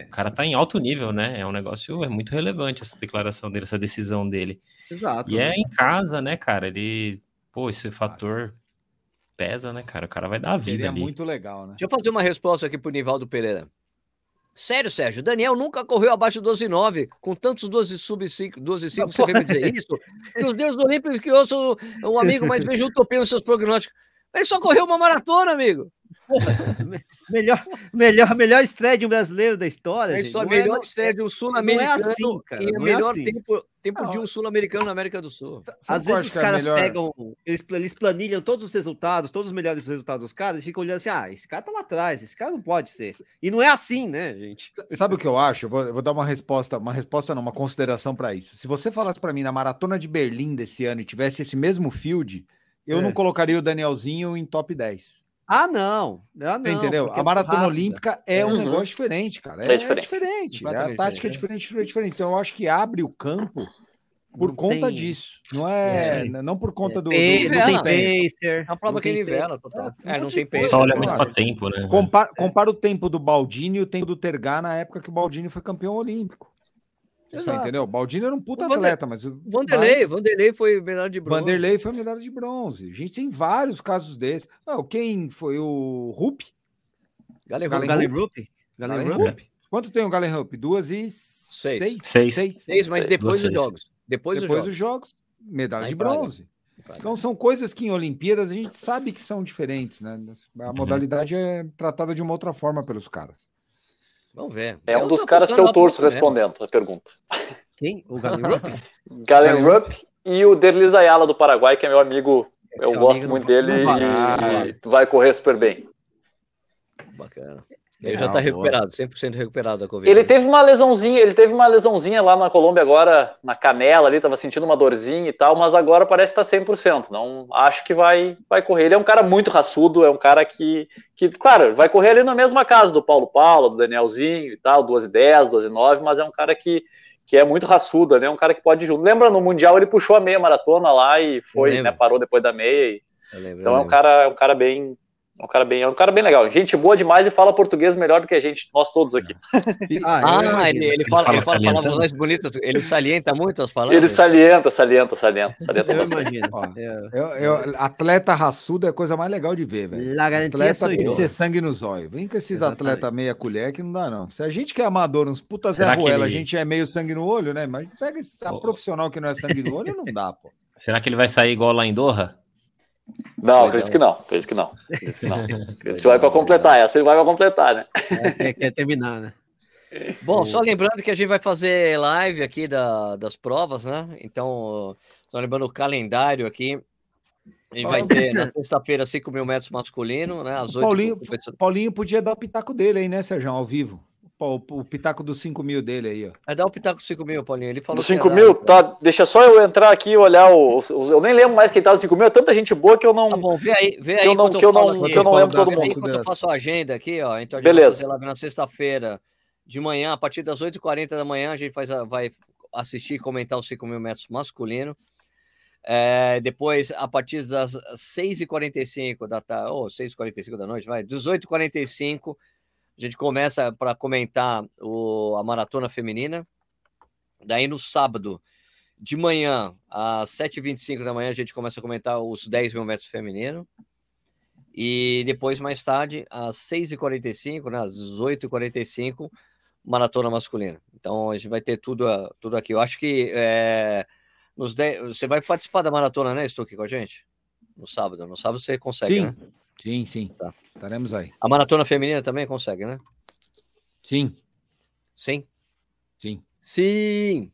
O cara tá em alto nível, né? É um negócio é muito relevante essa declaração dele, essa decisão dele. Exato. E é em casa, né, cara? Ele, pô, esse fator pesa, né, cara? O cara vai dar a vida Seria ali. muito legal, né? Deixa eu fazer uma resposta aqui pro Nivaldo Pereira. Sério, Sérgio, Daniel nunca correu abaixo do 12,9, com tantos 12 sub 5, 12 5, você vem me dizer isso? Que os deuses do Olímpicos que eu sou um amigo, mas vejo utopia nos seus prognósticos. Ele só correu uma maratona, amigo. Melhor, melhor, melhor estreia de um brasileiro da história. É só a é- melhor não- estreia de um não sul-americano é assim, cara, e o não é melhor assim. tempo, tempo de um sul-americano na América do Sul. Às vezes os é caras melhor? pegam, eles, eles planilham todos os resultados, todos os melhores resultados dos caras, e ficam olhando assim: ah, esse cara tá lá atrás, esse cara não pode ser. E não é assim, né, gente? Sabe o que eu acho? Eu vou, eu vou dar uma resposta, uma resposta não, uma consideração para isso. Se você falasse para mim na maratona de Berlim desse ano e tivesse esse mesmo field, eu É. não colocaria o Danielzinho em top 10. Ah, não. Ah, não Você entendeu? A maratona rápida. olímpica é um Uhum. negócio diferente, cara. É É, diferente. diferente. A tática é diferente, diferente, é diferente. Então eu acho que abre o campo por Não conta tem- disso. Não é, É. não por conta do, Pe- do- não do tem pacer. É uma prova que nivela total. É, É, não tem peso. Só olha muito pra tempo, né? Compara, compara o tempo do Baldini e o tempo do Tergar na época que o Baldini foi campeão olímpico. Você entendeu? O Baldini era um puta Vander- atleta, mas o Vanderlei, mas- Vanderlei foi medalha de bronze. Vanderlei foi medalha de bronze. A gente tem vários casos desses. Ah, quem foi o Rupp? Galen Rupp? Galen Rupp? Quanto tem o Galen Rupp? Duas e Seis. Seis. seis, mas depois Seis. dos jogos. Depois, Depois dos jogos. jogos, medalha Lá de bronze. Então são coisas que em Olimpíadas a gente sabe que são diferentes, né? A Uhum. modalidade é tratada de uma outra forma pelos caras. Vamos ver. É um Eu dos caras que eu torço né? respondendo a pergunta. Quem? O Galen Rupp? Galen Rupp e o Derlis Ayala do Paraguai, que é meu amigo. Eu Seu gosto amigo muito dele vai. e vai correr super bem. Bacana. Ele já tá boa. recuperado, 100% recuperado da Covid. Ele teve uma lesãozinha, ele teve uma lesãozinha lá na Colômbia agora, na canela ali, tava sentindo uma dorzinha e tal, mas agora parece que tá 100%. Não acho que vai vai correr. Ele é um cara muito raçudo, é um cara que, que claro, vai correr ali na mesma casa do Paulo Paulo, do Danielzinho e tal, 12 10, 12 9, mas é um cara que que é muito raçudo, né? É um cara que pode ir junto. Lembra no mundial ele puxou a meia maratona lá e foi, né, parou depois da meia. e- lembro, então é um cara, é um cara bem um cara bem, é um cara bem legal. Gente boa demais e fala português melhor do que a gente, nós todos aqui. Ah, ele, ele fala, fala ele fala palavras mais bonitas, ele salienta muito as palavras. Ele salienta, salienta, salienta, salienta Eu imagino. Ó, É. Eu, eu- atleta raçudo é a coisa mais legal de ver, velho. Atleta sou tem que ser sangue nos olhos. Vem com esses atletas meia colher que não dá, não. Se a gente que é amador, uns puta Zé Ruela, a ele- gente é meio sangue no olho, né? Mas pega esse a Ô. profissional que não é sangue no olho, não dá, pô. Será que ele vai sair igual lá em Doha? Não, acredito que não, acredito que não. Acredito que não. Acredito que vai para completar, essa ele vai para completar, né? Quer, quer terminar, né? Bom, só lembrando que a gente vai fazer live aqui da, das provas, né? Então, só lembrando o calendário aqui. A gente vai ter na sexta-feira 5 mil metros masculino, né? Às 8 Paulinho, Paulinho podia dar o pitaco dele aí, né, Sérgio, ao vivo. O, o pitaco dos 5 mil dele aí, ó. Vai dar o pitaco 5 mil, Paulinho. Ele falou Dos que ia 5 dar, mil, então. tá? Deixa só eu entrar aqui e olhar os, os- Eu nem lembro mais quem tá dos 5 mil, é tanta gente boa que eu não. Tá bom, vê aí, vê Que aí eu não- enquanto que eu não- aqui. que eu não lembro todo mundo. enquanto eu faço a agenda aqui, ó. Então a gente Beleza. vai fazer na sexta-feira de manhã, a partir das 8h40 da manhã, a gente faz a- vai assistir e comentar os 5 mil metros masculino. É, depois, a partir das 6h45 da tarde, ou 6h45 da noite, vai, 18h45, a gente começa para comentar o, a maratona feminina. Daí no sábado, de manhã, às 7h25 da manhã, a gente começa a comentar os 10 mil metros feminino. E depois, mais tarde, às 6h45, né, às 18h45, maratona masculina. Então a gente vai ter tudo, ah, tudo aqui. Eu acho que é, nos 10, você vai participar da maratona, né, Stuck, com a gente? No sábado. No sábado você consegue, Sim. né? Sim, sim. Tá. Estaremos aí. A maratona feminina também consegue, né? Sim, Sim. sim. Sim.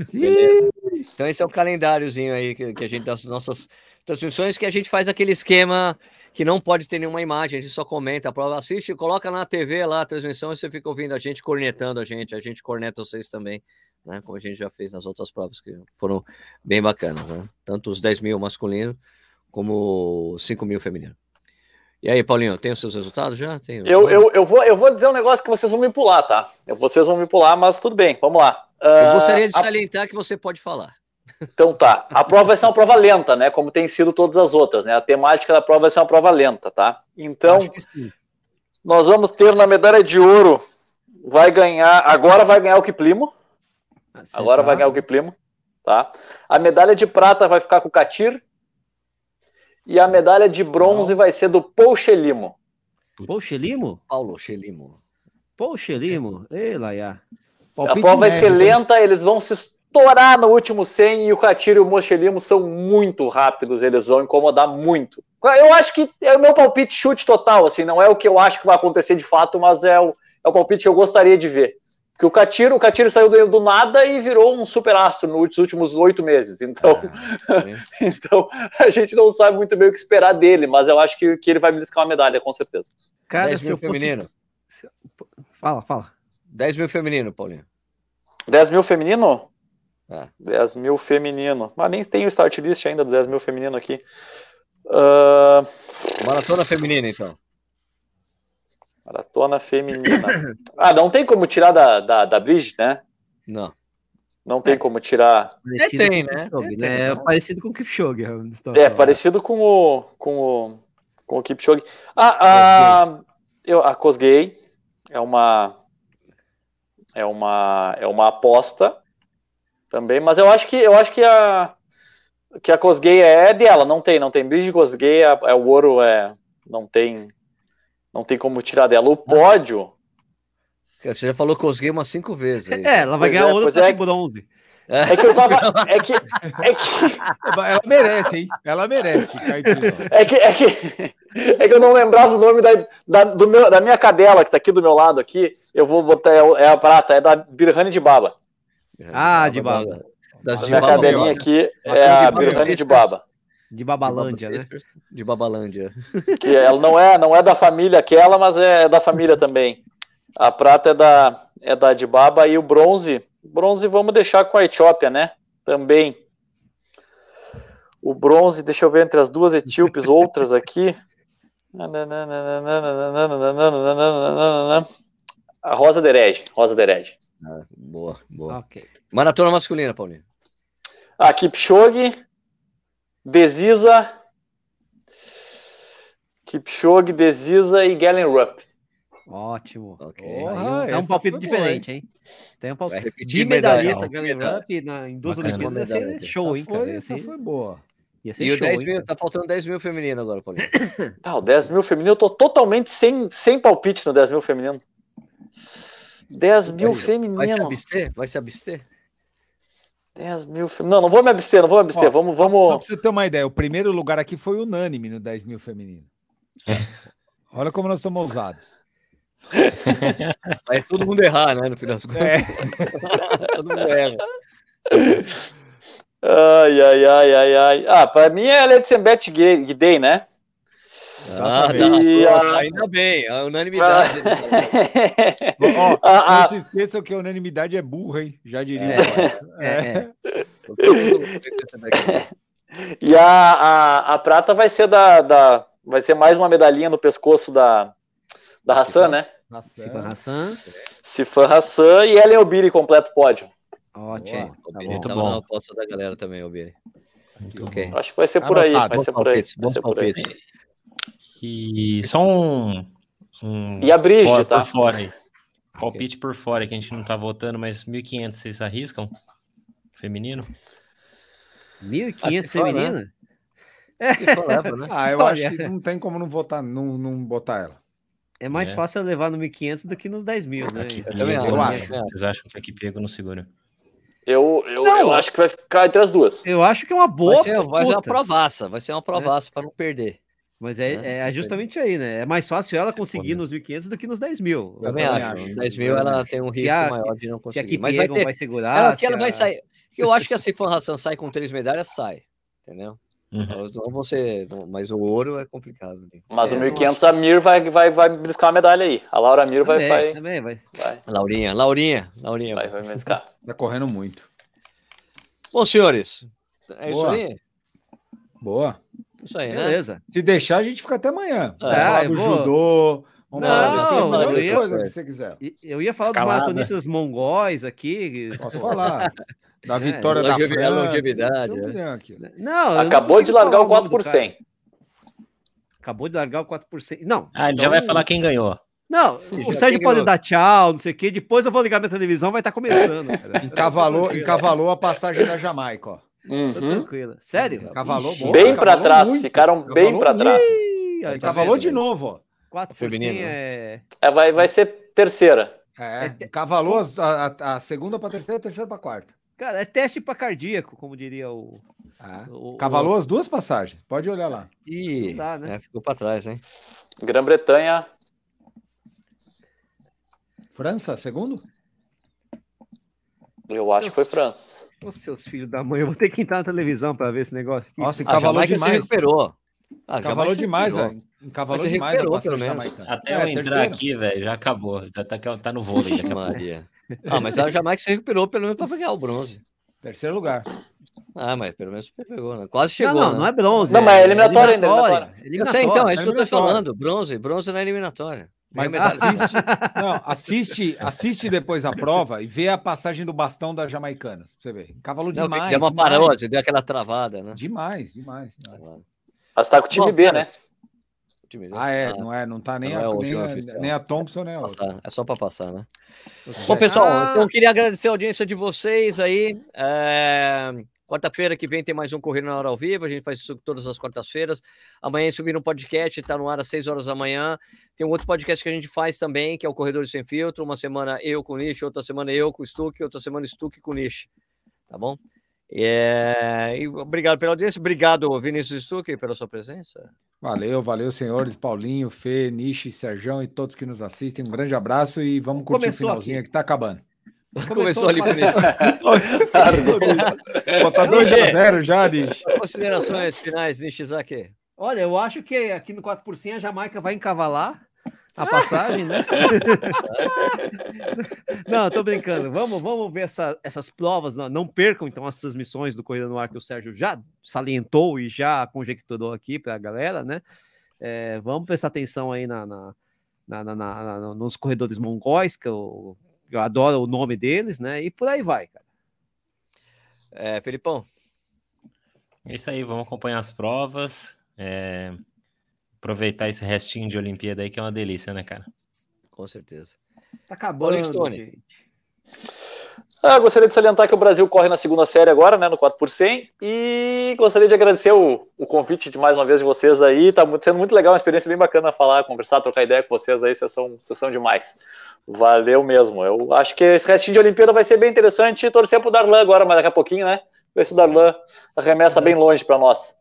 Sim. Beleza. Então esse é o calendáriozinho aí que, que a gente das nossas transmissões que a gente faz aquele esquema que não pode ter nenhuma imagem, a gente só comenta a prova, assiste, coloca na TV lá a transmissão e você fica ouvindo a gente cornetando a gente, a gente corneta vocês também, né? Como a gente já fez nas outras provas que foram bem bacanas, né? Tanto os 10 mil masculino como os 5 mil feminino. E aí, Paulinho, tem os seus resultados já? Tem os Eu, eu, eu, vou, eu vou dizer um negócio que vocês vão me pular, tá? Vocês vão me pular, mas tudo bem, vamos lá. Eu Ah, gostaria de a- salientar que você pode falar. Então tá. A prova vai ser uma prova lenta, né? Como tem sido todas as outras, né? A temática da prova vai ser uma prova lenta, tá? Então, nós vamos ter na medalha de ouro, vai ganhar, agora vai ganhar o Kiplimo, agora vai ganhar o Kiplimo, tá? A medalha de prata vai ficar com o Katir, e a medalha de bronze vai ser do Pouchelimo. Poxa, Limo? Paulo Chelimo. Poxa, Limo? Ei, Laia. A prova vai ser lenta, eles vão se estourar no último 100 e o Katir e o Mochelimo são muito rápidos, eles vão incomodar muito. Eu acho que é o meu palpite chute total, assim, não é o que eu acho que vai acontecer de fato, mas é o, é o palpite que eu gostaria de ver. Porque o Katir, o Katir saiu do, do nada e virou um super astro nos últimos oito meses. Então, É. então, a gente não sabe muito bem o que esperar dele, mas eu acho que, que ele vai me buscar uma medalha, com certeza. Cara, 10 se mil eu fosse... feminino. Fala, fala. 10 mil feminino, Paulinho. 10 mil feminino? É. 10 mil feminino. Mas nem tem o start list ainda do 10 mil feminino aqui. Ah, Maratona feminina, então. Maratona feminina. Ah, não tem como tirar da, da, da Bridget, né? Não. Não tem como tirar. Parecido tem, com o né? Kipchoge, Tem, né? tem, É parecido com o Kipchoge. É, né? parecido com o. com o. com o Kipchoge. Ah, a, eu, a Cosgay é uma. É uma. É uma aposta também, mas eu acho que eu acho que a. Que a Cosgay é dela, não tem, não tem Bridget Cosgay, é, é o ouro é. Não tem. Não tem como tirar dela. O pódio. Você já falou que eu umas cinco vezes. Aí. É, ela vai Pois ganhar é, pois pra é. bronze. É que eu tava. É que. É que. Ela merece, hein? Ela merece. É que, é que, é que eu não lembrava o nome da, da, do meu, da minha cadela, que tá aqui do meu lado aqui. Eu vou botar, é, é a prata, é da Birhane de Baba. Ah, de baba. Das A de minha baba. cadelinha aqui é a Birhane de. Baba. De Babalândia, né? De Babalândia. Que ela não é, não é da família aquela, mas é da família também. A prata é da, é da de Baba e o bronze. Bronze vamos deixar com a Etiópia, né? Também. O bronze, deixa eu ver entre as duas etíopes, outras aqui. A Rosa Derege. Rosa Derege. Ah, boa, boa. Ok. Maratona masculina, Paulinho. A Kipchoge, Desisa. Kipchoge, Desisa e Galen Rupp. Ótimo. Ok. Aí Porra, é um palpite foi boa, diferente, hein? Tem um Vai palpite. repetir De medalhista, medalha, Galen. Rupp na- em duas. Olimpíadas ia ser show, hein, essa cara? essa foi boa. ia ser E o show, 10 hein? mil, tá faltando 10 mil feminino agora, Paulinho. Ah, o 10 mil feminino, eu tô totalmente sem, sem palpite no 10 mil feminino. 10 mil Vai se feminino. abster? Vai se abster? 10 mil feminino. Não, não vou me abster, não vou me abster. Ó, vamos, Só, só vamos. pra você ter uma ideia, o primeiro lugar aqui foi unânime no 10 mil feminino. Olha como nós somos ousados. Vai todo mundo errar, né? No final das contas. É. todo mundo erra. Ai, ai, ai, ai, ai. Ah, pra mim é Letzenbet Gidey, né? Ah, tá. E Pô, a- Ainda bem, a unanimidade. né? Ó, Ah, não ah. se esqueçam que a unanimidade é burra, hein? Já diria. É, é. Essa daqui. E a, a, a prata vai ser da, da. Vai ser mais uma medalhinha no pescoço da, da Hassan, né? Sivan Hassan. Sifan Hassan e Ellen Obiri completo pódio. Ótimo. O Tá bom. Muito bom. na aposta da galera também, o Bini. Ok. Acho que vai ser por aí. Vai ser por aí. palpites, Vai ser por aí. Palpites. E só um. um E a fora, tá? por fora aí. Palpite por fora, que a gente não tá votando, mas 1.500 vocês arriscam? Feminino? 1.500 Ah, se for, né? feminina? Se for, leva, né? Ah, eu Olha. acho que não tem como não votar, não, não botar ela. É mais É. fácil levar no 1.500 do que nos 10 mil, né? Aqui, Eu também eu acho. acho. Eu acho. Vocês acham que aqui pego no seguro? Eu, eu, Não. eu acho que vai ficar entre as duas. Eu acho que é uma boa Vai ser, vai ser uma provaça, vai ser uma provaça para não perder. Mas é, né? é justamente aí, né? É mais fácil ela conseguir foda. nos 1.500 do que nos 10 mil. Eu Também acho. acho. 10 mil ela tem um Se risco a- maior de não Se a conseguir. Mas vai ter. vai segurar. Ela, se ela vai a- sair. Eu acho que a Sifan Hassan sai com três medalhas, sai. Entendeu? Uhum. Não vão ser. Mas o ouro é complicado. né? Mas É, o eu 1500 a Mir vai, vai, vai beliscar uma medalha aí. A Laura Mir vai, Também, vai, também vai. vai, Laurinha, Laurinha, Laurinha. vai, vai beliscar. Tá correndo muito. Bom, senhores, é isso Boa. aí? Boa. Isso aí, né? Beleza. Se deixar, a gente fica até amanhã. Vamos Ah, falar eu do vou- judô. Vamos Não, falar eu ia- coisa que você quiser. Eu ia falar dos Escalada. maratonistas mongóis aqui. Posso falar. Da É, vitória da longevi- a França. longevidade, é. Não, Acabou de largar o 4 nome por do cara. 100. Acabou de largar o 4 por 100. Não. Ah, ele já então- vai falar quem ganhou. Não, o Sérgio pode dar tchau, não sei o quê. Depois eu vou ligar minha televisão, vai estar começando. cara. Encavalou, encavalou a passagem da Jamaica, ó. Tô Uhum. tranquilo. Sério? Encavalou Ixi. bom. Bem pra Encavalou trás, muito. ficaram bem Encavalou pra trás. Ih, tá Encavalou vendo? de novo, ó. 4 por Feminino, 100 é... É, vai, vai ser terceira. É, encavalou as- a, a- a segunda pra terceira, a terceira pra quarta. Cara, é teste para cardíaco, como diria o... É. o- o- Cavalou as duas passagens. Pode olhar lá. Dá, né? é, ficou para trás, hein? Grã-Bretanha, França, segundo? eu acho que foi França. Ô, seus filhos da mãe, eu vou ter que entrar na televisão para ver esse negócio aqui. Nossa, A encavalou Jamaica se demais. recuperou. Ah, Encavalou demais, velho. Encavalou demais recuperou, pelo menos. jamaicana. Até É, eu entrar terceiro. aqui, velho, já acabou. Tá, tá, tá no vôlei pouco. Maria. Ah, mas a Jamaica se recuperou pelo menos para pegar o bronze. Terceiro lugar. Ah, mas pelo menos pegou, né? Quase não, chegou. não, né? não é bronze. Não, mas é eliminatória ainda, Eu sei, então, é isso que eu tô eliminatória. falando. Bronze, bronze na eliminatória. Mas assiste, não, assiste, assiste depois a prova e vê a passagem do bastão das jamaicanas. Pra você ver. Encavalou Não, demais. deu uma demais. paródia, deu aquela travada, né? Demais, demais. demais. Mas tá com o time Bom, B, né? Time B. Ah, é, Ah, não é, não tá nem, não é a, o nem, oficial. nem a Thompson, nem a outra. passar, É só para passar, né? Bom, pessoal, Ah. então eu queria agradecer a audiência de vocês aí. É, Quarta-feira que vem tem mais um Corrida na Hora ao Vivo. A gente faz isso todas as quartas-feiras. Amanhã subir no podcast, está no ar às 6 horas da manhã. Tem um outro podcast que a gente faz também, que é o Corredores Sem Filtro. Uma semana eu com o Nish, outra semana eu com o Stuck, outra semana Stuck com o Nish. Tá bom? É, e obrigado pela audiência. Obrigado, Vinícius Stuck, pela sua presença. Valeu, valeu, senhores. Paulinho, Fê, Nishi, Serjão e todos que nos assistem. Um grande abraço e vamos curtir Começou o finalzinho aqui. que tá acabando. Começou, ali, a- Vinícius. Tá 2x0 já, Nishi. Considerações finais, Nishizaki. Olha, eu acho que aqui no 4 por 100 a Jamaica vai encavalar a passagem, né? não, tô brincando. Vamos, vamos ver essa- essas provas. Não, não percam então as transmissões do Corrida no Ar que o Sérgio já salientou e já conjecturou aqui para a galera, né? É, vamos prestar atenção aí na, na- na- na- na- na- nos corredores mongóis, que eu, eu adoro o nome deles, né? E por aí vai, cara. É, Felipão. É isso aí, vamos acompanhar as provas. É, Aproveitar esse restinho de Olimpíada aí, que é uma delícia, né, cara? Com certeza. Tá acabando, Olha, Stone. gente. Ah, gostaria de salientar que o Brasil corre na segunda série agora, né, no 4 por 100, e gostaria de agradecer o, o convite de mais uma vez de vocês aí, tá sendo muito legal, uma experiência bem bacana falar, conversar, trocar ideia com vocês aí, vocês são, vocês são demais. Valeu mesmo, eu acho que esse restinho de Olimpíada vai ser bem interessante, torcer pro Darlan agora, mas daqui a pouquinho, né, ver se o Darlan arremessa bem longe para nós.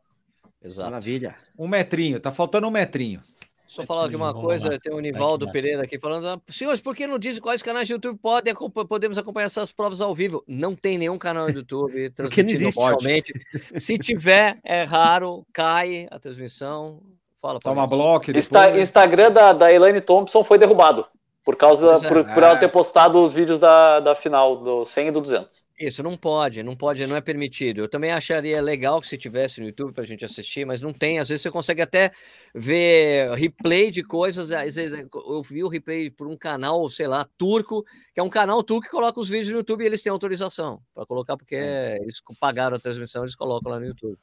Exato. Maravilha. Um metrinho, tá faltando um metrinho. Só falar aqui uma coisa, lá. tem o Nivaldo vai. Pereira aqui falando, "Ah, senhores, por que não dizem quais canais de YouTube podem, podemos acompanhar essas provas ao vivo? Não tem nenhum canal do YouTube Porque não transmitindo existe. oficialmente. Se tiver, é raro, cai a transmissão. Fala, Toma bloco. Insta- Instagram da, da Elaine Thompson foi derrubado, por causa, Pois é. por, por ela É. ter postado os vídeos da, da final, do 100 e do 200. Isso, não pode, não pode, não é permitido. Eu também acharia legal que se tivesse no YouTube pra gente assistir, mas não tem. Às vezes você consegue até ver replay de coisas. Às vezes eu vi o replay por um canal, sei lá, turco, que é um canal turco que coloca os vídeos no YouTube e eles têm autorização para colocar, porque eles pagaram a transmissão, eles colocam lá no YouTube.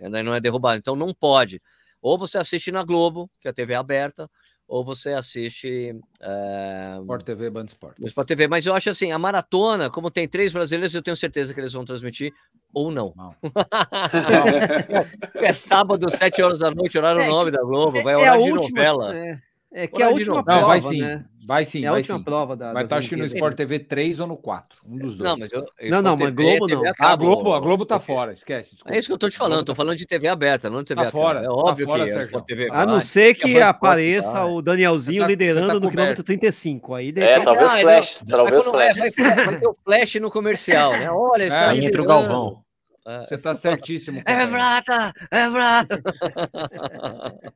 E daí não é derrubado. Então não pode. Ou você assiste na Globo, que é a TV aberta, ou você assiste. eh, Sport TV, Band Sport. no Sport TV, mas eu acho assim, a maratona, como tem três brasileiros, eu tenho certeza que eles vão transmitir, ou não. Não. é sábado, sete horas da noite, horário É, nove da Globo, vai É horário de última- novela. É, é que é a última novela. Não, vai prova, sim. né? Vai sim, É a vai última sim. prova da. Vai estar acho que no. Sport TV 3 ou no 4. Um dos dois. Não, mas eu, eu Não, não, mas Globo TV não. a A Globo, a Globo tá fora, esquece. desculpa. É isso que eu tô te falando, tô falando de TV aberta, não de TV Tá a cabo. fora, É tá óbvio fora, que é Sérgio. Sport TV A não ser que Band apareça vai. o Danielzinho tá- liderando tá no quilômetro 35. Aí de É, talvez Ah, flash, Vai, talvez é, flash. vai, ter o flash no comercial, né? Olha, está É, Aí entra o. Galvão. É. Você tá certíssimo. É prata! É prata!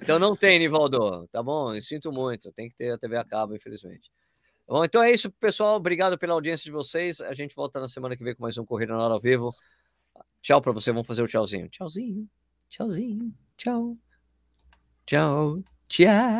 então não tem, Nivaldo, tá bom? Eu sinto muito, tem que ter a TV a cabo, infelizmente. Bom, então é isso, pessoal. Obrigado pela audiência de vocês. A gente volta na semana que vem com mais um Corrida na Hora ao Vivo. Tchau para você, vamos fazer o tchauzinho. Tchauzinho, tchauzinho, tchau. Tchau, tchau.